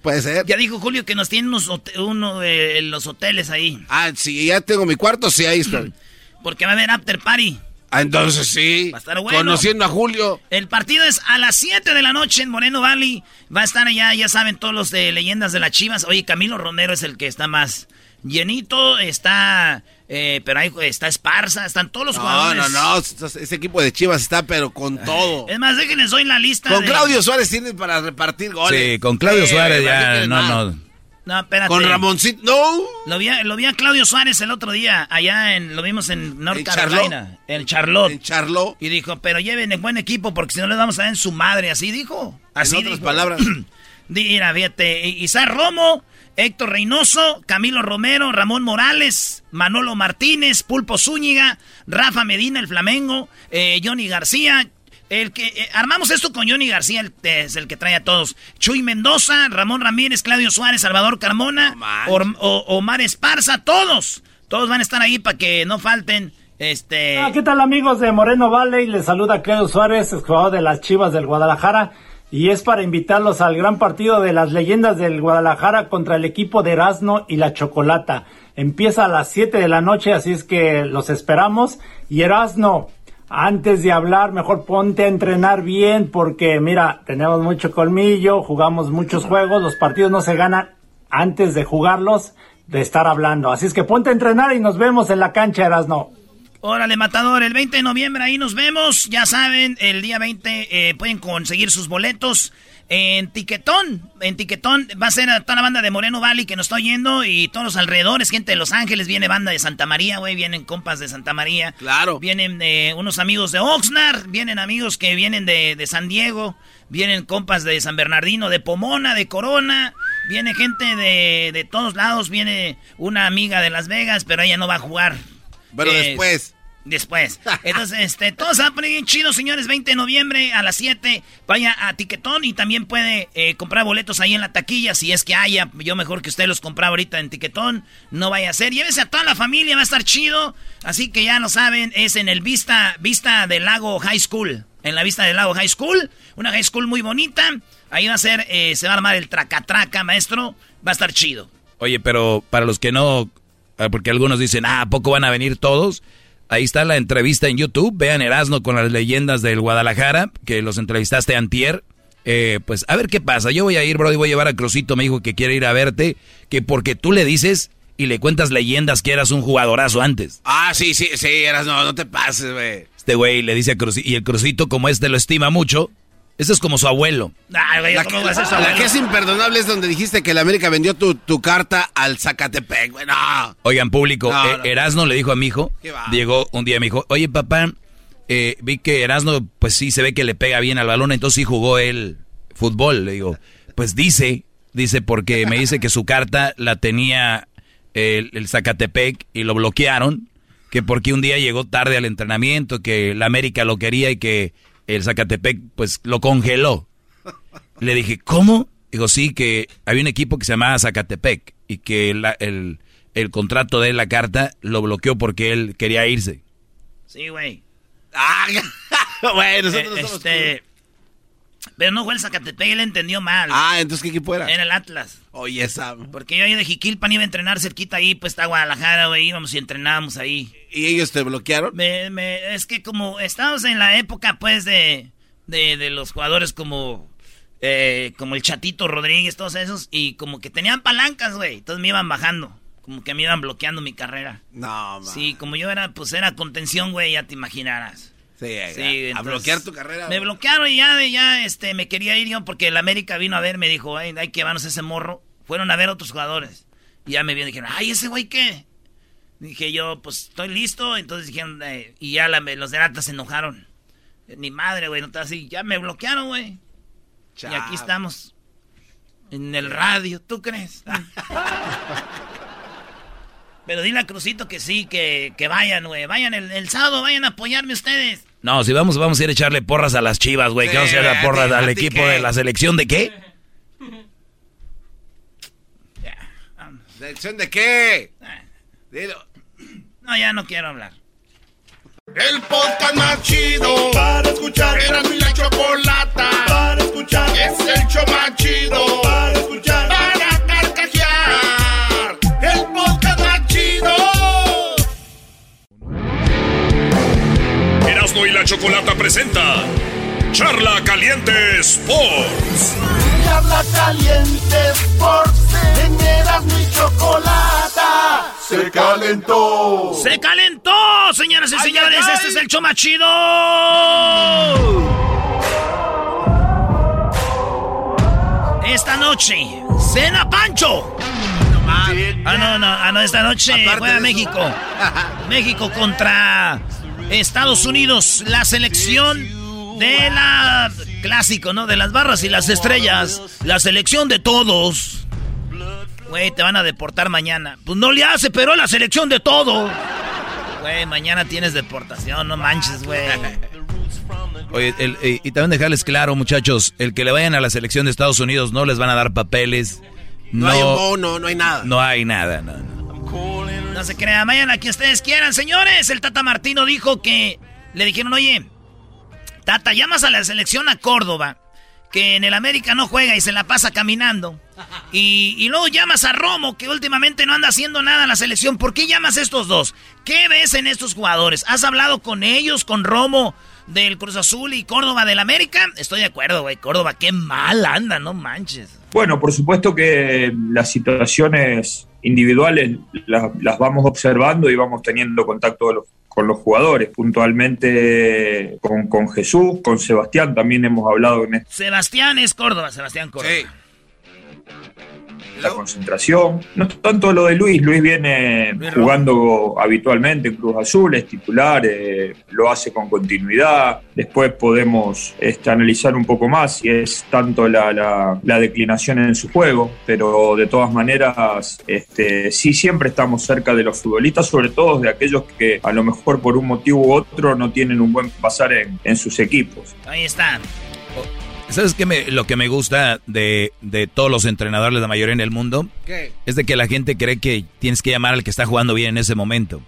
Speaker 7: Puede ser.
Speaker 3: Ya dijo Julio que nos tienen unos uno de los hoteles ahí.
Speaker 7: Ah, sí, ya tengo mi cuarto, sí, ahí estoy.
Speaker 3: Porque va a haber after party.
Speaker 7: Ah, entonces sí.
Speaker 3: Va a estar bueno.
Speaker 7: Conociendo a Julio.
Speaker 3: El partido es a las 7 de la noche en Moreno Valley. Va a estar allá, ya saben, todos los de leyendas de las Chivas. Oye, Camilo Romero es el que está más llenito. Está, eh, pero ahí está Esparza, están todos los
Speaker 7: No,
Speaker 3: jugadores.
Speaker 7: no, no, ese equipo de Chivas está pero con todo.
Speaker 3: Es más, déjenles doy la lista.
Speaker 7: Con
Speaker 3: de-
Speaker 7: Claudio Suárez tiene para repartir goles.
Speaker 6: Sí, con Claudio Suárez
Speaker 7: ¿para qué
Speaker 6: ya, no, no.
Speaker 3: No, espérate.
Speaker 7: Con Ramoncito, no.
Speaker 3: Lo vi, a- lo vi a Claudio Suárez el otro día, allá en, lo vimos en North
Speaker 7: ¿En
Speaker 3: Carolina, en Charlotte.
Speaker 7: En Charlotte.
Speaker 3: Y dijo, pero lleven el buen equipo porque si no les vamos a dar en su madre, así dijo. Así
Speaker 7: en otras
Speaker 3: dijo.
Speaker 7: palabras.
Speaker 3: Mira, fíjate, Isaac Romo, Héctor Reynoso, Camilo Romero, Ramón Morales, Manolo Martínez, Pulpo Zúñiga, Rafa Medina, el Flamengo, eh, Johnny García. El que eh, armamos esto con Johnny García, el, es el que trae a todos. Chuy Mendoza, Ramón Ramírez, Claudio Suárez, Salvador Carmona, Or- o- Omar Esparza, todos. Todos van a estar ahí para que no falten. Este.
Speaker 32: Ah, ¿Qué tal amigos de Moreno Valley? Les saluda Claudio Suárez, jugador de las Chivas del Guadalajara. Y es para invitarlos al gran partido de las leyendas del Guadalajara contra el equipo de Erasmo y la Chocolata. Empieza a las 7 de la noche, así es que los esperamos. Y Erasmo, antes de hablar, mejor ponte a entrenar bien porque mira, tenemos mucho colmillo, jugamos muchos juegos, los partidos no se ganan antes de jugarlos, de estar hablando. Así es que ponte a entrenar y nos vemos en la cancha, Erasmo.
Speaker 3: Órale, Matador, el 20 de noviembre ahí nos vemos. Ya saben, el día 20 eh, pueden conseguir sus boletos en Tiquetón. En Tiquetón va a ser a toda la banda de Moreno Valley que nos está oyendo y todos los alrededores, gente de Los Ángeles, viene banda de Santa María, güey, vienen compas de Santa María.
Speaker 7: Claro.
Speaker 3: Vienen eh, unos amigos de Oxnard, vienen amigos que vienen de, de San Diego, vienen compas de San Bernardino, de Pomona, de Corona. Viene gente de, de todos lados, viene una amiga de Las Vegas, pero ella no va a jugar.
Speaker 7: Pero
Speaker 3: Eh,
Speaker 7: después.
Speaker 3: Después. Entonces, este, todo se va a poner bien chido, señores. 20 de noviembre a las 7. Vaya a Tiquetón y también puede eh, comprar boletos ahí en la taquilla. Si es que haya, yo mejor que usted los compra ahorita en Tiquetón. No vaya a ser. Llévese a toda la familia, va a estar chido. Así que ya lo saben, es en el Vista, Vista del Lago High School. En la Vista del Lago High School. Una high school muy bonita. Ahí va a ser, eh, se va a armar el tracatraca, maestro. Va a estar chido.
Speaker 6: Oye, pero para los que no, porque algunos dicen, ah, ¿a poco van a venir todos? Ahí está la entrevista en YouTube. Vean Erasmo con las leyendas del Guadalajara, que los entrevistaste antier. Eh, pues a ver qué pasa. Yo voy a ir, Brody, voy a llevar a Crucito, me dijo que quiere ir a verte, que porque tú le dices y le cuentas leyendas que eras un jugadorazo antes.
Speaker 7: Ah, sí, sí, sí, eras, no, no te pases, güey.
Speaker 6: Este güey le dice a Crucito, y el Crucito, como este lo estima mucho, eso es como su abuelo.
Speaker 3: Ay, güey,
Speaker 7: La,
Speaker 3: ¿cómo
Speaker 7: que,
Speaker 3: va a ser su
Speaker 7: la que es imperdonable es donde dijiste que la América vendió tu, tu carta al Zacatepec, güey. No.
Speaker 6: Oigan, público,
Speaker 7: No,
Speaker 6: eh,
Speaker 7: no.
Speaker 6: Erasno le dijo a mi hijo, llegó un día y me dijo, oye papá, eh, vi que Erasno, pues sí se ve que le pega bien al balón, entonces sí jugó él fútbol. Le digo, pues dice, dice porque me dice que su carta la tenía el, el Zacatepec y lo bloquearon, que porque un día llegó tarde al entrenamiento, que la América lo quería y que el Zacatepec pues lo congeló. Le dije, ¿cómo? Dijo, sí, que había un equipo que se llamaba Zacatepec y que la- el, el contrato de la carta lo bloqueó porque él quería irse.
Speaker 3: Sí, güey.
Speaker 7: Ah, bueno, nosotros
Speaker 3: Eh,
Speaker 7: no somos
Speaker 3: este, pero no fue el Zacatepec, él entendió mal.
Speaker 7: Ah, entonces ¿qué equipo era?
Speaker 3: Era el Atlas.
Speaker 7: Oye, esa.
Speaker 3: Porque yo ahí de Jiquilpan iba a entrenar cerquita ahí, pues está Guadalajara, güey, íbamos y entrenábamos ahí.
Speaker 7: ¿Y ellos te bloquearon?
Speaker 3: Me, me- es que como estábamos en la época, pues, de, de, de los jugadores como, eh, como el Chatito Rodríguez, todos esos, y como que tenían palancas, güey, entonces me iban bajando, como que me iban bloqueando mi carrera.
Speaker 7: No, man.
Speaker 3: Sí, como yo era, pues era contención, güey, ya te imaginarás.
Speaker 7: Sí, a-
Speaker 3: Sí,
Speaker 7: a,
Speaker 3: entonces,
Speaker 7: bloquear tu carrera.
Speaker 3: Me bloquearon y ya, ya este, me quería ir yo porque el América vino a ver, me dijo, "Ay, hay que llevarnos ese morro. Fueron a ver otros jugadores. Y ya me vieron y dijeron, ay, ese güey qué. Dije yo, pues estoy listo. Entonces dijeron, eh, y ya los de Lata se enojaron. Ni madre, güey, no te así. Ya me bloquearon, güey. Y aquí estamos. En el radio, ¿tú crees? Pero dile a Crucito que sí, que, vayan, güey. Vayan el, sábado, vayan a apoyarme ustedes.
Speaker 6: No, si vamos, vamos a ir a echarle porras a las chivas, güey. que vamos a echarle porras al equipo de la selección de qué?
Speaker 7: ¿Selección de qué?
Speaker 3: Dilo. No, ya no quiero hablar.
Speaker 1: El podcast más chido para escuchar. Era mi la chocolata para escuchar. Es el show más chido para escuchar.
Speaker 11: Erasmo y la chocolata presenta Charla Caliente Sports.
Speaker 1: Charla Caliente Sports. En Erasmo y chocolata se calentó.
Speaker 3: Se calentó, señoras y señores. Este es el show más chido. Esta noche, cena Pancho. Ah, no, no, ah, no, esta noche juega México. México contra Estados Unidos, la selección de la clásico, ¿no? De las barras y las estrellas, la selección de todos. Güey, te van a deportar mañana. Pues no le hace, pero la selección de todo. Güey, mañana tienes deportación, no manches, güey.
Speaker 6: Oye, eh, y también dejarles claro, muchachos, el que le vayan a la selección de Estados Unidos no les van a dar papeles.
Speaker 7: No, hay un bono, no hay nada.
Speaker 6: No hay nada, no,
Speaker 3: no. Se crean, vayan a que ustedes quieran, señores. El Tata Martino dijo que le dijeron, oye, Tata, llamas a la selección a Córdoba que en el América no juega y se la pasa caminando. Y, luego llamas a Romo, que últimamente no anda haciendo nada en la selección. ¿Por qué llamas a estos dos? ¿Qué ves en estos jugadores? ¿Has hablado con ellos, con Romo del Cruz Azul y Córdoba del América? Estoy de acuerdo, güey. Córdoba, qué mal anda, no manches.
Speaker 33: Bueno, por supuesto que las situaciones individuales las, vamos observando y vamos teniendo contacto con los jugadores, puntualmente con, con, Jesús, con Sebastián también hemos hablado en
Speaker 3: esto. Sebastián es Córdoba, Sebastián Córdoba. Sí
Speaker 33: la concentración. No tanto lo de Luis, Luis viene jugando habitualmente en Cruz Azul, es titular, eh, lo hace con continuidad. Después podemos este, analizar un poco más si es tanto la, declinación en su juego, pero de todas maneras, este, sí siempre estamos cerca de los futbolistas, sobre todo de aquellos que a lo mejor por un motivo u otro no tienen un buen pasar en, en sus equipos.
Speaker 3: Ahí está.
Speaker 6: ¿Sabes qué me, lo que me gusta de, todos los entrenadores, la mayoría en el mundo? ¿Qué? Es de que la gente cree que tienes que llamar al que está jugando bien en ese momento.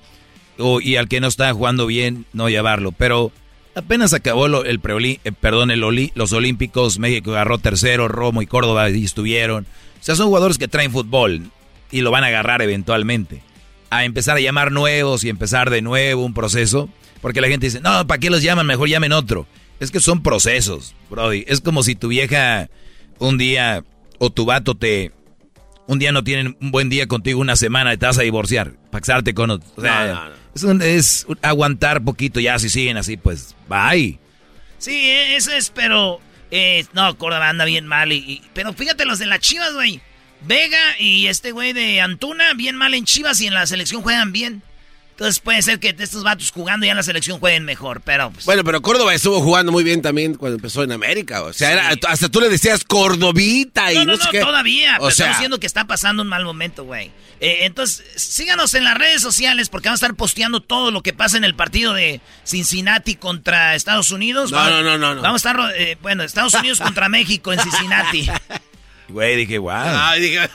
Speaker 6: O, y al que no está jugando bien, no llamarlo. Pero apenas acabó el preoli, eh, perdón, el los Olímpicos, México agarró tercero, Romo y Córdoba y estuvieron. O sea, son jugadores que traen fútbol y lo van a agarrar eventualmente. A empezar a llamar nuevos y empezar de nuevo un proceso. Porque la gente dice, no, ¿para qué los llaman? Mejor llamen otro. Es que son procesos, Brody. Es como si tu vieja un día o tu vato te. Un día no tienen un buen día contigo, una semana y te vas a divorciar. Paxarte con otro. O sea, Es, aguantar poquito ya. Si siguen así, pues bye.
Speaker 3: Sí, eso es, pero. Eh, no, Córdoba anda bien mal. Y, pero fíjate los de las chivas, güey. Vega y este güey de Antuna, bien mal en chivas y en la selección juegan bien. Entonces puede ser que estos vatos jugando ya en la selección jueguen mejor, pero... Pues,
Speaker 7: bueno, pero Córdoba estuvo jugando muy bien también cuando empezó en América. O sea, hasta tú le decías Cordobita y no, no, no,
Speaker 3: no todavía. O pero sea... estamos diciendo que está pasando un mal momento, güey. Eh, entonces, síganos en las redes sociales porque vamos a estar posteando todo lo que pasa en el partido de Cincinnati contra Estados Unidos.
Speaker 7: No, no, no, no,
Speaker 3: Vamos a estar, eh, bueno, Estados Unidos contra México en Cincinnati.
Speaker 6: Güey, dije, wow. Ah, dije...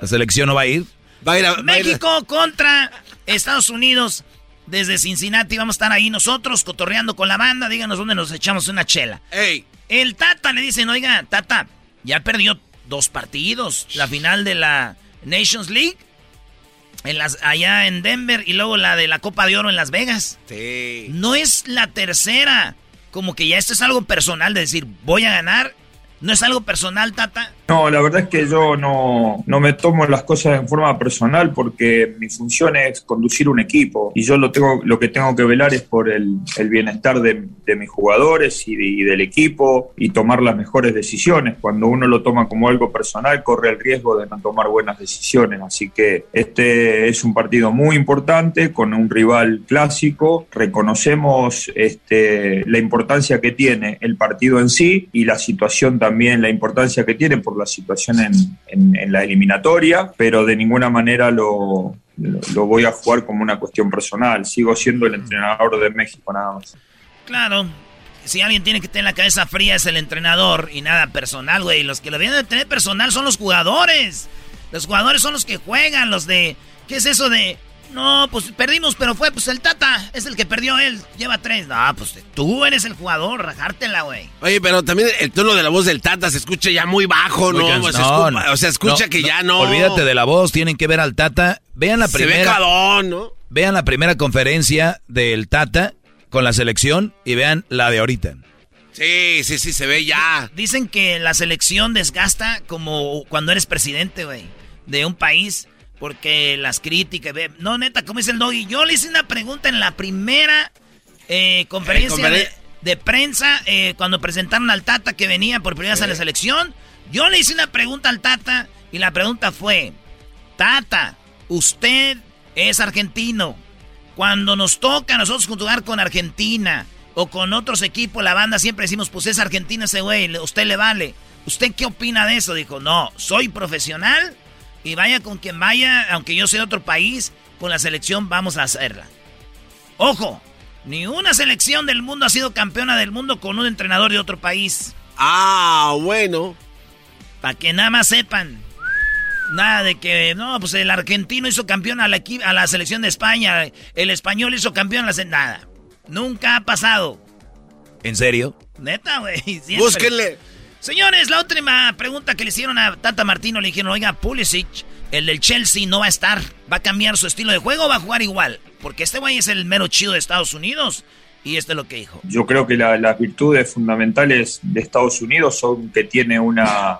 Speaker 6: ¿La selección no va a ir?
Speaker 3: Va a ir a, México contra Estados Unidos, desde Cincinnati, vamos a estar ahí nosotros cotorreando con la banda. Díganos dónde nos echamos una chela.
Speaker 7: Ey.
Speaker 3: El Tata le dicen, oiga, Tata, ya perdió dos partidos. La final de la Nations League. En las, allá en Denver y luego la de la Copa de Oro en Las Vegas.
Speaker 7: Sí.
Speaker 3: No es la tercera. Como que ya esto es algo personal de decir, voy a ganar. No es algo personal, Tata.
Speaker 33: No, la verdad es que yo no, no, me tomo las cosas en forma personal porque mi función es conducir un equipo y yo lo, tengo, lo que tengo que velar es por el, bienestar de, mis jugadores y, de, y, del equipo y tomar las mejores decisiones. Cuando uno lo toma como algo personal corre el riesgo de no tomar buenas decisiones. Así que este es un partido muy importante con un rival clásico. Reconocemos este, la importancia que tiene el partido en sí y la situación también, la importancia que tiene la situación en, en, en la eliminatoria, pero de ninguna manera lo, lo, lo, voy a jugar como una cuestión personal. Sigo siendo el entrenador de México nada más.
Speaker 3: Claro. Si alguien tiene que tener la cabeza fría es el entrenador y nada personal, güey. Los que lo vienen de tener personal son los jugadores. Los jugadores son los que juegan, los de... ¿Qué es eso de...? No, pues perdimos, pero fue pues el Tata. Es el que perdió él. Lleva tres. No, pues tú eres el jugador. Rajártela, güey.
Speaker 7: Oye, pero también el tono de la voz del Tata se escucha ya muy bajo, ¿no?
Speaker 6: Muy
Speaker 7: o, sea, escucha, o sea, escucha
Speaker 6: no,
Speaker 7: que ya no.
Speaker 6: Olvídate de la voz. Tienen que ver al Tata. Vean la primera.
Speaker 7: Se ve cadón, ¿no?
Speaker 6: Vean la primera conferencia del Tata con la selección y vean la de ahorita.
Speaker 7: Sí, sí, sí, se ve ya.
Speaker 3: Dicen que la selección desgasta como cuando eres presidente, güey, de un país. Porque las críticas, no, neta, como dice el doggy. Yo le hice una pregunta en la primera eh, conferencia de, de, prensa eh, cuando presentaron al Tata que venía por primera vez a la selección. Yo le hice una pregunta al Tata y la pregunta fue: Tata, usted es argentino. Cuando nos toca a nosotros jugar con Argentina o con otros equipos, la banda siempre decimos: Pues es argentino ese güey, usted le vale. ¿Usted qué opina de eso? Dijo: No, soy profesional y vaya con quien vaya, aunque yo sea de otro país, con la selección vamos a hacerla. Ojo, ni una selección del mundo ha sido campeona del mundo con un entrenador de otro país.
Speaker 7: Ah, bueno.
Speaker 3: Para que nada más sepan. Nada de que, no, pues el argentino hizo campeón a la, a la selección de España, el español hizo campeón a la... Nada. Nunca ha pasado.
Speaker 6: ¿En serio?
Speaker 3: Neta, güey.
Speaker 7: Búsquenle.
Speaker 3: Señores, la última pregunta que le hicieron a Tata Martino le dijeron, oiga, Pulisic, el del Chelsea no va a estar, va a cambiar su estilo de juego o va a jugar igual, porque este güey es el mero chido de Estados Unidos. Y esto es lo que dijo.
Speaker 33: Yo creo que la, las virtudes fundamentales de Estados Unidos son que tiene una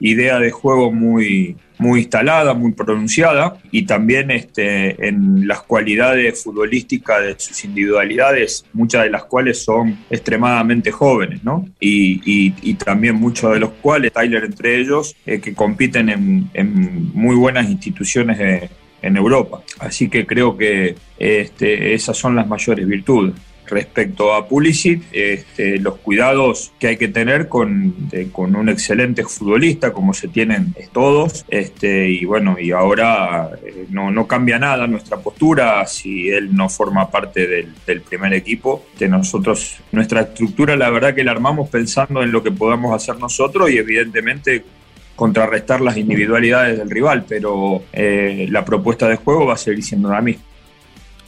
Speaker 33: idea de juego muy, muy instalada, muy pronunciada y también este, en las cualidades futbolísticas de sus individualidades, muchas de las cuales son extremadamente jóvenes, ¿no? Y, y, también muchos de los cuales, Tyler entre ellos, eh, que compiten en, en, muy buenas instituciones de, en Europa. Así que creo que este, esas son las mayores virtudes respecto a Pulisic, este, los cuidados que hay que tener con, con, un excelente futbolista, como se tienen todos, este, y bueno, y ahora eh, no, no, cambia nada nuestra postura si él no forma parte del, del, primer equipo. De nosotros, nuestra estructura, la verdad que la armamos pensando en lo que podamos hacer nosotros y evidentemente contrarrestar las individualidades del rival, pero eh, la propuesta de juego va a seguir siendo la misma.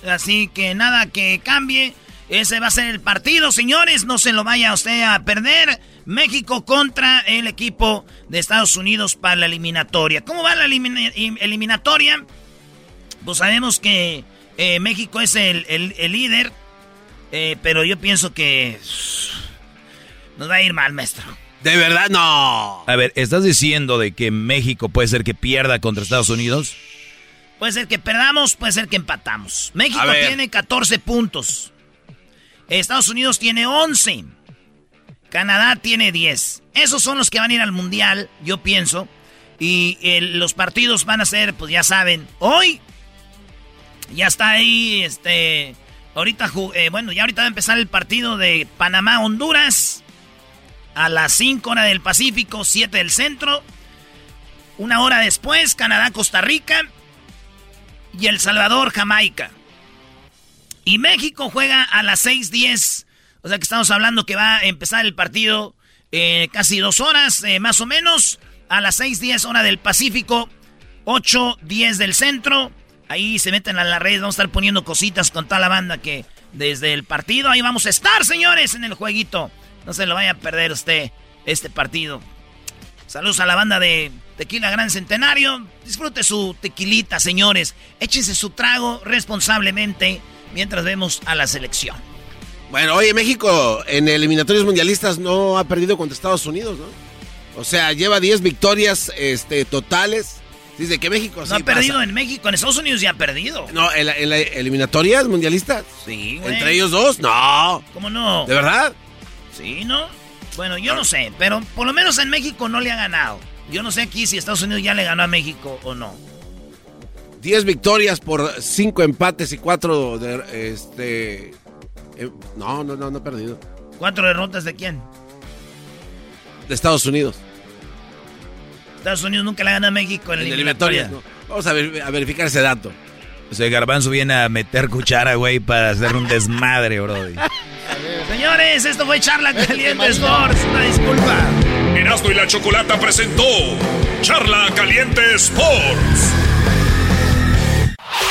Speaker 3: Así que nada que cambie. Ese va a ser el partido, señores. No se lo vaya usted a perder. México contra el equipo de Estados Unidos para la eliminatoria. ¿Cómo va la elimina eliminatoria? Pues sabemos que eh, México es el, el, el líder. Eh, pero yo pienso que nos va a ir mal, maestro.
Speaker 7: De verdad, no.
Speaker 6: A ver, ¿estás diciendo de que México puede ser que pierda contra Estados Unidos?
Speaker 3: Puede ser que perdamos, puede ser que empatamos. México tiene 14 puntos. Estados Unidos tiene 11. Canadá tiene 10. Esos son los que van a ir al Mundial, yo pienso. Y eh, los partidos van a ser, pues ya saben, hoy ya está ahí, este, ahorita, eh, bueno, ya ahorita va a empezar el partido de Panamá-Honduras a las 5 horas del Pacífico, 7 del centro. Una hora después, Canadá-Costa Rica y El Salvador-Jamaica. Y México juega a las 6:10. O sea que estamos hablando que va a empezar el partido eh, casi dos horas, eh, más o menos. A las 6:10 hora del Pacífico, 8:10 del centro. Ahí se meten a la red, vamos a estar poniendo cositas con toda la banda que desde el partido ahí vamos a estar, señores, en el jueguito. No se lo vaya a perder usted este partido. Saludos a la banda de Tequila Gran Centenario. Disfrute su tequilita, señores. Échense su trago responsablemente mientras vemos a la selección.
Speaker 7: Bueno, oye, México en eliminatorios mundialistas no ha perdido contra Estados Unidos, ¿no? O sea, lleva 10 victorias este, totales. Dice que México
Speaker 3: No ha perdido en México, en Estados Unidos ya ha perdido.
Speaker 7: No, en la, en la eliminatorias mundialistas.
Speaker 3: Sí, güey.
Speaker 7: ¿Entre ellos dos? No.
Speaker 3: ¿Cómo no?
Speaker 7: ¿De verdad?
Speaker 3: Sí, ¿no? Bueno, yo no sé, pero por lo menos en México no le ha ganado. Yo no sé aquí si Estados Unidos ya le ganó a México o no.
Speaker 7: 10 victorias por 5 empates y 4 de este eh, no, no, no, no ha perdido.
Speaker 3: ¿Cuatro derrotas de quién?
Speaker 7: De Estados Unidos.
Speaker 3: Estados Unidos nunca le gana a México en, la eliminatoria.
Speaker 7: Vamos a, a, verificar ese dato.
Speaker 6: O sea, Garbanzo viene a meter cuchara, güey, para hacer un desmadre, bro.
Speaker 3: Señores, esto fue Charla Caliente Sports. Una disculpa.
Speaker 11: Erasmo y la Chocolata presentó Charla Caliente Sports.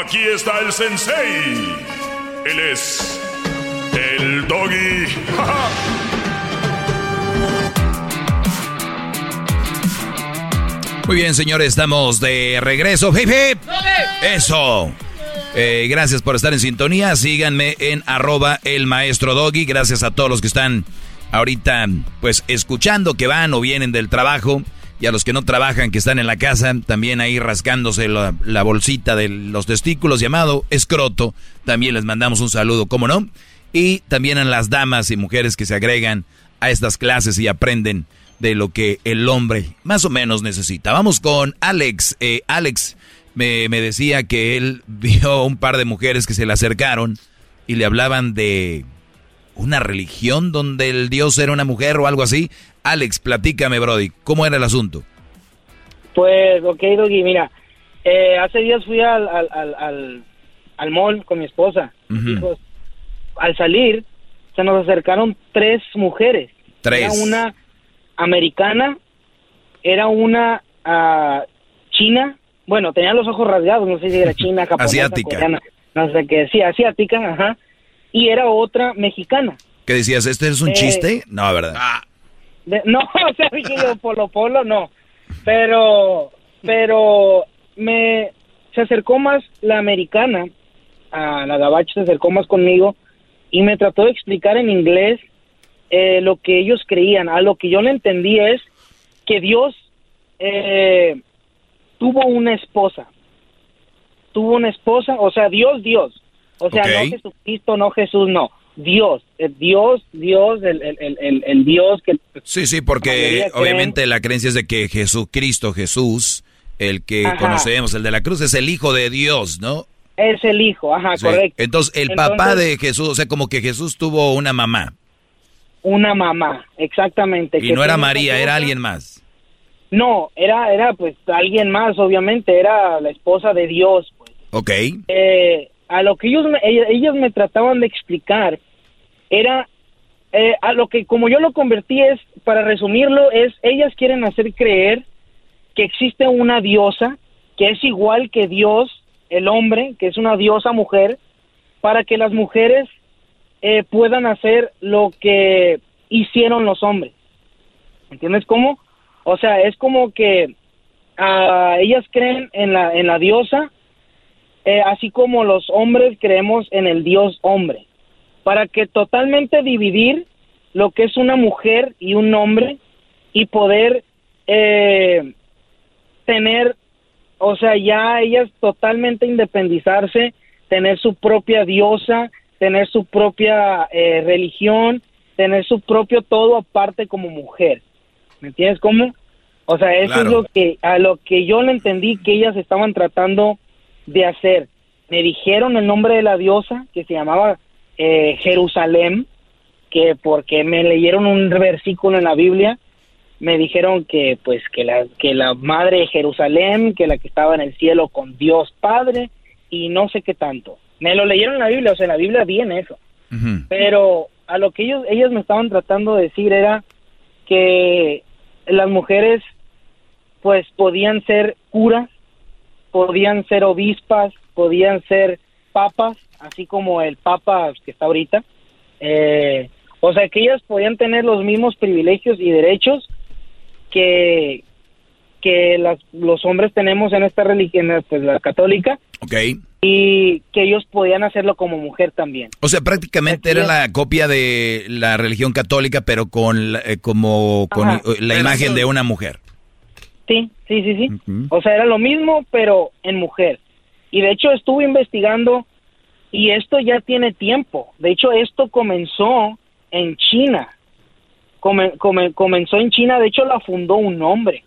Speaker 11: Aquí está el sensei. Él es el doggy.
Speaker 6: Muy bien, señores, estamos de regreso. ¡Hip, hip! Eso. Eh, gracias por estar en sintonía. Síganme en arroba el maestro doggy. Gracias a todos los que están ahorita, pues, escuchando, que van o vienen del trabajo y a los que no trabajan, que están en la casa, también ahí rascándose la, bolsita de los testículos llamado escroto, también les mandamos un saludo, ¿cómo no? Y también a las damas y mujeres que se agregan a estas clases y aprenden de lo que el hombre más o menos necesita. Vamos con Alex. Eh, Alex me, me decía que él vio un par de mujeres que se le acercaron y le hablaban de una religión donde el dios era una mujer o algo así. Alex, platícame, Brody, ¿cómo era el asunto?
Speaker 34: Pues, ok, Doggy, mira, eh, hace días fui al, al, al, al, mall con mi esposa. al salir, se nos acercaron tres mujeres.
Speaker 6: Tres.
Speaker 34: Era una americana, era una uh, china, bueno, tenía los ojos rasgados, no sé si era china, japonesa,
Speaker 6: asiática.
Speaker 34: Coreana, no sé qué, sí, asiática, ajá y era otra mexicana.
Speaker 6: ¿Qué decías? ¿Este es un
Speaker 34: Eh,
Speaker 6: chiste? No, ¿verdad?
Speaker 34: De- no, o sea, dije yo, Polo Polo, no. Pero, pero me, se acercó más la americana, a la gabacha se acercó más conmigo y me trató de explicar en inglés eh, lo que ellos creían. A lo que yo le entendí es que Dios eh, tuvo una esposa. Tuvo una esposa, o sea, Dios, Dios. O sea, no Jesucristo, no Jesús, no. Dios, eh, Dios, Dios, el, el, el, el- Dios que...
Speaker 6: Sí, sí, porque obviamente la creencia es de que Jesucristo, Jesús, el que
Speaker 34: Ajá.
Speaker 6: conocemos, el de la cruz, es el Hijo de Dios, ¿no?
Speaker 34: Es el hijo, ajá,
Speaker 6: Sí.
Speaker 34: correcto.
Speaker 6: Entonces, el
Speaker 34: Entonces-
Speaker 6: papá de Jesús, o sea, como que Jesús tuvo una mamá.
Speaker 34: Una mamá, exactamente.
Speaker 6: Y
Speaker 34: que
Speaker 6: no era María, era alguien más.
Speaker 34: No, era, era pues alguien más, obviamente, era la esposa de Dios.
Speaker 6: Ok.
Speaker 34: Eh, a lo que ellos me, ellos me trataban de explicar era eh, a lo que como yo lo convertí es para resumirlo es ellas quieren hacer creer que existe una diosa que es igual que Dios el hombre que es una diosa mujer para que las mujeres eh, puedan hacer lo que hicieron los hombres ¿entiendes cómo? o sea es como que ellas creen en la en la diosa eh, así como los hombres creemos en el Dios hombre, para que totalmente dividir lo que es una mujer y un hombre y poder eh, tener, o sea, ya ellas totalmente independizarse, tener su propia diosa, tener su propia eh, religión, tener su propio todo aparte como mujer. ¿Me entiendes cómo? O sea, eso
Speaker 6: Claro.
Speaker 34: es lo que a lo que yo le entendí que ellas estaban tratando de hacer. Me dijeron el nombre de la diosa que se llamaba eh, Jerusalén, que porque me leyeron un versículo en la Biblia, me dijeron que pues que la que la madre de Jerusalén, que la que estaba en el cielo con Dios Padre y no sé qué tanto. Me lo leyeron en la Biblia, o sea, en la Biblia viene eso. Pero a lo que ellos ellos me estaban tratando de decir era que las mujeres pues podían ser curas, podían ser obispas, podían ser papas, así como el papa que está ahorita. Eh, o sea, que ellas podían tener los mismos privilegios y derechos que, que las, los hombres tenemos en esta religión, pues la católica.
Speaker 6: Ok.
Speaker 34: Y que ellos podían hacerlo como mujer también.
Speaker 6: O sea, prácticamente era la copia de la religión católica, pero con la- eh, como con
Speaker 34: Ajá.
Speaker 6: la imagen de una mujer.
Speaker 34: Sí, sí, sí, sí. O sea, era lo mismo, pero en mujer. Y de hecho estuve investigando y esto ya tiene tiempo. De hecho, esto comenzó en China. Come- come- comenzó en China, de hecho la fundó un hombre.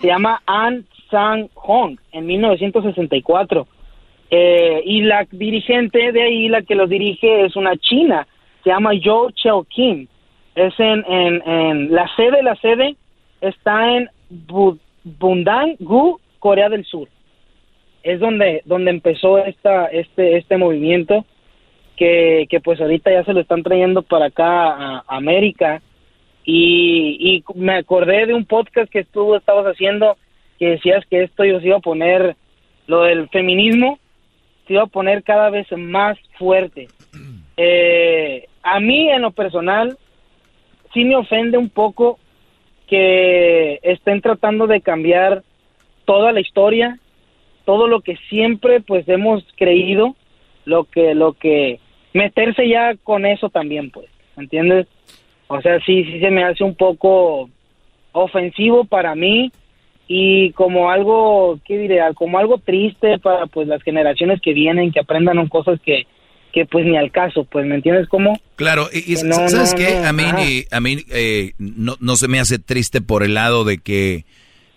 Speaker 34: Se llama An Sang Hong en 1964. Eh, y la dirigente de ahí, la que los dirige, es una china. Se llama Zhou Cheo Kim. Es en, en, en la sede, la sede está en Bu- Bundang-gu, Corea del Sur. Es donde, donde empezó esta, este, este movimiento que, que pues ahorita ya se lo están trayendo para acá a, América. Y, y me acordé de un podcast que tú estabas haciendo que decías que esto yo se iba a poner, lo del feminismo, se iba a poner cada vez más fuerte. Eh, a mí en lo personal sí me ofende un poco que estén tratando de cambiar toda la historia, todo lo que siempre pues hemos creído, lo que lo que meterse ya con eso también pues, ¿entiendes? O sea, sí sí se me hace un poco ofensivo para mí y como algo, ¿qué diré? Como algo triste para pues las generaciones que vienen, que aprendan cosas que que pues ni al caso, pues, ¿me entiendes cómo?
Speaker 6: Claro, y, y
Speaker 34: no,
Speaker 6: ¿sabes
Speaker 34: no,
Speaker 6: qué?
Speaker 34: no,
Speaker 6: a mí, ni- a mí eh, no, no se me hace triste por el lado de que,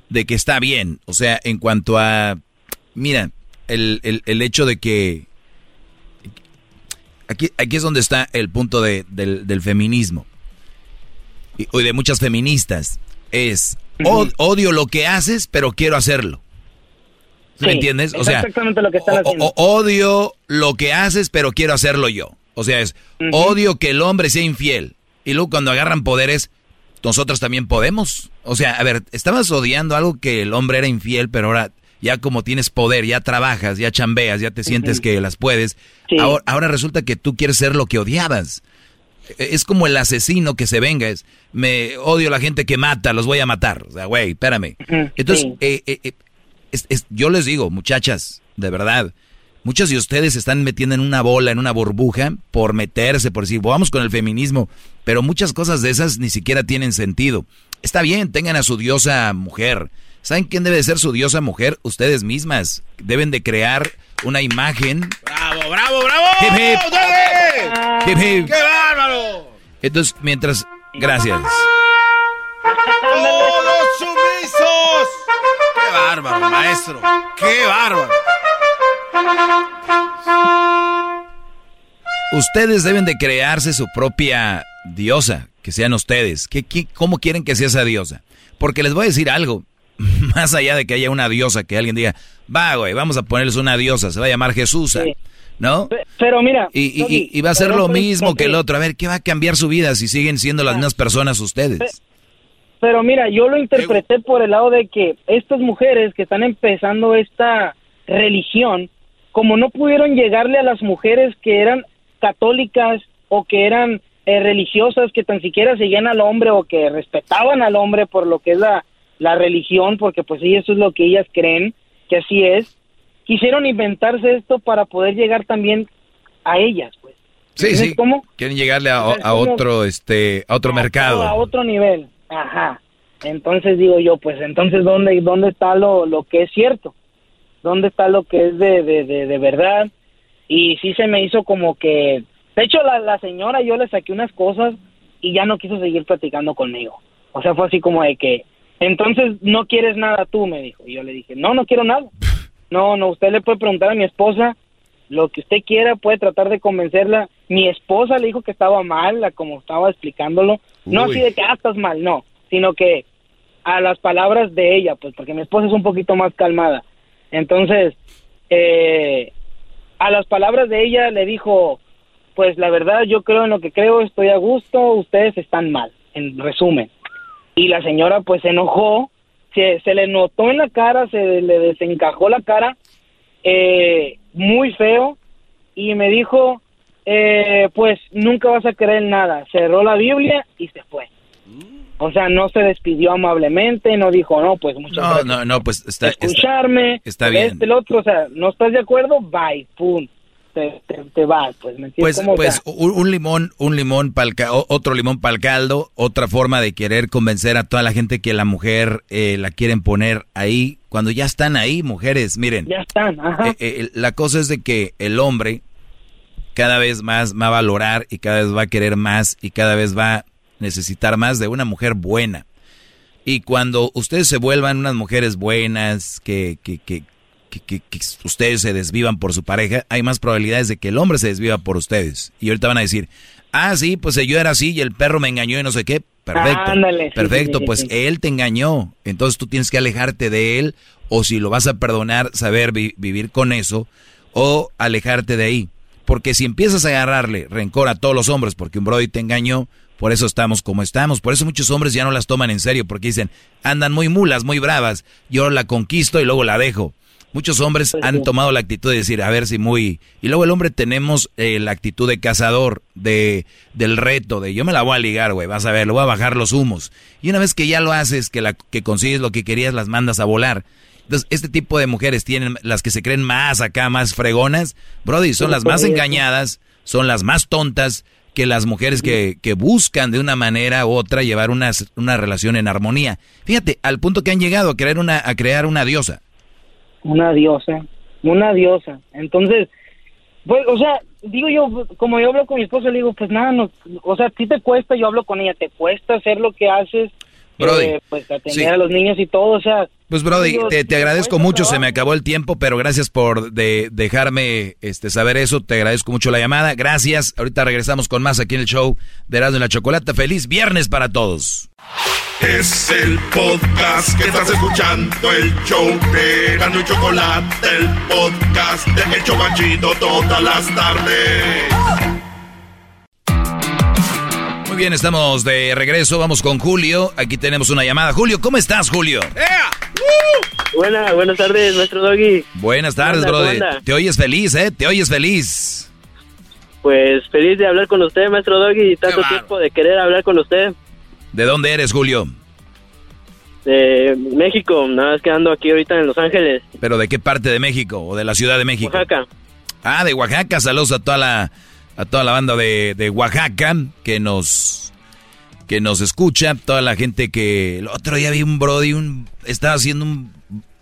Speaker 6: de que está bien. O sea, en cuanto a, mira, el, el, el hecho de que, aquí, aquí es donde está el punto de- del, del feminismo. Y, y de muchas feministas. Es, "Od- odio lo que haces, pero quiero hacerlo. ¿Sí ¿Me entiendes? O sea,
Speaker 34: exactamente lo que están
Speaker 6: o-
Speaker 34: haciendo.
Speaker 6: o- odio lo que haces, pero quiero hacerlo yo. O sea, es odio que el hombre sea infiel. Y luego cuando agarran poderes, nosotros también podemos. O sea, a ver, estabas odiando algo que el hombre era infiel, pero ahora ya como tienes poder, ya trabajas, ya chambeas, ya te sientes que las puedes.
Speaker 34: Sí.
Speaker 6: Ahora, ahora resulta que tú quieres ser lo que odiabas. E- Es como el asesino que se venga. Es, me odio la gente que mata, los voy a matar. O sea, güey, espérame. Entonces,
Speaker 34: sí.
Speaker 6: eh, eh, eh, es- es- yo les digo, muchachas, de verdad, muchos de ustedes se están metiendo en una bola, en una burbuja, por meterse, por decir, vamos con el feminismo, pero muchas cosas de esas ni siquiera tienen sentido. Está bien, tengan a su diosa mujer. ¿Saben quién debe de ser su diosa mujer? Ustedes mismas. Deben de crear una imagen.
Speaker 7: ¡Bravo, bravo, bravo!
Speaker 6: Hip, hip.
Speaker 7: ¡Dale!
Speaker 6: Hip, hip.
Speaker 7: ¡Qué bárbaro!
Speaker 6: Entonces, mientras... Gracias.
Speaker 7: ¡Todos sumisos! ¡Qué bárbaro, maestro! ¡Qué bárbaro!
Speaker 6: Ustedes deben de crearse su propia diosa, que sean ustedes. ¿Qué, qué- cómo quieren que sea esa diosa? Porque les voy a decir algo, más allá de que haya una diosa, que alguien diga, va, güey, vamos a ponerles una diosa, se va a llamar Jesús, ¿no?
Speaker 34: Pero mira,
Speaker 6: Y, y- va a ser lo mismo que el otro. A ver, ¿qué va a cambiar su vida si siguen siendo las mismas personas ustedes?
Speaker 34: Pero mira, yo lo interpreté por el lado de que estas mujeres que están empezando esta religión, como no pudieron llegarle a las mujeres que eran católicas o que eran eh, religiosas, que tan siquiera seguían al hombre o que respetaban al hombre por lo que es la, la religión, porque pues sí, eso es lo que ellas creen, que así es, quisieron inventarse esto para poder llegar también a ellas, pues.
Speaker 6: Sí,
Speaker 34: ¿Entiendes
Speaker 6: sí.
Speaker 34: cómo?
Speaker 6: Quieren llegarle a, a otro, este, a otro
Speaker 34: a
Speaker 6: mercado.
Speaker 34: otro nivel. Ajá. Entonces digo yo, pues entonces dónde dónde está lo, lo que es cierto, dónde está lo que es de, de, de, de verdad y sí se me hizo como que, de hecho la, la señora yo le saqué unas cosas y ya no quiso seguir platicando conmigo. O sea fue así como de que, entonces no quieres nada tú, me dijo. Y yo le dije, no, no quiero nada. No, no, usted le puede preguntar a mi esposa lo que usted quiera, puede tratar de convencerla. Mi esposa le dijo que estaba mal, la- como estaba explicándolo. No
Speaker 35: Uy.
Speaker 34: así de que, ah, estás mal, no, sino que a las palabras de ella, pues porque mi esposa es un poquito más calmada. Entonces, eh, a las palabras de ella le dijo, pues la verdad yo creo en lo que creo, estoy a gusto, ustedes están mal, en resumen. Y la señora pues se enojó se, se le notó en la cara, se le desencajó la cara, eh, muy feo, y me dijo, eh, pues nunca vas a creer nada. Cerró la Biblia y se fue. O sea, no se despidió amablemente, no dijo, no, pues muchas
Speaker 6: No,
Speaker 34: gracias
Speaker 6: no, no, pues está, está,
Speaker 34: escucharme,
Speaker 6: está bien.
Speaker 34: este, el otro, o sea, no estás de acuerdo, bye, pum, te, te, te vas, pues, ¿me entiendes?
Speaker 6: Pues, pues un limón, un limón para otro limón para el caldo, otra forma de querer convencer a toda la gente que la mujer eh, la quieren poner ahí, cuando ya están ahí, mujeres, miren.
Speaker 34: ya están, ajá.
Speaker 6: Eh, eh, la cosa es de que el hombre cada vez más va a valorar y cada vez va a querer más y cada vez va a necesitar más de una mujer buena. Y cuando ustedes se vuelvan unas mujeres buenas, que, que, que, que, que- que ustedes se desvivan por su pareja, hay más probabilidades de que el hombre se desviva por ustedes. Y ahorita van a decir, ah, sí, pues yo era así y el perro me engañó y no sé qué. Perfecto.
Speaker 34: Ándale,
Speaker 6: perfecto,
Speaker 34: sí, sí,
Speaker 6: pues
Speaker 34: sí.
Speaker 6: él te engañó. Entonces tú tienes que alejarte de él o si lo vas a perdonar, saber vi- vivir con eso o alejarte de ahí. Porque si empiezas a agarrarle rencor a todos los hombres porque un Brody te engañó, por eso estamos como estamos. Por eso muchos hombres ya no las toman en serio porque dicen, andan muy mulas, muy bravas. Yo la conquisto y luego la dejo. Muchos hombres han tomado la actitud de decir, a ver si muy... Y luego el hombre tenemos eh, la actitud de cazador, de del reto, de yo me la voy a ligar, güey, vas a ver, le voy a bajar los humos. Y una vez que ya lo haces, que, la, que consigues lo que querías, las mandas a volar. Entonces, este tipo de mujeres tienen, las que se creen más acá, más fregonas, Brody, son las más engañadas, son las más tontas que las mujeres que, que buscan de una manera u otra llevar una, una relación en armonía. Fíjate, al punto que han llegado a crear una, a crear una diosa.
Speaker 34: Una diosa, una diosa. Entonces, pues, o sea, digo yo, como yo hablo con mi esposa, le digo, pues nada, no, o sea, a ti te cuesta, yo hablo con ella, te cuesta hacer lo que haces,
Speaker 6: Brody,
Speaker 34: eh, pues atender
Speaker 6: sí.
Speaker 34: a los niños y todo, o sea.
Speaker 6: Pues Brody,
Speaker 34: digo,
Speaker 6: te, te agradezco mucho, se me acabó el tiempo, pero gracias por de, dejarme este, saber eso, te agradezco mucho la llamada, gracias, ahorita regresamos con más aquí en el show de Erasmo y la Chocolata, feliz viernes para todos.
Speaker 1: Es el podcast que estás escuchando, el show de Erasmo y Chocolate, el podcast de El Chocachito todas las tardes.
Speaker 6: Muy bien, estamos de regreso, vamos con Julio, aquí tenemos una llamada. Julio, ¿cómo estás, Julio?
Speaker 35: Buenas, buenas tardes, maestro Doggy.
Speaker 6: Buenas tardes,
Speaker 35: ¿Cómo anda?
Speaker 6: Brody.
Speaker 35: ¿Cómo anda?
Speaker 6: Te oyes feliz, ¿eh? Te oyes feliz.
Speaker 35: Pues feliz de hablar con usted, maestro Doggy, y tanto tiempo de querer hablar con usted.
Speaker 6: ¿De dónde eres, Julio?
Speaker 35: De México, nada más que ando aquí ahorita en Los Ángeles,
Speaker 6: ¿Pero de qué parte de México o de la Ciudad de México?
Speaker 35: Oaxaca.
Speaker 6: Ah, de Oaxaca. Saludos a toda la, a toda la banda de, de Oaxaca que nos, que nos escucha. Toda la gente que... El otro día vi un Brody, un, estaba haciendo un-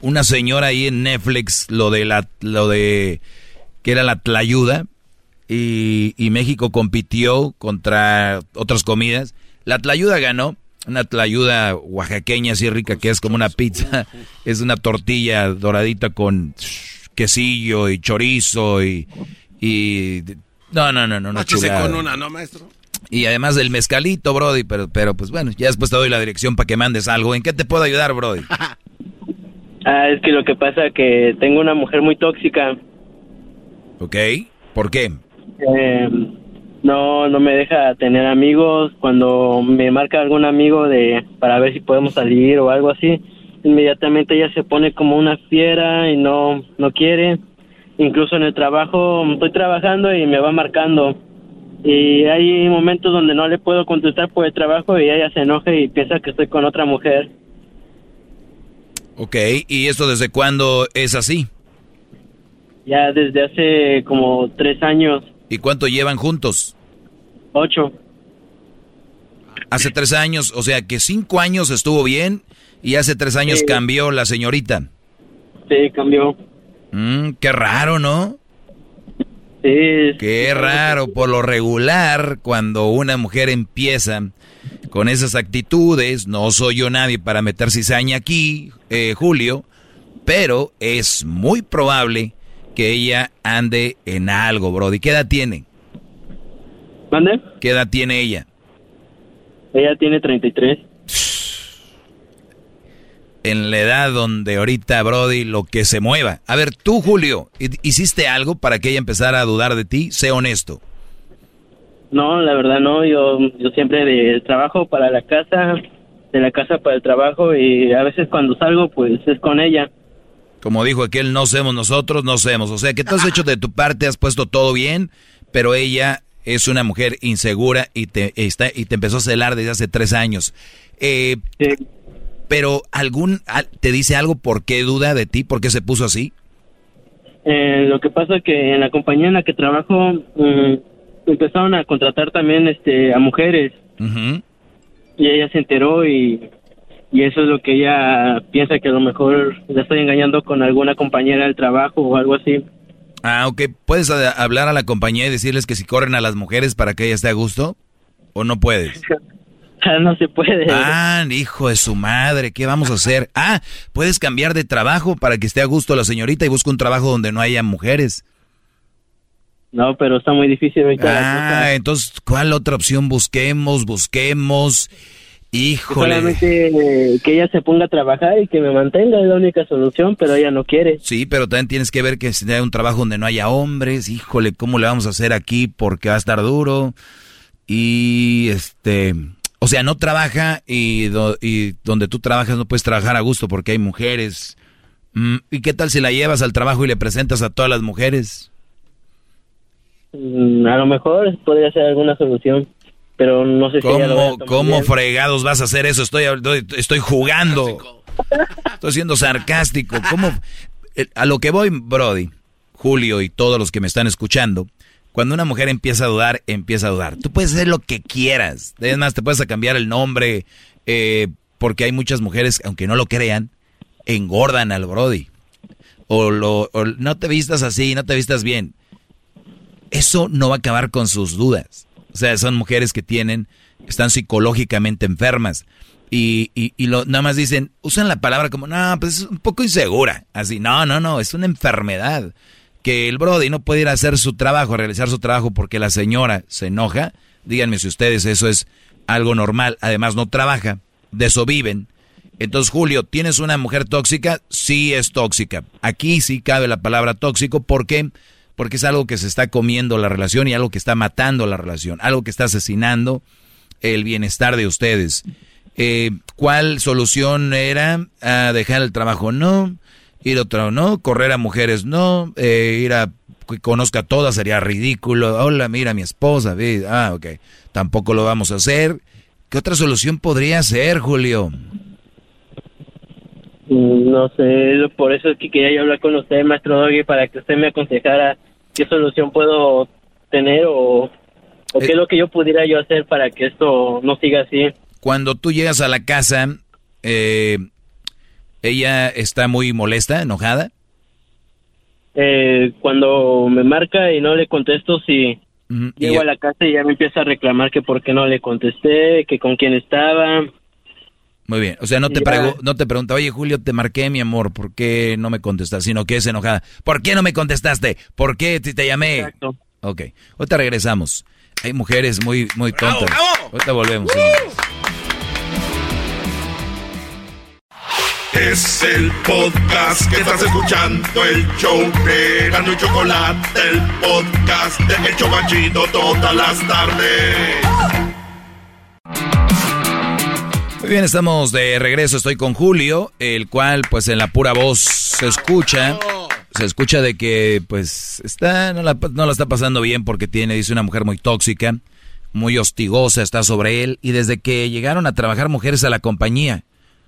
Speaker 6: una señora ahí en Netflix, lo de la, lo de, que era la tlayuda. Y, y México compitió contra otras comidas. La tlayuda ganó. Una tlayuda oaxaqueña así rica que es como una pizza. Es una tortilla doradita con quesillo y chorizo y... y no, no, no, no, no
Speaker 7: con una, ¿no, maestro?
Speaker 6: Y además del mezcalito, Brody, pero, pero pues bueno, ya después te doy la dirección para que mandes algo. ¿En qué te puedo ayudar, Brody?
Speaker 35: Ah, es que lo que pasa que tengo una mujer muy tóxica.
Speaker 6: ¿Ok? ¿Por qué?
Speaker 35: Eh, no, no me deja tener amigos. Cuando me marca algún amigo de para ver si podemos salir o algo así, inmediatamente ella se pone como una fiera y no, no quiere. Incluso en el trabajo, estoy trabajando y me va marcando. Y hay momentos donde no le puedo contestar por el trabajo y ella se enoja y piensa que estoy con otra mujer.
Speaker 6: Ok, ¿y esto desde cuándo es así?
Speaker 35: Ya desde hace como tres años,
Speaker 6: ¿Y cuánto llevan juntos?
Speaker 35: Ocho.
Speaker 6: Hace tres años, o sea que cinco años estuvo bien y hace tres años
Speaker 35: Sí.
Speaker 6: cambió la señorita.
Speaker 35: Sí, cambió.
Speaker 6: Mm, qué raro, ¿no?
Speaker 35: Sí.
Speaker 6: Qué raro, por lo regular, cuando una mujer empieza con esas actitudes, no soy yo nadie para meter cizaña aquí, eh, Julio, pero es muy probable que ella ande en algo, Brody. ¿Qué edad tiene?
Speaker 35: ¿Mande?
Speaker 6: ¿Qué edad tiene ella?
Speaker 35: Ella tiene 33.
Speaker 6: En la edad donde ahorita, Brody, lo que se mueva. A ver, tú, Julio, ¿hi- ¿hiciste algo para que ella empezara a dudar de ti? Sé honesto.
Speaker 35: No, la verdad no. Yo, yo siempre de trabajo para la casa, de la casa para el trabajo y a veces cuando salgo pues es con ella.
Speaker 6: Como dijo aquel, no somos nosotros, no somos. O sea, que tú has hecho de tu parte, has puesto todo bien, pero ella es una mujer insegura y te, está, y te empezó a celar desde hace tres años. Eh, Pero algún te dice algo por qué duda de ti, por qué se puso así.
Speaker 35: Eh, lo que pasa que en la compañía en la que trabajo mm, empezaron a contratar también este a mujeres y ella se enteró y, y eso es lo que ella piensa que a lo mejor le estoy engañando con alguna compañera del trabajo o algo así.
Speaker 6: Ah, ok. ¿Puedes hablar a la compañía y decirles que si corren a las mujeres para que ella esté a gusto? ¿O no puedes?
Speaker 35: no se puede.
Speaker 6: Ah, hijo de su madre, ¿qué vamos a hacer? Ah, puedes cambiar de trabajo para que esté a gusto la señorita y busca un trabajo donde no haya mujeres.
Speaker 35: No, pero está muy difícil.
Speaker 6: Ah, entonces, ¿cuál otra opción busquemos? Busquemos. Híjole.
Speaker 35: Solamente que ella se ponga a trabajar y que me mantenga es la única solución, pero ella no quiere.
Speaker 6: Sí, pero también tienes que ver que si hay un trabajo donde no haya hombres, híjole, ¿cómo le vamos a hacer aquí? Porque va a estar duro. Y este, o sea, no trabaja y, y donde tú trabajas no puedes trabajar a gusto porque hay mujeres. Mm, ¿Y qué tal si la llevas al trabajo y le presentas a todas las mujeres?
Speaker 35: Mm, a lo mejor podría ser alguna solución pero no sé si
Speaker 6: ¿Cómo, ¿cómo fregados vas a hacer eso? Estoy, estoy jugando. Estoy siendo sarcástico. ¿Cómo? A lo que voy, Brody, Julio y todos los que me están escuchando, cuando una mujer empieza a dudar, empieza a dudar. Tú puedes hacer lo que quieras. Es más, te puedes cambiar el nombre, eh, porque hay muchas mujeres, aunque no lo crean, engordan al Brody. O, lo, o no te vistas así, no te vistas bien. Eso no va a acabar con sus dudas. O sea, son mujeres que tienen, están psicológicamente enfermas. Y, y, y lo, nada más dicen, usan la palabra como, no, pues es un poco insegura. Así, no, no, no, es una enfermedad. Que el Brody no puede ir a hacer su trabajo, a realizar su trabajo porque la señora se enoja. Díganme si ustedes eso es algo normal. Además, no trabaja, de eso viven. Entonces, Julio, ¿tienes una mujer tóxica? Sí es tóxica. Aquí sí cabe la palabra tóxico. ¿Por qué? Porque es algo que se está comiendo la relación y algo que está matando la relación, algo que está asesinando el bienestar de ustedes. Eh, ¿Cuál solución era? ¿A dejar el trabajo? No. Ir otro no. Correr a mujeres? No. Eh, ir a que conozca a todas sería ridículo. Hola, mira mi esposa. Ah, ok. Tampoco lo vamos a hacer. ¿Qué otra solución podría ser, Julio?
Speaker 35: No sé, por eso es que quería hablar con usted, maestro Doggy, para que usted me aconsejara qué solución puedo tener o, qué es lo que yo pudiera yo hacer para que esto no siga así.
Speaker 6: Cuando tú llegas a la casa, eh, ¿ella está muy molesta, enojada?
Speaker 35: Eh, cuando me marca y no le contesto, sí. Llego a la casa y ya me empieza a reclamar que por qué no le contesté, que con quién estaba.
Speaker 6: Muy bien, o sea, no te, no te pregunta, oye Julio, te marqué mi amor, ¿por qué no me contestas? Sino que es enojada. ¿Por qué no me contestaste? ¿Por qué te, te llamé? Exacto. Ok, ahorita regresamos. Hay mujeres muy, muy tontas. Ahorita volvemos.
Speaker 1: Es el podcast que estás escuchando, el show de Gano y Chocolate, el podcast de El Chocachito todas las tardes.
Speaker 6: Muy bien, estamos de regreso. Estoy con Julio, el cual, pues, en la pura voz se escucha. Se escucha de que, pues, está, no la, no la está pasando bien porque tiene, dice, una mujer muy tóxica, muy hostigosa, está sobre él. Y desde que llegaron a trabajar mujeres a la compañía,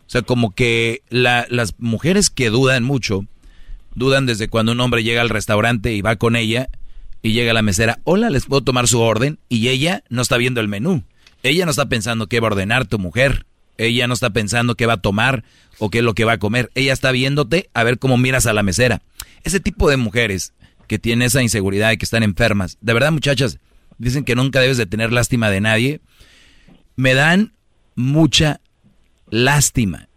Speaker 6: o sea, como que las mujeres que dudan mucho, dudan desde cuando un hombre llega al restaurante y va con ella y llega a la mesera, hola, ¿les puedo tomar su orden? Y ella no está viendo el menú. Ella no está pensando qué va a ordenar tu mujer. Ella no está pensando qué va a tomar o qué es lo que va a comer. Ella está viéndote a ver cómo miras a la mesera. Ese tipo de mujeres que tienen esa inseguridad y que están enfermas. De verdad, muchachas, dicen que nunca debes de tener lástima de nadie. Me dan mucha lástima.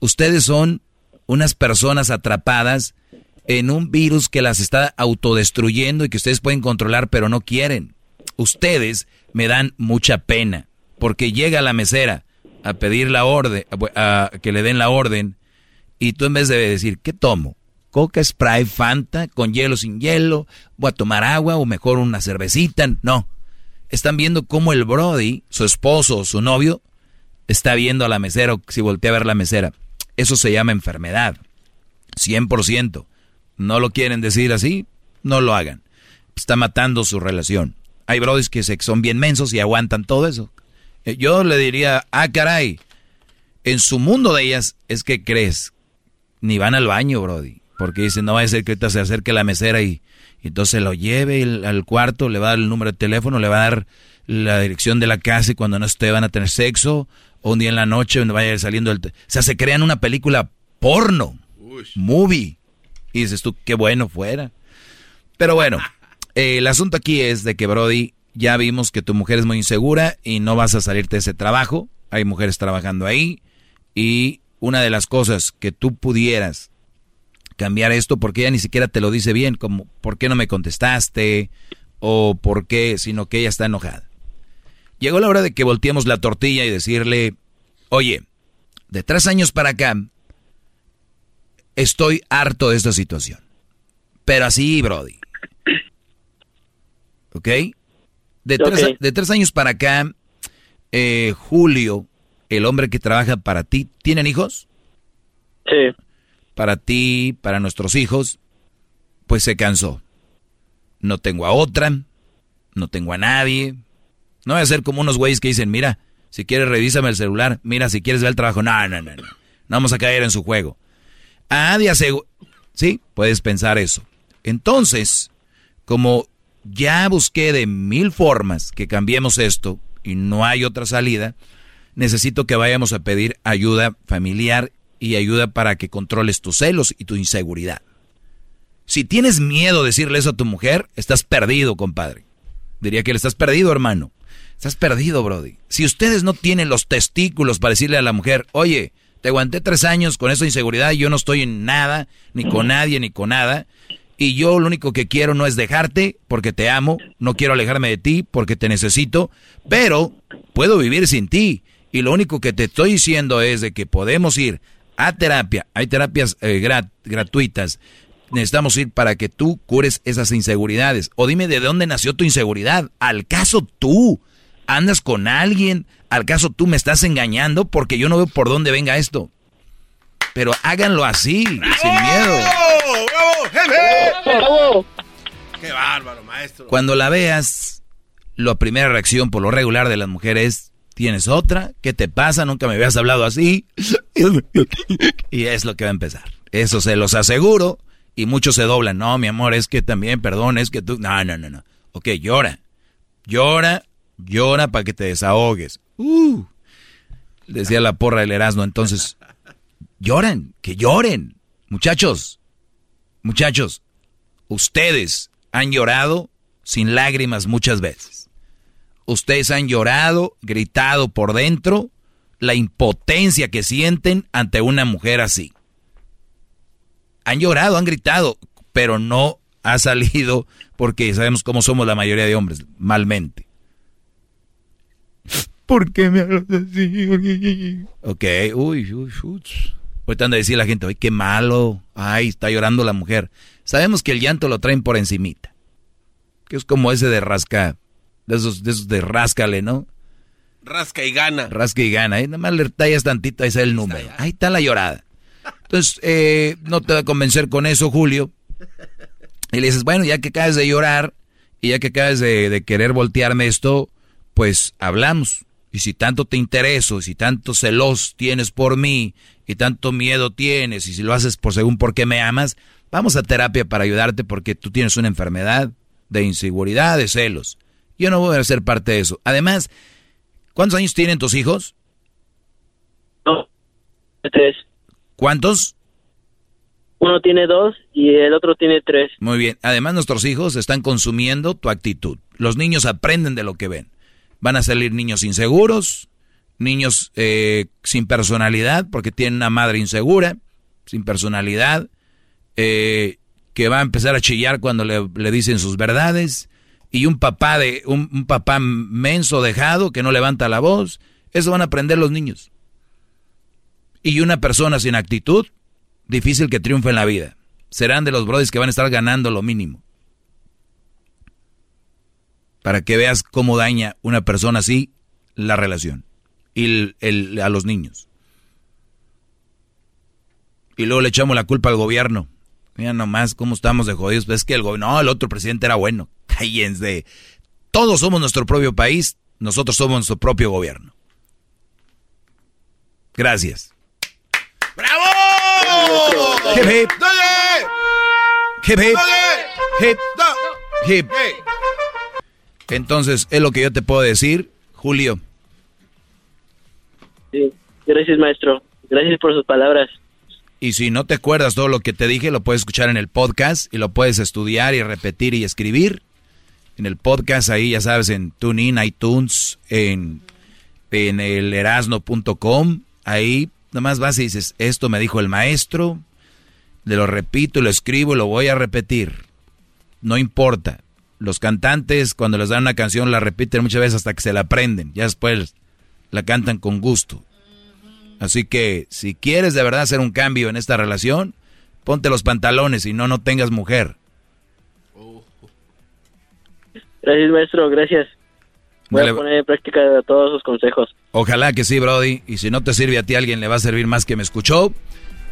Speaker 6: Ustedes son unas personas atrapadas en un virus que las está autodestruyendo y que ustedes pueden controlar pero no quieren. Ustedes me dan mucha pena porque llega a la mesera a pedir la orden, a, que le den la orden, y tú en vez de decir, ¿qué tomo? Coca, Sprite, Fanta, con hielo, sin hielo, voy a tomar agua o mejor una cervecita. No. Están viendo cómo el Brody, su esposo o su novio, está viendo a la mesera o si voltea a ver la mesera. Eso se llama enfermedad. 100%. No lo quieren decir así, no lo hagan. Está matando su relación. Hay brodis que son bien mensos y aguantan todo eso. Eh, yo le diría, ah, caray, en su mundo de ellas es que crees, ni van al baño, brody. Porque dicen, no va a ser que ahorita se acerque la mesera y, entonces lo lleve al cuarto, le va a dar el número de teléfono, le va a dar la dirección de la casa y cuando no esté van a tener sexo, o un día en la noche donde vaya saliendo el... O sea, se crean una película porno, movie. Y dices tú, qué bueno fuera. Pero bueno, el asunto aquí es de que Brody, ya vimos que tu mujer es muy insegura y no vas a salirte de ese trabajo. Hay mujeres trabajando ahí. Y una de las cosas que tú pudieras cambiar esto, porque ella ni siquiera te lo dice bien, como ¿por qué no me contestaste? o por qué, sino que ella está enojada. Llegó la hora de que volteemos la tortilla y decirle, oye, de tres años para acá, estoy harto de esta situación. Pero así, Brody. ¿Ok? De, Tres, de tres años para acá, eh, Julio, el hombre que trabaja para ti, ¿tienen hijos?
Speaker 35: Sí.
Speaker 6: Para ti, para nuestros hijos, pues se cansó. No tengo a otra, no tengo a nadie. No voy a ser como unos güeyes que dicen, mira, si quieres revísame el celular, mira, si quieres ver el trabajo. No, no, no, no. No vamos a caer en su juego. Ah, de Sí, puedes pensar eso. Entonces, como ya busqué de mil formas que cambiemos esto y no hay otra salida, necesito que vayamos a pedir ayuda familiar y ayuda para que controles tus celos y tu inseguridad. Si tienes miedo de decirle eso a tu mujer, estás perdido, compadre. Diría que le estás perdido, hermano. Estás perdido, Brody. Si ustedes no tienen los testículos para decirle a la mujer, oye, te aguanté tres años con esa inseguridad y yo no estoy en nada, ni con nadie, ni con nada. Y yo lo único que quiero no es dejarte porque te amo, no quiero alejarme de ti porque te necesito, pero puedo vivir sin ti. Y lo único que te estoy diciendo es de que podemos ir a terapia. Hay terapias eh, gratuitas. Necesitamos ir para que tú cures esas inseguridades. O dime de dónde nació tu inseguridad. ¿Al caso tú andas con alguien? ¿Al caso tú me estás engañando? Porque yo no veo por dónde venga esto. Pero háganlo así, sin miedo. ¡Bravo! ¡Qué bárbaro, maestro! Cuando la veas, la primera reacción por lo regular de las mujeres ¿Tienes otra? ¿Qué te pasa? Nunca me habías hablado así. y es lo que va a empezar. Eso se los aseguro. Y muchos se doblan. No, mi amor, es que también, perdón, es que tú... No, no, no, no. Ok, llora. Llora, llora para que te desahogues. Uh, decía la porra del Erasmo. Entonces, lloren, que lloren. Muchachos, muchachos, ustedes han llorado sin lágrimas muchas veces ustedes han llorado, gritado por dentro la impotencia que sienten ante una mujer así. Han llorado, han gritado, pero no ha salido porque sabemos cómo somos la mayoría de hombres, malmente. ¿Por qué me hablas así? Ok, uy, uy, uy. Ahorita anda a decir la gente, ay, qué malo. Ay, está llorando la mujer. Sabemos que el llanto lo traen por encimita. Que es como ese de rasca de esos, de esos de ráscale, ¿no?
Speaker 7: Rasca y gana.
Speaker 6: Rasca y gana. ¿eh? Nada más le tallas tantito, ahí está el número. Ahí está la llorada. Entonces, eh, no te va a convencer con eso, Julio. Y le dices, bueno, ya que acabas de llorar y ya que acabas de, querer voltearme esto, pues hablamos. Y si tanto te intereso, si tanto celos tienes por mí, y tanto miedo tienes, y si lo haces por según por qué me amas, vamos a terapia para ayudarte porque tú tienes una enfermedad de inseguridad, de celos. Yo no voy a ser parte de eso. Además, ¿cuántos años tienen tus hijos?
Speaker 35: No, tres.
Speaker 6: ¿Cuántos?
Speaker 35: Uno tiene dos y el otro tiene tres.
Speaker 6: Muy bien. Además, nuestros hijos están consumiendo tu actitud. Los niños aprenden de lo que ven. Van a salir niños inseguros, niños eh, sin personalidad, porque tienen una madre insegura, sin personalidad, eh, que va a empezar a chillar cuando le, le dicen sus verdades y un papá de un, papá menso dejado que no levanta la voz, eso van a aprender los niños. Y una persona sin actitud, difícil que triunfe en la vida. Serán de los brothers que van a estar ganando lo mínimo. Para que veas cómo daña una persona así la relación. Y a los niños. Y luego le echamos la culpa al gobierno. Mira nomás cómo estamos de jodidos. Pues es que el gobierno, no, el otro presidente era bueno. Cállense. Todos somos nuestro propio país, nosotros somos nuestro propio gobierno. Gracias.
Speaker 7: ¡Bravo!
Speaker 6: Hip, hip. Hip, hip. Hip. Hip. Entonces, es lo que yo te puedo decir, Julio.
Speaker 35: Gracias maestro. Gracias por sus palabras.
Speaker 6: Y si no te acuerdas todo lo que te dije, lo puedes escuchar en el podcast y lo puedes estudiar y repetir y escribir. En el podcast, ahí ya sabes, en TuneIn, iTunes, en, en el erasno.com. Ahí nomás vas y dices, esto me dijo el maestro, le lo repito, lo escribo lo voy a repetir. No importa. Los cantantes, cuando les dan una canción, la repiten muchas veces hasta que se la aprenden. Ya después la cantan con gusto. Así que si quieres de verdad hacer un cambio en esta relación, ponte los pantalones y no, no tengas mujer.
Speaker 35: Gracias, maestro, gracias. Voy a poner en práctica todos sus consejos.
Speaker 6: Ojalá que sí, Brody. Y si no te sirve a ti, alguien le va a servir más que me escuchó.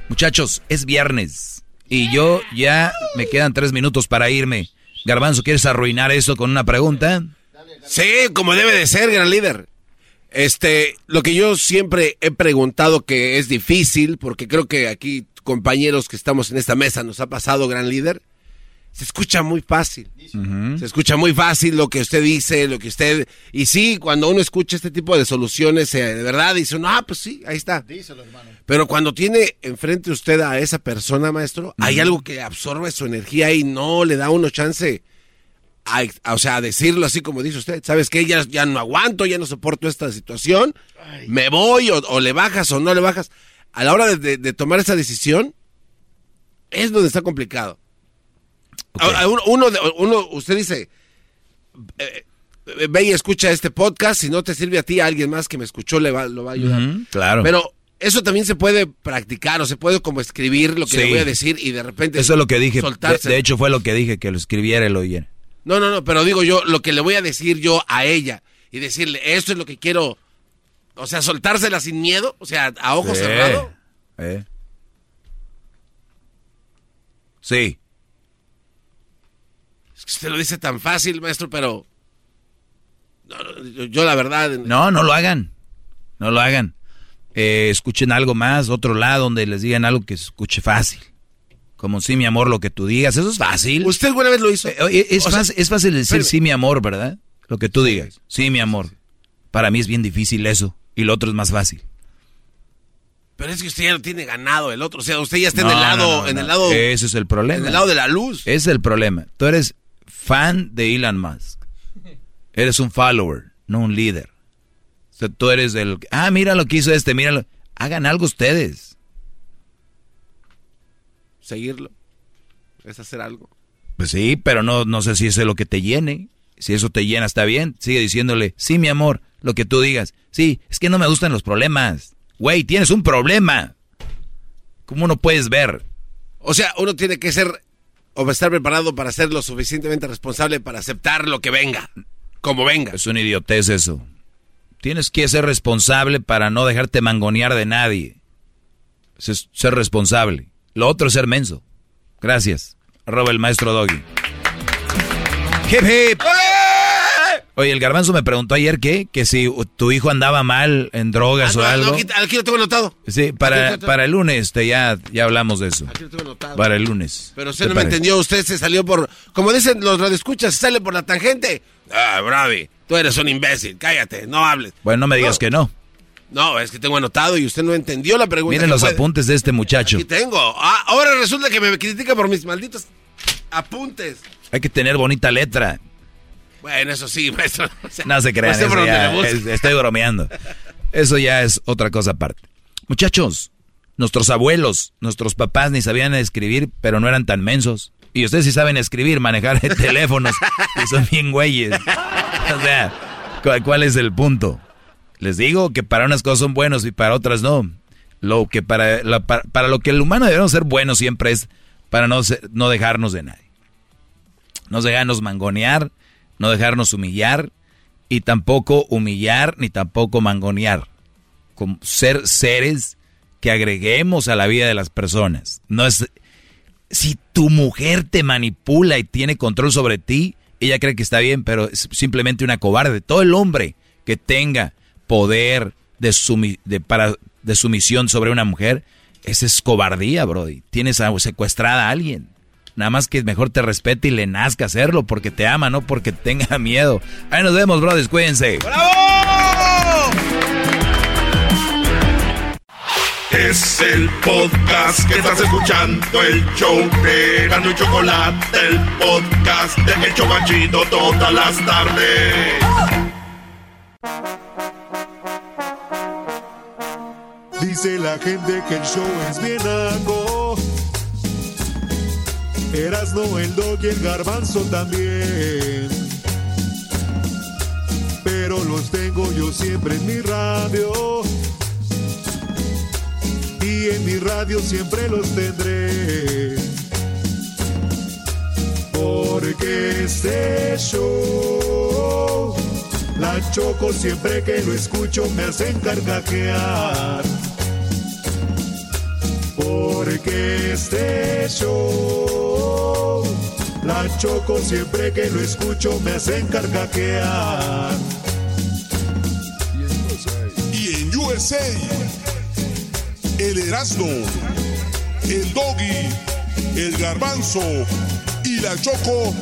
Speaker 6: Muchachos, es viernes. Y yo ya me quedan tres minutos para irme. Garbanzo, ¿quieres arruinar eso con una pregunta?
Speaker 7: Sí, como debe de ser, gran líder. Este, lo que yo siempre he preguntado que es difícil, porque creo que aquí compañeros que estamos en esta mesa nos ha pasado, gran líder, se escucha muy fácil. Se escucha muy fácil lo que usted dice, lo que usted... Y sí, cuando uno escucha este tipo de soluciones, eh, de verdad dice, no, ah, pues sí, ahí está. Pero cuando tiene enfrente usted a esa persona, maestro, hay algo que absorbe su energía y no le da uno chance o sea, decirlo así como dice usted, ¿sabes qué? Ya, ya no aguanto, ya no soporto esta situación, me voy o, le bajas o no le bajas. A la hora de, tomar esa decisión, es donde está complicado. Uno, uno, usted dice, eh, eh, ve y escucha este podcast, si no te sirve a ti, a alguien más que me escuchó le va, lo va a ayudar.
Speaker 6: claro.
Speaker 7: Pero eso también se puede practicar o se puede como escribir lo que le voy a decir y de repente
Speaker 6: Eso es lo que dije. De, hecho fue lo que dije, que lo escribiera y lo oyera.
Speaker 7: No, no, no, pero digo yo, lo que le voy a decir yo a ella y decirle, esto es lo que quiero, o sea, soltársela sin miedo, o sea, a ojos cerrados.
Speaker 6: Eh. Sí.
Speaker 7: Es que usted lo dice tan fácil, maestro, pero yo, la verdad...
Speaker 6: No, no lo hagan, no lo hagan. Eh, escuchen algo más, otro lado donde les digan algo que se escuche fácil. Como sí, mi amor, lo que tú digas. Eso es fácil.
Speaker 7: ¿Usted alguna vez lo hizo?
Speaker 6: Eh, es, fácil, decir sí, mi amor, ¿verdad? Lo que tú digas. Sí, mi amor. Para mí es bien difícil eso. Y lo otro es más fácil.
Speaker 7: Pero es que usted ya lo tiene ganado el otro. O sea, usted ya está en el lado. en el lado
Speaker 6: Ese es el problema.
Speaker 7: En el lado de la luz.
Speaker 6: Ese es el problema. Tú eres fan de Elon Musk. Eres un follower, no un líder. O sea, tú eres el. Ah, mira lo que hizo este, míralo. Hagan algo ustedes
Speaker 7: seguirlo. Es hacer algo.
Speaker 6: Pues sí, pero no, no sé si eso es lo que te llene. Si eso te llena, está bien. Sigue diciéndole, sí, mi amor, lo que tú digas. Sí, es que no me gustan los problemas. Güey, tienes un problema. ¿Cómo no puedes ver?
Speaker 7: O sea, uno tiene que ser o estar preparado para ser lo suficientemente responsable para aceptar lo que venga, como venga.
Speaker 6: Es un idiotez eso. Tienes que ser responsable para no dejarte mangonear de nadie. Ser responsable. Lo otro es ser menso. Gracias. Roba el maestro Doggy. Hip hip. Oye, el garbanzo me preguntó ayer que, que si tu hijo andaba mal en drogas ah, o algo.
Speaker 7: aquí, lo tengo anotado.
Speaker 6: Sí, para, para el lunes te, ya, ya hablamos de eso. Aquí lo tengo anotado. Para el lunes.
Speaker 7: Pero usted no me entendió, usted se salió por, como dicen los radioescuchas, se sale por la tangente. Ah, Bravi, tú eres un imbécil, cállate, no hables.
Speaker 6: Bueno, no me digas que no.
Speaker 7: No, es que tengo anotado y usted no entendió la pregunta.
Speaker 6: Miren los apuntes de este muchacho.
Speaker 7: Aquí tengo. Ah, ahora resulta que me critica por mis malditos apuntes.
Speaker 6: Hay que tener bonita letra.
Speaker 7: Bueno, eso sí, maestro.
Speaker 6: no se crean, estoy bromeando. Eso ya es otra cosa aparte. Muchachos, nuestros abuelos, nuestros papás ni sabían escribir, pero no eran tan mensos. Y ustedes sí saben escribir, manejar teléfonos, y son bien güeyes. O sea, ¿cuál es el punto? Les digo que para unas cosas son buenos y para otras no. Lo que para, para, lo que el humano debe ser bueno siempre es para no, no dejarnos de nadie. No dejarnos mangonear, no dejarnos humillar y tampoco humillar ni tampoco mangonear. como ser seres que agreguemos a la vida de las personas. No es si tu mujer te manipula y tiene control sobre ti, ella cree que está bien, pero es simplemente una cobarde. Todo el hombre que tenga poder de, de, para, de sumisión sobre una mujer, esa es cobardía, Brody. Tienes secuestrada a alguien. Nada más que mejor te respete y le nazca hacerlo porque te ama, no porque tenga miedo. Ahí nos vemos, Brody. Cuídense.
Speaker 1: ¡Bravo! Es el podcast que estás escuchando, el show de Gano y Chocolate, el podcast de Hecho Chocachito todas las tardes.
Speaker 36: Dice la gente que el show es bien algo. Erasno, el dog y el garbanzo también. Pero los tengo yo siempre en mi radio. Y en mi radio siempre los tendré. Porque este show, la choco siempre que lo escucho me hacen carcajear porque este show la choco siempre que lo escucho me hacen carcaquear.
Speaker 37: Y en USA, el Erasmo, el Doggy, el Garbanzo y la Choco,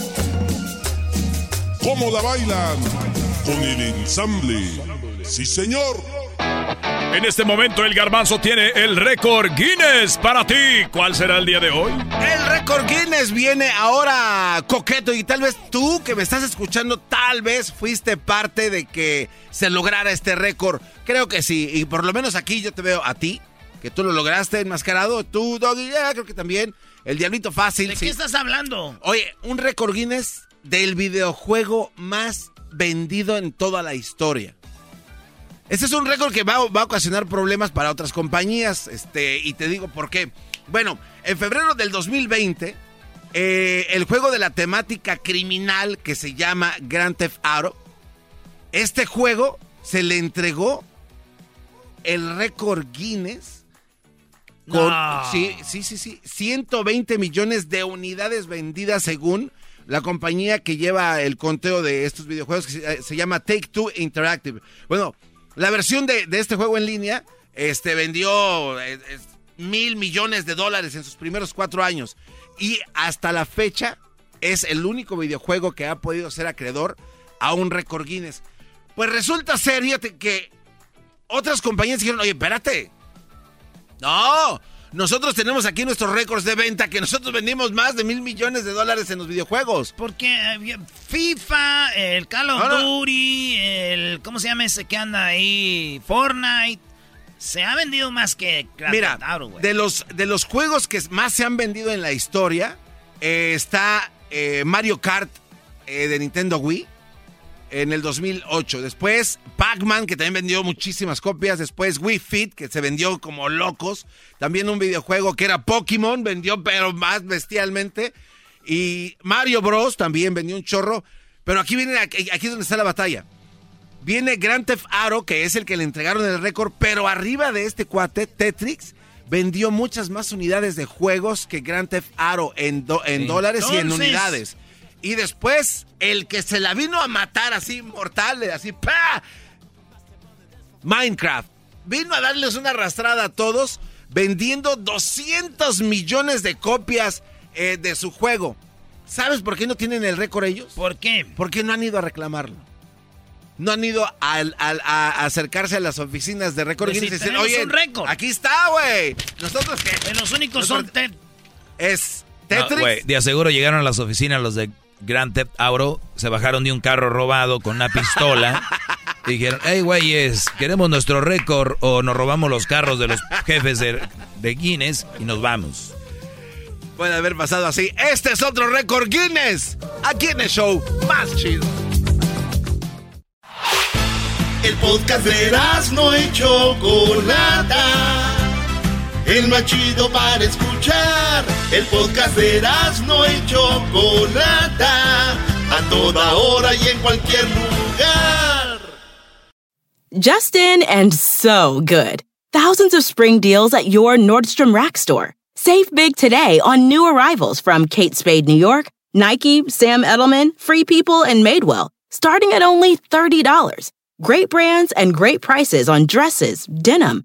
Speaker 37: ¿cómo la bailan? Con el ensamble. Sí, señor.
Speaker 5: En este momento el garbanzo tiene el récord Guinness para ti. ¿Cuál será el día de hoy?
Speaker 7: El récord Guinness viene ahora coqueto y tal vez tú que me estás escuchando, tal vez fuiste parte de que se lograra este récord. Creo que sí, y por lo menos aquí yo te veo a ti, que tú lo lograste enmascarado, tú, Doggy, creo que también. El Diablito Fácil.
Speaker 3: ¿De qué estás hablando?
Speaker 7: Oye, un récord Guinness del videojuego más vendido en toda la historia. Este es un récord que va, a ocasionar problemas para otras compañías. Este, y te digo por qué. Bueno, en febrero del 2020, eh, el juego de la temática criminal que se llama Grand Theft Auto, este juego se le entregó el récord Guinness con sí, sí, sí, sí, 120 millones de unidades vendidas según la compañía que lleva el conteo de estos videojuegos que se, se llama Take Two Interactive. Bueno, la versión de, este juego en línea este, vendió eh, mil millones de dólares en sus primeros cuatro años. Y hasta la fecha es el único videojuego que ha podido ser acreedor a un récord Guinness. Pues resulta ser, que otras compañías dijeron, oye, espérate. No, nosotros tenemos aquí nuestros récords de venta que nosotros vendimos más de mil millones de dólares en los videojuegos.
Speaker 3: Porque eh, FIFA, el Call of Duty, el. ¿Cómo se llama ese que anda ahí? Fortnite. Se ha vendido más que
Speaker 7: Mira, de los, de los juegos que más se han vendido en la historia, eh, está eh, Mario Kart de Nintendo Wii en el 2008. Después Pac-Man, que también vendió muchísimas copias. Después Wii Fit, que se vendió como locos. También un videojuego que era Pokémon, vendió pero más bestialmente. Y Mario Bros. también vendió un chorro. Pero aquí viene, aquí, es donde está la batalla. Viene Grand Theft Auto, que es el que le entregaron el récord, pero arriba de este cuate, Tetrix, vendió muchas más unidades de juegos que Grand Theft Auto en, en dólares y en unidades. Y después, el que se la vino a matar así, mortal, así, ¡pa! Minecraft. Vino a darles una arrastrada a todos, vendiendo 200 millones de copias eh, de su juego. ¿Sabes por qué no tienen el récord ellos?
Speaker 3: ¿Por qué?
Speaker 7: Porque no han ido a reclamarlo. No han ido a, acercarse a las oficinas de récord
Speaker 3: y decir, oye, un récord.
Speaker 7: aquí está, güey. Nosotros que...
Speaker 3: los únicos son...
Speaker 7: Es Tetris.
Speaker 6: güey, de aseguro llegaron a las oficinas los de Grand Theft Auto, se bajaron de un carro robado con una pistola y dijeron, hey güeyes, queremos nuestro récord o nos robamos los carros de los jefes de, de Guinness y nos vamos.
Speaker 7: Puede haber pasado así. Este es otro récord Guinness. Aquí en el show más chido.
Speaker 1: El podcast de no hecho Chocolata el más chido para escuchar. El podcast de no y Chocolata, a toda hora y en cualquier lugar.
Speaker 38: Just in and so good. Thousands of spring deals at your Nordstrom Rack store. Save big today on new arrivals from Kate Spade New York, Nike, Sam Edelman, Free People, and Madewell, starting at only $30. Great brands and great prices on dresses, denim,